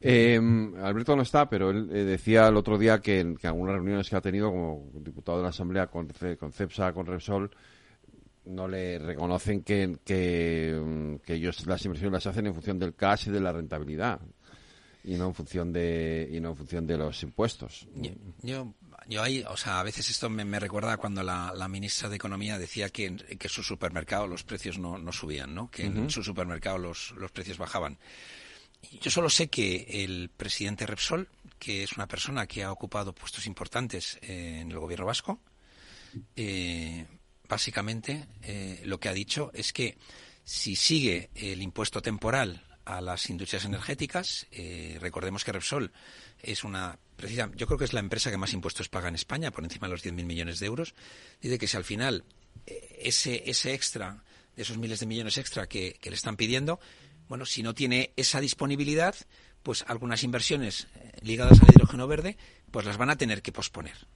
Em, Alberto no está, pero él eh, decía el otro día que en algunas reuniones que ha tenido como diputado de la Asamblea con, con CEPSA, con Repsol, no le reconocen que, que, ellos las inversiones las hacen en función del cash y de la rentabilidad y no en función de y no en función de los impuestos. yo yo ahí, o sea, a veces esto me, recuerda cuando la, ministra de Economía decía que, en su supermercado los precios no, subían, ¿no? Que en su supermercado los, los precios bajaban. Yo solo sé que el presidente Repsol, que es una persona que ha ocupado puestos importantes en el gobierno vasco, eh, básicamente eh, lo que ha dicho es que si sigue el impuesto temporal a las industrias energéticas, eh, recordemos que Repsol es una yo creo que es la empresa que más impuestos paga en España, por encima de los 10.000 millones de euros. Dice que si al final eh, ese, ese extra, de esos miles de millones extra que, le están pidiendo, bueno, si no tiene esa disponibilidad, pues algunas inversiones eh, ligadas al hidrógeno verde, pues las van a tener que posponer.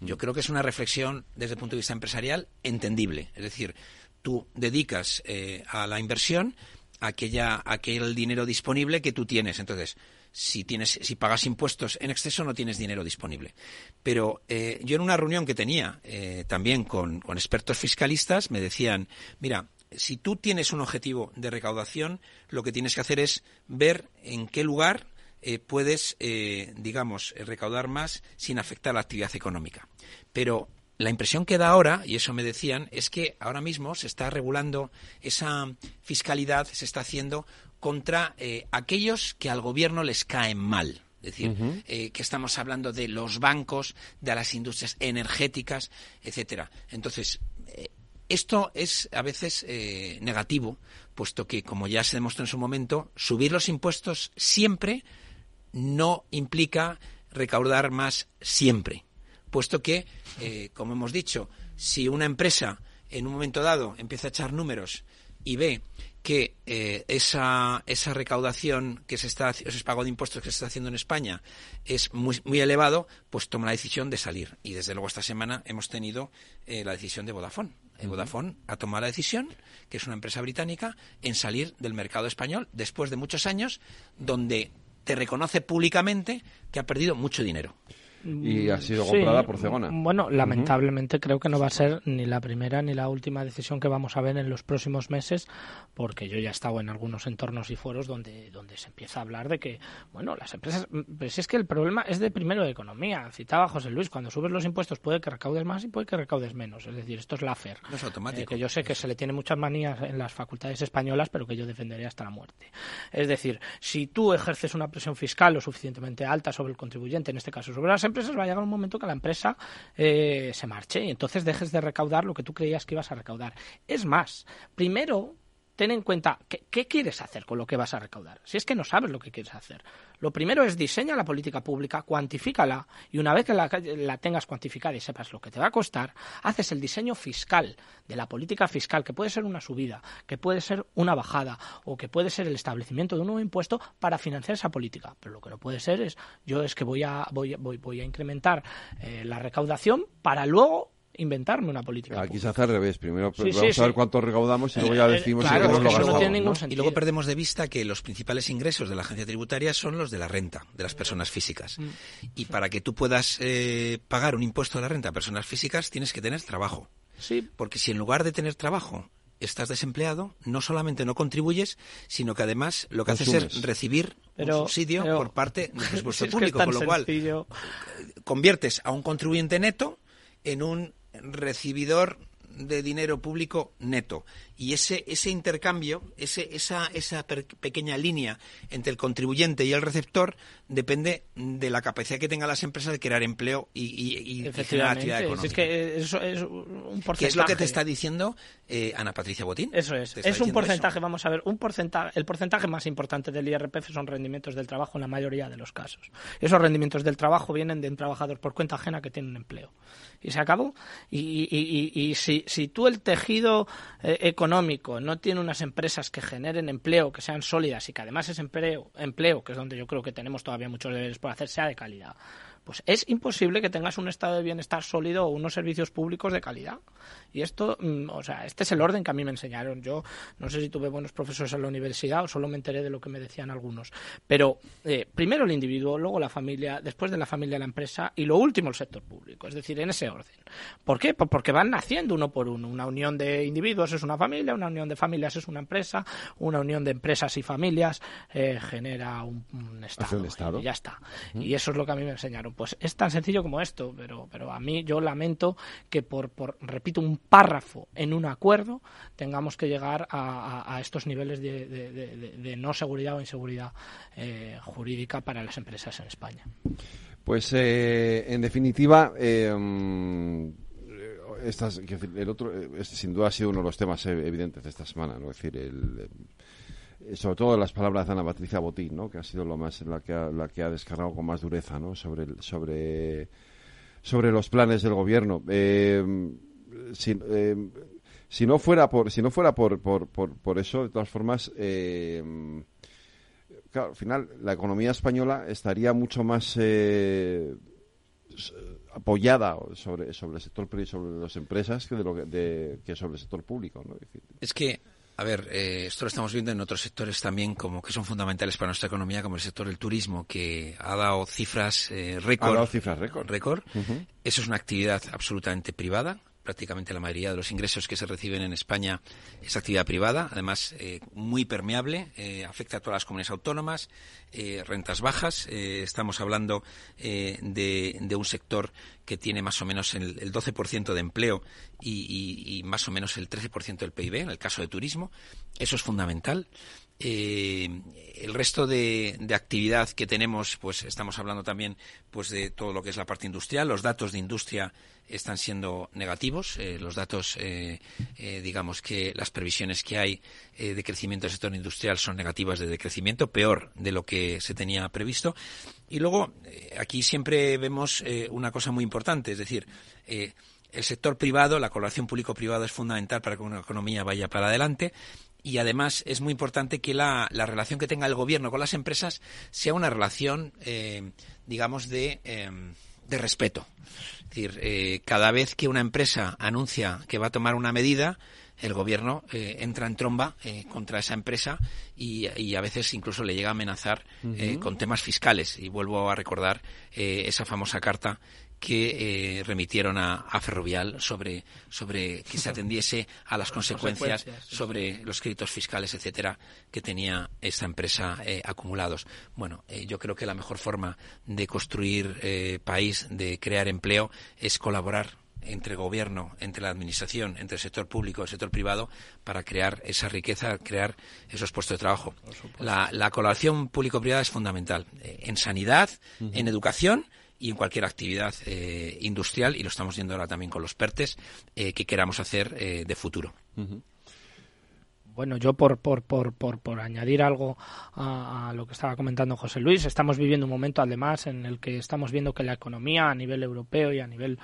Yo mm. creo que es una reflexión desde el punto de vista empresarial entendible. Es decir, tú dedicas eh, a la inversión aquella, aquel dinero disponible que tú tienes. Entonces, si tienes si pagas impuestos en exceso no tienes dinero disponible. Pero eh, yo en una reunión que tenía eh, también con, expertos fiscalistas me decían mira si tú tienes un objetivo de recaudación lo que tienes que hacer es ver en qué lugar eh, puedes digamos recaudar más sin afectar la actividad económica pero la impresión que da ahora, y eso me decían, es que ahora mismo se está regulando esa fiscalidad, se está haciendo contra eh, aquellos que al gobierno les caen mal. Es decir, eh, que estamos hablando de los bancos, de las industrias energéticas, etcétera. Entonces, eh, esto es a veces negativo, puesto que, como ya se demostró en su momento, subir los impuestos siempre no implica recaudar más siempre, puesto que, como hemos dicho, si una empresa en un momento dado empieza a echar números y ve que eh, esa, esa recaudación que se está, ese pago de impuestos que se está haciendo en España es muy, muy elevado, pues toma la decisión de salir. Y desde luego esta semana hemos tenido eh, la decisión de Vodafone. Eh, Vodafone ha tomado la decisión, que es una empresa británica, en salir del mercado español después de muchos años donde te reconoce públicamente que ha perdido mucho dinero y ha sido comprada por Cegona. Bueno, lamentablemente creo que no va a ser ni la primera ni la última decisión que vamos a ver en los próximos meses, porque yo ya he estado en algunos entornos y foros donde, donde se empieza a hablar de que, bueno, las empresas, pues es que el problema es de primero de economía. Citaba José Luis, cuando subes los impuestos puede que recaudes más y puede que recaudes menos. Es decir, esto es la FER. No es automático. Eh, que yo sé que se le tiene muchas manías en las facultades españolas, pero que yo defenderé hasta la muerte. Es decir, si tú ejerces una presión fiscal lo suficientemente alta sobre el contribuyente, en este caso sobre las empresas, empresas va a llegar un momento que la empresa eh, se marche y entonces dejes de recaudar lo que tú creías que ibas a recaudar. Es más, primero ten en cuenta qué quieres hacer con lo que vas a recaudar. Si es que no sabes lo que quieres hacer. Lo primero es diseña la política pública, cuantifícala y una vez que la, tengas cuantificada y sepas lo que te va a costar, haces el diseño fiscal de la política fiscal, que puede ser una subida, que puede ser una bajada o que puede ser el establecimiento de un nuevo impuesto para financiar esa política. Pero lo que no puede ser es yo es que voy a, voy, voy, voy a incrementar eh, la recaudación para luego inventarme una política. Aquí se hace al revés. Primero vamos a ver cuánto recaudamos y luego ya decimos si lo no tiene ningún sentido. Y luego perdemos de vista que los principales ingresos de la agencia tributaria son los de la renta de las personas físicas. Mm. Y para que tú puedas eh, pagar un impuesto de la renta a personas físicas tienes que tener trabajo. Sí. Porque si en lugar de tener trabajo estás desempleado, no solamente no contribuyes, sino que además lo que haces es recibir un subsidio por parte del presupuesto público, con lo cual conviertes a un contribuyente neto en un recibidor de dinero público neto. Y ese, ese intercambio, ese, esa, esa pequeña línea entre el contribuyente y el receptor depende de la capacidad que tengan las empresas de crear empleo y, y, generar actividad económica. Es que eso es un porcentaje. ¿Qué es lo que te está diciendo eh, Ana Patricia Botín? Eso es. Es un porcentaje, vamos a ver, un porcentaje, el porcentaje más importante del IRPF son rendimientos del trabajo en la mayoría de los casos. Esos rendimientos del trabajo vienen de un trabajador por cuenta ajena que tiene un empleo. Y se acabó. Y, y si, si tú el tejido eh, económico no tiene unas empresas que generen empleo, que sean sólidas y que además ese empleo, empleo, que es donde yo creo que tenemos todavía muchos deberes por hacer, sea de calidad, pues es imposible que tengas un estado de bienestar sólido o unos servicios públicos de calidad. Y esto, mm, o sea, este es el orden que a mí me enseñaron. Yo no sé si tuve buenos profesores en la universidad o solo me enteré de lo que me decían algunos. Pero eh, primero el individuo, luego la familia, después de la familia la empresa y lo último el sector público. Es decir, en ese orden. ¿Por qué? Pues porque van naciendo uno por uno. Una unión de individuos es una familia, una unión de familias es una empresa, una unión de empresas y familias eh, genera un, estado, Y ya está. Y eso es lo que a mí me enseñaron. Pues es tan sencillo como esto, pero, pero a mí yo lamento que por, por repito, un párrafo en un acuerdo tengamos que llegar a, estos niveles de, no seguridad o inseguridad eh, jurídica para las empresas en España. Pues eh, en definitiva, eh, estas, el otro, este sin duda ha sido uno de los temas evidentes de esta semana, ¿no? Es decir, el, sobre todo las palabras de Ana Patricia Botín, ¿no? que ha sido lo más la que ha, la que ha descargado con más dureza ¿no? sobre sobre sobre los planes del gobierno. Eh, si, eh, si, no fuera por si no fuera por, por, por, eso, de todas formas, eh, claro, al final la economía española estaría mucho más apoyada sobre sobre el sector sobre las empresas que de lo que, que sobre el sector público. ¿no? Es que a ver, eh, esto lo estamos viendo en otros sectores también como que son fundamentales para nuestra economía, como el sector del turismo, que ha dado cifras eh, récord. Ha dado cifras récord. récord. Eso es una actividad absolutamente privada prácticamente la mayoría de los ingresos que se reciben en España es actividad privada, además eh, muy permeable, eh, afecta a todas las comunidades autónomas, eh, rentas bajas. estamos hablando de, un sector que tiene más o menos el, el 12% de empleo y, más o menos el 13% del PIB, en el caso de turismo. Eso es fundamental. El resto de, actividad que tenemos, pues estamos hablando también pues de todo lo que es la parte industrial. Los datos de industria están siendo negativos. Eh, los datos, eh, eh, digamos que las previsiones que hay de crecimiento del sector industrial son negativas de decrecimiento, peor de lo que se tenía previsto. Y luego, aquí siempre vemos una cosa muy importante, es decir, el sector privado, la colaboración público-privada es fundamental para que una economía vaya para adelante y además es muy importante que la, la, relación que tenga el gobierno con las empresas sea una relación, digamos, de, de respeto. Es decir, eh, cada vez que una empresa anuncia que va a tomar una medida, el gobierno eh, entra en tromba eh, contra esa empresa y, a veces incluso le llega a amenazar con temas fiscales. Y vuelvo a recordar esa famosa carta que eh, remitieron a, Ferrovial sobre, sobre que se atendiese a las consecuencias, sobre los créditos fiscales, etcétera, que tenía esta empresa eh, acumulados. Bueno, eh, yo creo que la mejor forma de construir país, de crear empleo, es colaborar entre gobierno, entre la administración, entre el sector público y el sector privado para crear esa riqueza, crear esos puestos de trabajo. La, colaboración público-privada es fundamental en sanidad, en educación y en cualquier actividad eh, industrial, y lo estamos viendo ahora también con los PERTES, eh, que queramos hacer eh, de futuro. Bueno, yo por, por, por, por, por añadir algo a, lo que estaba comentando José Luis, estamos viviendo un momento además en el que estamos viendo que la economía a nivel europeo y a nivel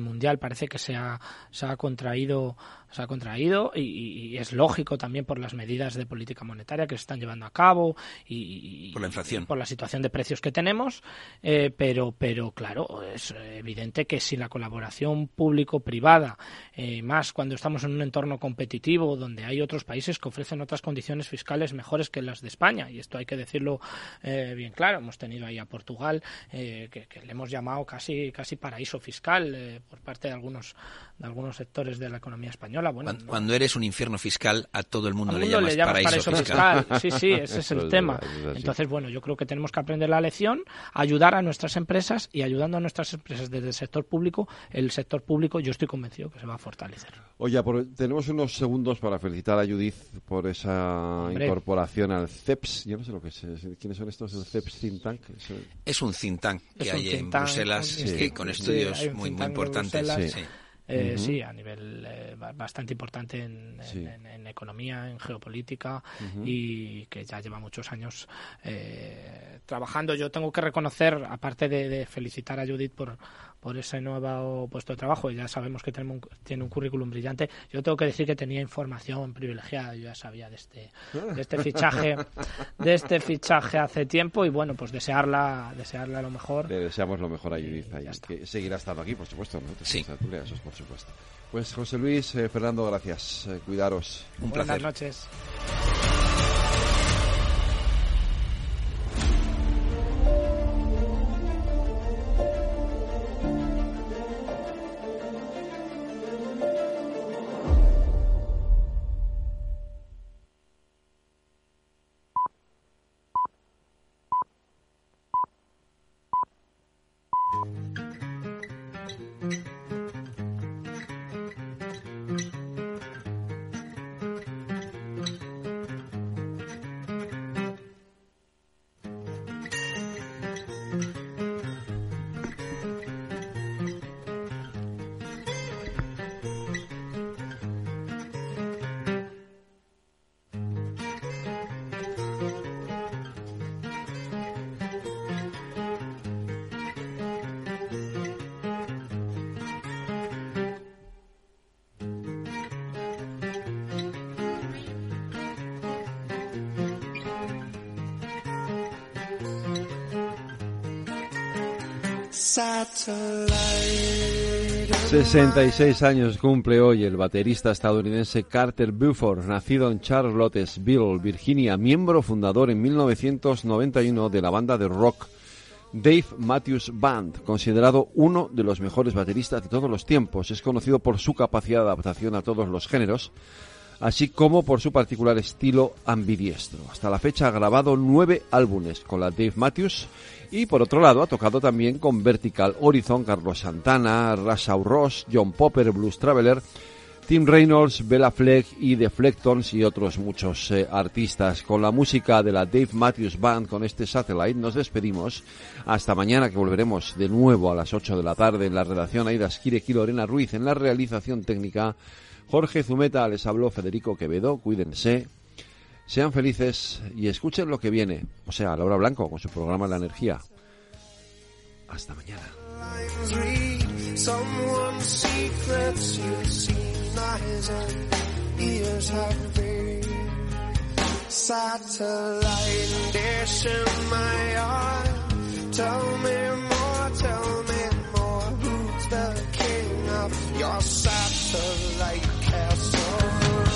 mundial parece que se ha, se ha contraído se ha contraído y, es lógico también por las medidas de política monetaria que se están llevando a cabo y, por la inflación, por la situación de precios que tenemos, eh, pero pero claro es evidente que si la colaboración público-privada, eh, más cuando estamos en un entorno competitivo donde hay otros países que ofrecen otras condiciones fiscales mejores que las de España. Y esto hay que decirlo eh, bien claro. Hemos tenido ahí a Portugal, eh, que, le hemos llamado casi, casi paraíso fiscal por parte de algunos, de algunos sectores de la economía española. Bueno, cuando, eres un infierno fiscal, a todo el mundo le, llamas paraíso, fiscal. Sí, sí, ese es el tema. Entonces, bueno, yo creo que tenemos que aprender la lección, ayudar a nuestras empresas y ayudando a nuestras empresas desde el sector público, el sector público yo estoy convencido que se va a fortalecer. Oye, tenemos unos segundos para felicitar a Judith por esa incorporación al CEPS. Yo no sé lo que es. ¿Quiénes son estos del CEPS Think Tank? Es un think tank que hay en Bruselas con estudios muy, muy importantes. Eh, sí, a nivel eh, bastante importante en, economía, en geopolítica y que ya lleva muchos años eh, trabajando. Yo tengo que reconocer, aparte de felicitar a Judith por, por ese nuevo puesto de trabajo. Y ya sabemos que tiene un, tiene un currículum brillante. Yo tengo que decir que tenía información privilegiada. Yo ya sabía de este, de este fichaje, de este fichaje hace tiempo y bueno, pues desearla, desearla lo mejor. Le deseamos lo mejor a Judith. que seguirá estando aquí, por supuesto. ¿no? Sí. Eso es por supuesto. Pues José Luis, eh, Fernando, gracias. Eh, cuidaros. Un placer. Buenas noches. 66 años cumple hoy el baterista estadounidense Carter Buford, nacido en Charlottesville, Virginia, miembro fundador en 1991 de la banda de rock Dave Matthews Band, considerado uno de los mejores bateristas de todos los tiempos. Es conocido por su capacidad de adaptación a todos los géneros, así como por su particular estilo ambidiestro. Hasta la fecha ha grabado nueve álbumes con la Dave Matthews y por otro lado ha tocado también con Vertical Horizon, Carlos Santana, Rasau Ross, John Popper, Blues Traveler, Tim Reynolds, Bella Fleck y The Flectons y otros muchos eh, artistas. Con la música de la Dave Matthews Band, con este Satellite, nos despedimos. Hasta mañana que volveremos de nuevo a las 8 de la tarde en la redacción Aida Esquire y Lorena Ruiz en la realización técnica. Jorge Zumeta les habló Federico Quevedo. Cuídense. Sean felices y escuchen lo que viene, o sea, Laura Blanco con su programa La Energía. Hasta mañana. yourself your satellite castle.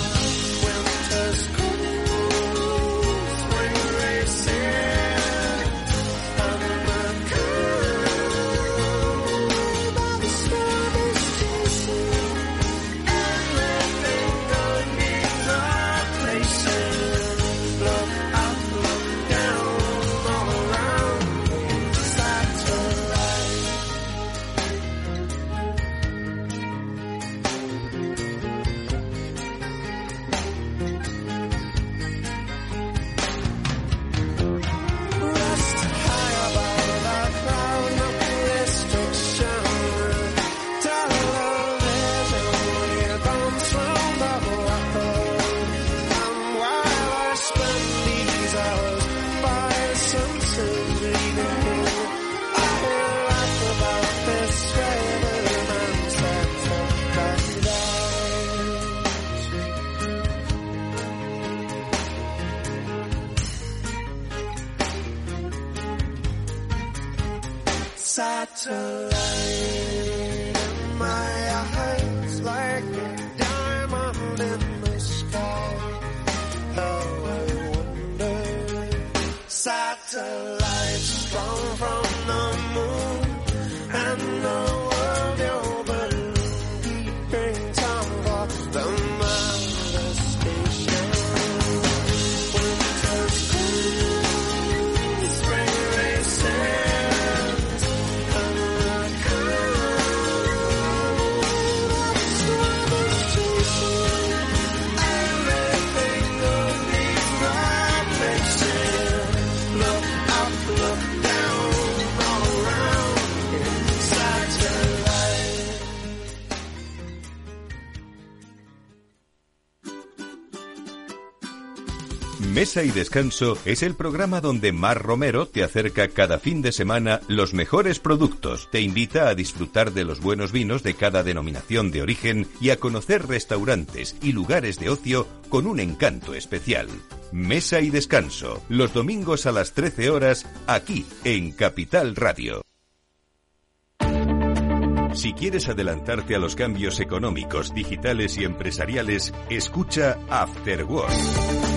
so Mesa y Descanso es el programa donde Mar Romero te acerca cada fin de semana los mejores productos, te invita a disfrutar de los buenos vinos de cada denominación de origen y a conocer restaurantes y lugares de ocio con un encanto especial. Mesa y Descanso, los domingos a las 13 horas, aquí en Capital Radio. Si quieres adelantarte a los cambios económicos, digitales y empresariales, escucha After Work